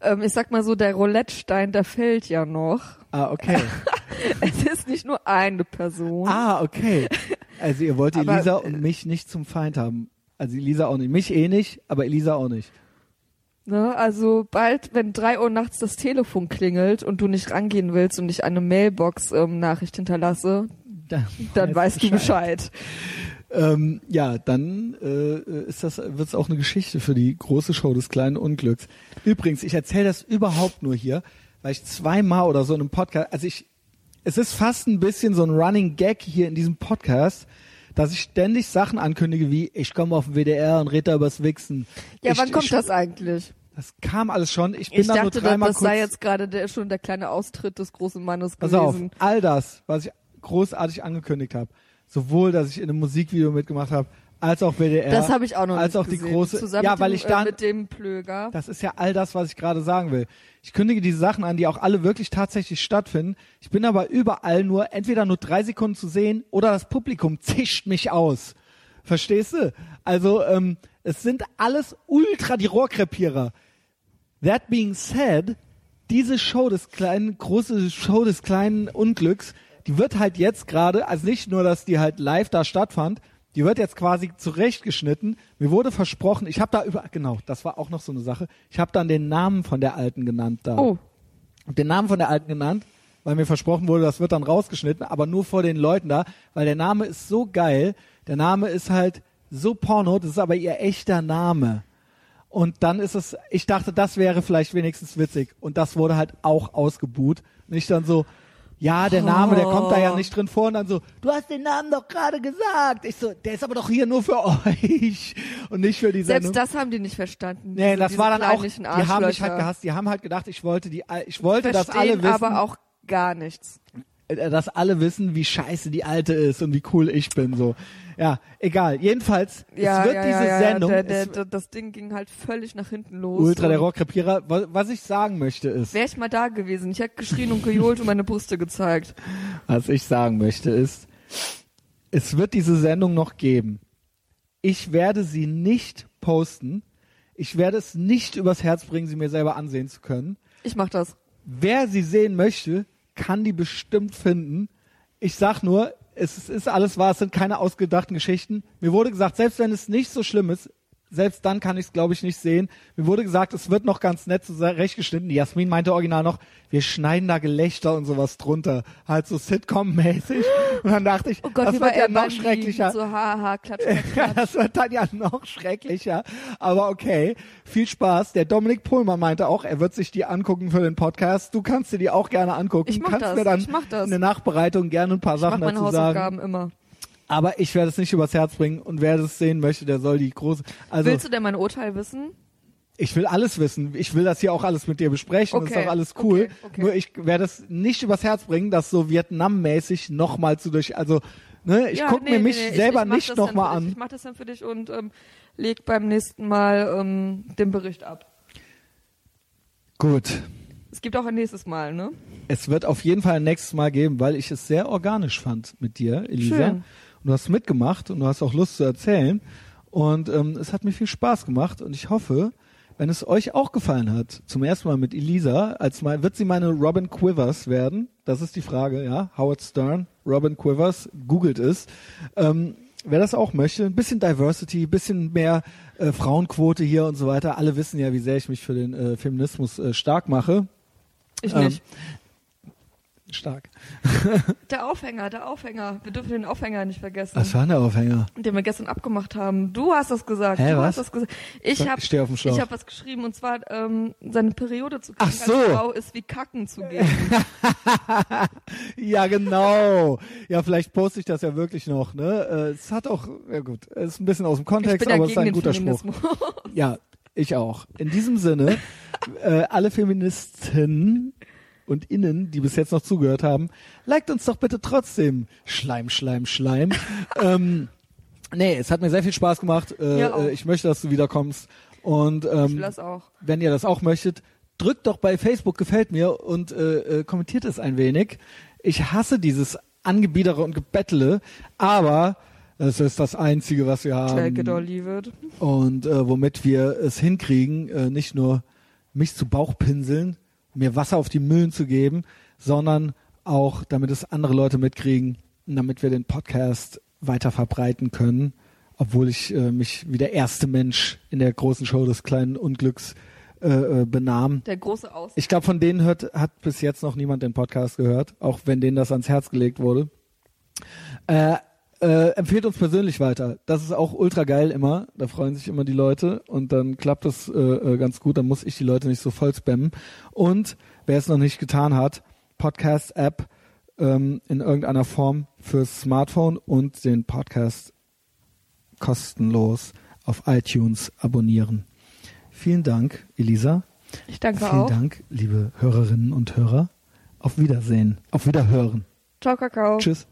Ähm, ich sag mal so, der Roulette-Stein, der fällt ja noch. Ah, okay. Es ist nicht nur eine Person. ah, okay. Also ihr wollt Aber, Elisa äh, und mich nicht zum Feind haben. Also Elisa auch nicht. Mich eh nicht, aber Elisa auch nicht. Ne? Also bald, wenn drei Uhr nachts das Telefon klingelt und du nicht rangehen willst und ich eine Mailbox-Nachricht hinterlasse, Dann, dann weißt du Bescheid. Ähm, ja, dann äh, ist das wird's auch eine Geschichte für die große Show des kleinen Unglücks. Übrigens, ich erzähle das überhaupt nur hier, weil ich zweimal oder so in einem Podcast, also ich, es ist fast ein bisschen so ein Running Gag hier in diesem Podcast, dass ich ständig Sachen ankündige wie ich komme auf den WDR und rede da übers Wichsen. Ja, ich, wann kommt ich, das eigentlich? Das kam alles schon. Ich bin Ich da nur dreimal das kurz. sei jetzt gerade der, schon der kleine Austritt des großen Mannes Pass auf, gewesen. all das, was ich großartig angekündigt habe, sowohl, dass ich in einem Musikvideo mitgemacht habe, als auch WDR. Das habe ich auch noch als nicht auch die gesehen. große. Zusammen ja, weil dem, ich dann, äh, mit dem Plöger. das ist ja all das, was ich gerade sagen will. Ich kündige diese Sachen an, die auch alle wirklich tatsächlich stattfinden. Ich bin aber überall nur, entweder nur drei Sekunden zu sehen oder das Publikum zischt mich aus. Verstehst du? Also, ähm, es sind alles ultra die Rohrkrepierer. That being said, diese Show des kleinen, große Show des kleinen Unglücks, die wird halt jetzt gerade, also nicht nur, dass die halt live da stattfand, die wird jetzt quasi zurechtgeschnitten. Mir wurde versprochen, ich habe da über, genau, das war auch noch so eine Sache. Ich habe dann den Namen von der Alten genannt da. Oh, den Namen von der Alten genannt, weil mir versprochen wurde, das wird dann rausgeschnitten, aber nur vor den Leuten da, weil der Name ist so geil. Der Name ist halt so porno, das ist aber ihr echter Name. Und dann ist es, ich dachte, das wäre vielleicht wenigstens witzig. Und das wurde halt auch ausgebuht. Und ich dann so, ja, der Name, der kommt da ja nicht drin vor. Und dann so, du hast den Namen doch gerade gesagt. Ich so, der ist aber doch hier nur für euch und nicht für die Sendung. selbst das haben die nicht verstanden. Nee, diese, das war dann auch, die haben mich halt gehasst. Die haben halt gedacht, ich wollte die, ich wollte, dass alle wissen, aber auch gar nichts. äh, dass alle wissen, wie scheiße die alte ist und wie cool ich bin, so. Ja, egal. Jedenfalls, Ja, es wird ja, diese ja. Sendung, Der, der, der, das Ding ging halt völlig nach hinten los. Ultra der Rohrkrepierer, wa- was ich sagen möchte ist, Wäre ich mal da gewesen. Ich hätte geschrien und gejohlt und meine Brüste gezeigt. was ich sagen möchte ist, es wird diese Sendung noch geben. Ich werde sie nicht posten. Ich werde es nicht übers Herz bringen, sie mir selber ansehen zu können. Ich mach das. Wer sie sehen möchte, kann die bestimmt finden. Ich sag nur, es ist- alles wahr, es sind keine ausgedachten Geschichten. Mir wurde gesagt, selbst wenn es nicht so schlimm ist, selbst dann kann ich es, glaube ich, nicht sehen. Mir wurde gesagt, es wird noch ganz nett zurechtgeschnitten. Die Jasmin meinte original noch, wir schneiden da Gelächter und sowas drunter. Halt so Sitcom-mäßig. Und dann dachte ich, Oh Gott, das wird ja noch schrecklicher. So haha, klatsch, klatsch, klatsch. das wird dann ja noch schrecklicher. Aber okay, viel Spaß. Der Dominik Pohlmann meinte auch, er wird sich die angucken für den Podcast. Du kannst dir die auch gerne angucken. Ich mach kannst das, mir dann ich mach das. in der Nachbereitung gerne ein paar Ich mach Sachen meine dazu sagen. Hausaufgaben immer. Aber ich werde es nicht übers Herz bringen und wer das sehen möchte, der soll die große. Also Willst du denn mein Urteil wissen? ich will alles wissen. Ich will das hier auch alles mit dir besprechen. Das ist Okay, auch alles cool. okay, okay. Nur ich werde es nicht übers Herz bringen, das so Vietnam-mäßig nochmal zu durch. Also ne, ich Ja, guck nee, mir nee, mich nee, ich- selber ich mach nicht nochmal an. Ich mach das dann für dich und ähm, leg beim nächsten Mal ähm, den Bericht ab. Gut. Es gibt auch ein nächstes Mal, ne? Es wird auf jeden Fall ein nächstes Mal geben, weil ich es sehr organisch fand mit dir, Elisa. Schön. Du hast mitgemacht und du hast auch Lust zu erzählen. Und ähm, es hat mir viel Spaß gemacht und ich hoffe, wenn es euch auch gefallen hat, zum ersten Mal mit Elisa, als mal, wird sie meine Robin Quivers werden? Das ist die Frage, ja. Howard Stern, Robin Quivers, googelt es. Ähm, wer das auch möchte, ein bisschen Diversity, ein bisschen mehr äh, Frauenquote hier und so weiter. Alle wissen ja, wie sehr ich mich für den äh, Feminismus äh, stark mache. Ich Ähm, nicht. Stark. Der Aufhänger, der Aufhänger. Wir dürfen den Aufhänger nicht vergessen. Was war denn der Aufhänger? den wir gestern abgemacht haben. Du hast das gesagt. Hä, du was? hast das gesagt. Ich habe ich habe was geschrieben und zwar ähm, seine Periode zu kriegen Ach so. als Frau ist wie Kacken zu gehen. Ja, genau. Ja, vielleicht poste ich das ja wirklich noch. Ne? Äh, Es hat auch, ja gut, es ist ein bisschen aus dem Kontext, aber es ist ein guter Spruch. Ja, ich auch. In diesem Sinne, äh, alle Feministen und Innen, die bis jetzt noch zugehört haben, liked uns doch bitte trotzdem. Schleim, Schleim, Schleim. ähm, nee, es hat mir sehr viel Spaß gemacht. Äh, Ja, äh, ich möchte, dass du wiederkommst. Und ähm, wenn ihr das auch möchtet, drückt doch bei Facebook gefällt mir und äh, äh, kommentiert es ein wenig. Ich hasse dieses Angebiedere und Gebettele, aber es ist das Einzige, was wir Take it or haben leave it. und äh, womit wir es hinkriegen, äh, nicht nur mich zu Bauchpinseln, mir Wasser auf die Mühlen zu geben, sondern auch, damit es andere Leute mitkriegen, damit wir den Podcast weiter verbreiten können, obwohl ich äh, mich wie der erste Mensch in der großen Show des kleinen Unglücks äh, äh, benahm. Der große Aus. Ich glaube, von denen hört, hat bis jetzt noch niemand den Podcast gehört, auch wenn denen das ans Herz gelegt wurde. Äh, äh, empfehlt uns persönlich weiter. Das ist auch ultra geil immer. Da freuen sich immer die Leute und dann klappt das äh, äh, ganz gut. Dann muss ich die Leute nicht so voll spammen. Und wer es noch nicht getan hat, Podcast-App ähm, in irgendeiner Form fürs Smartphone und den Podcast kostenlos auf iTunes abonnieren. Vielen Dank, Elisa. Ich danke Vielen auch. Dank, liebe Hörerinnen und Hörer. Auf Wiedersehen. Auf Wiederhören. Ciao, Kakao. Tschüss.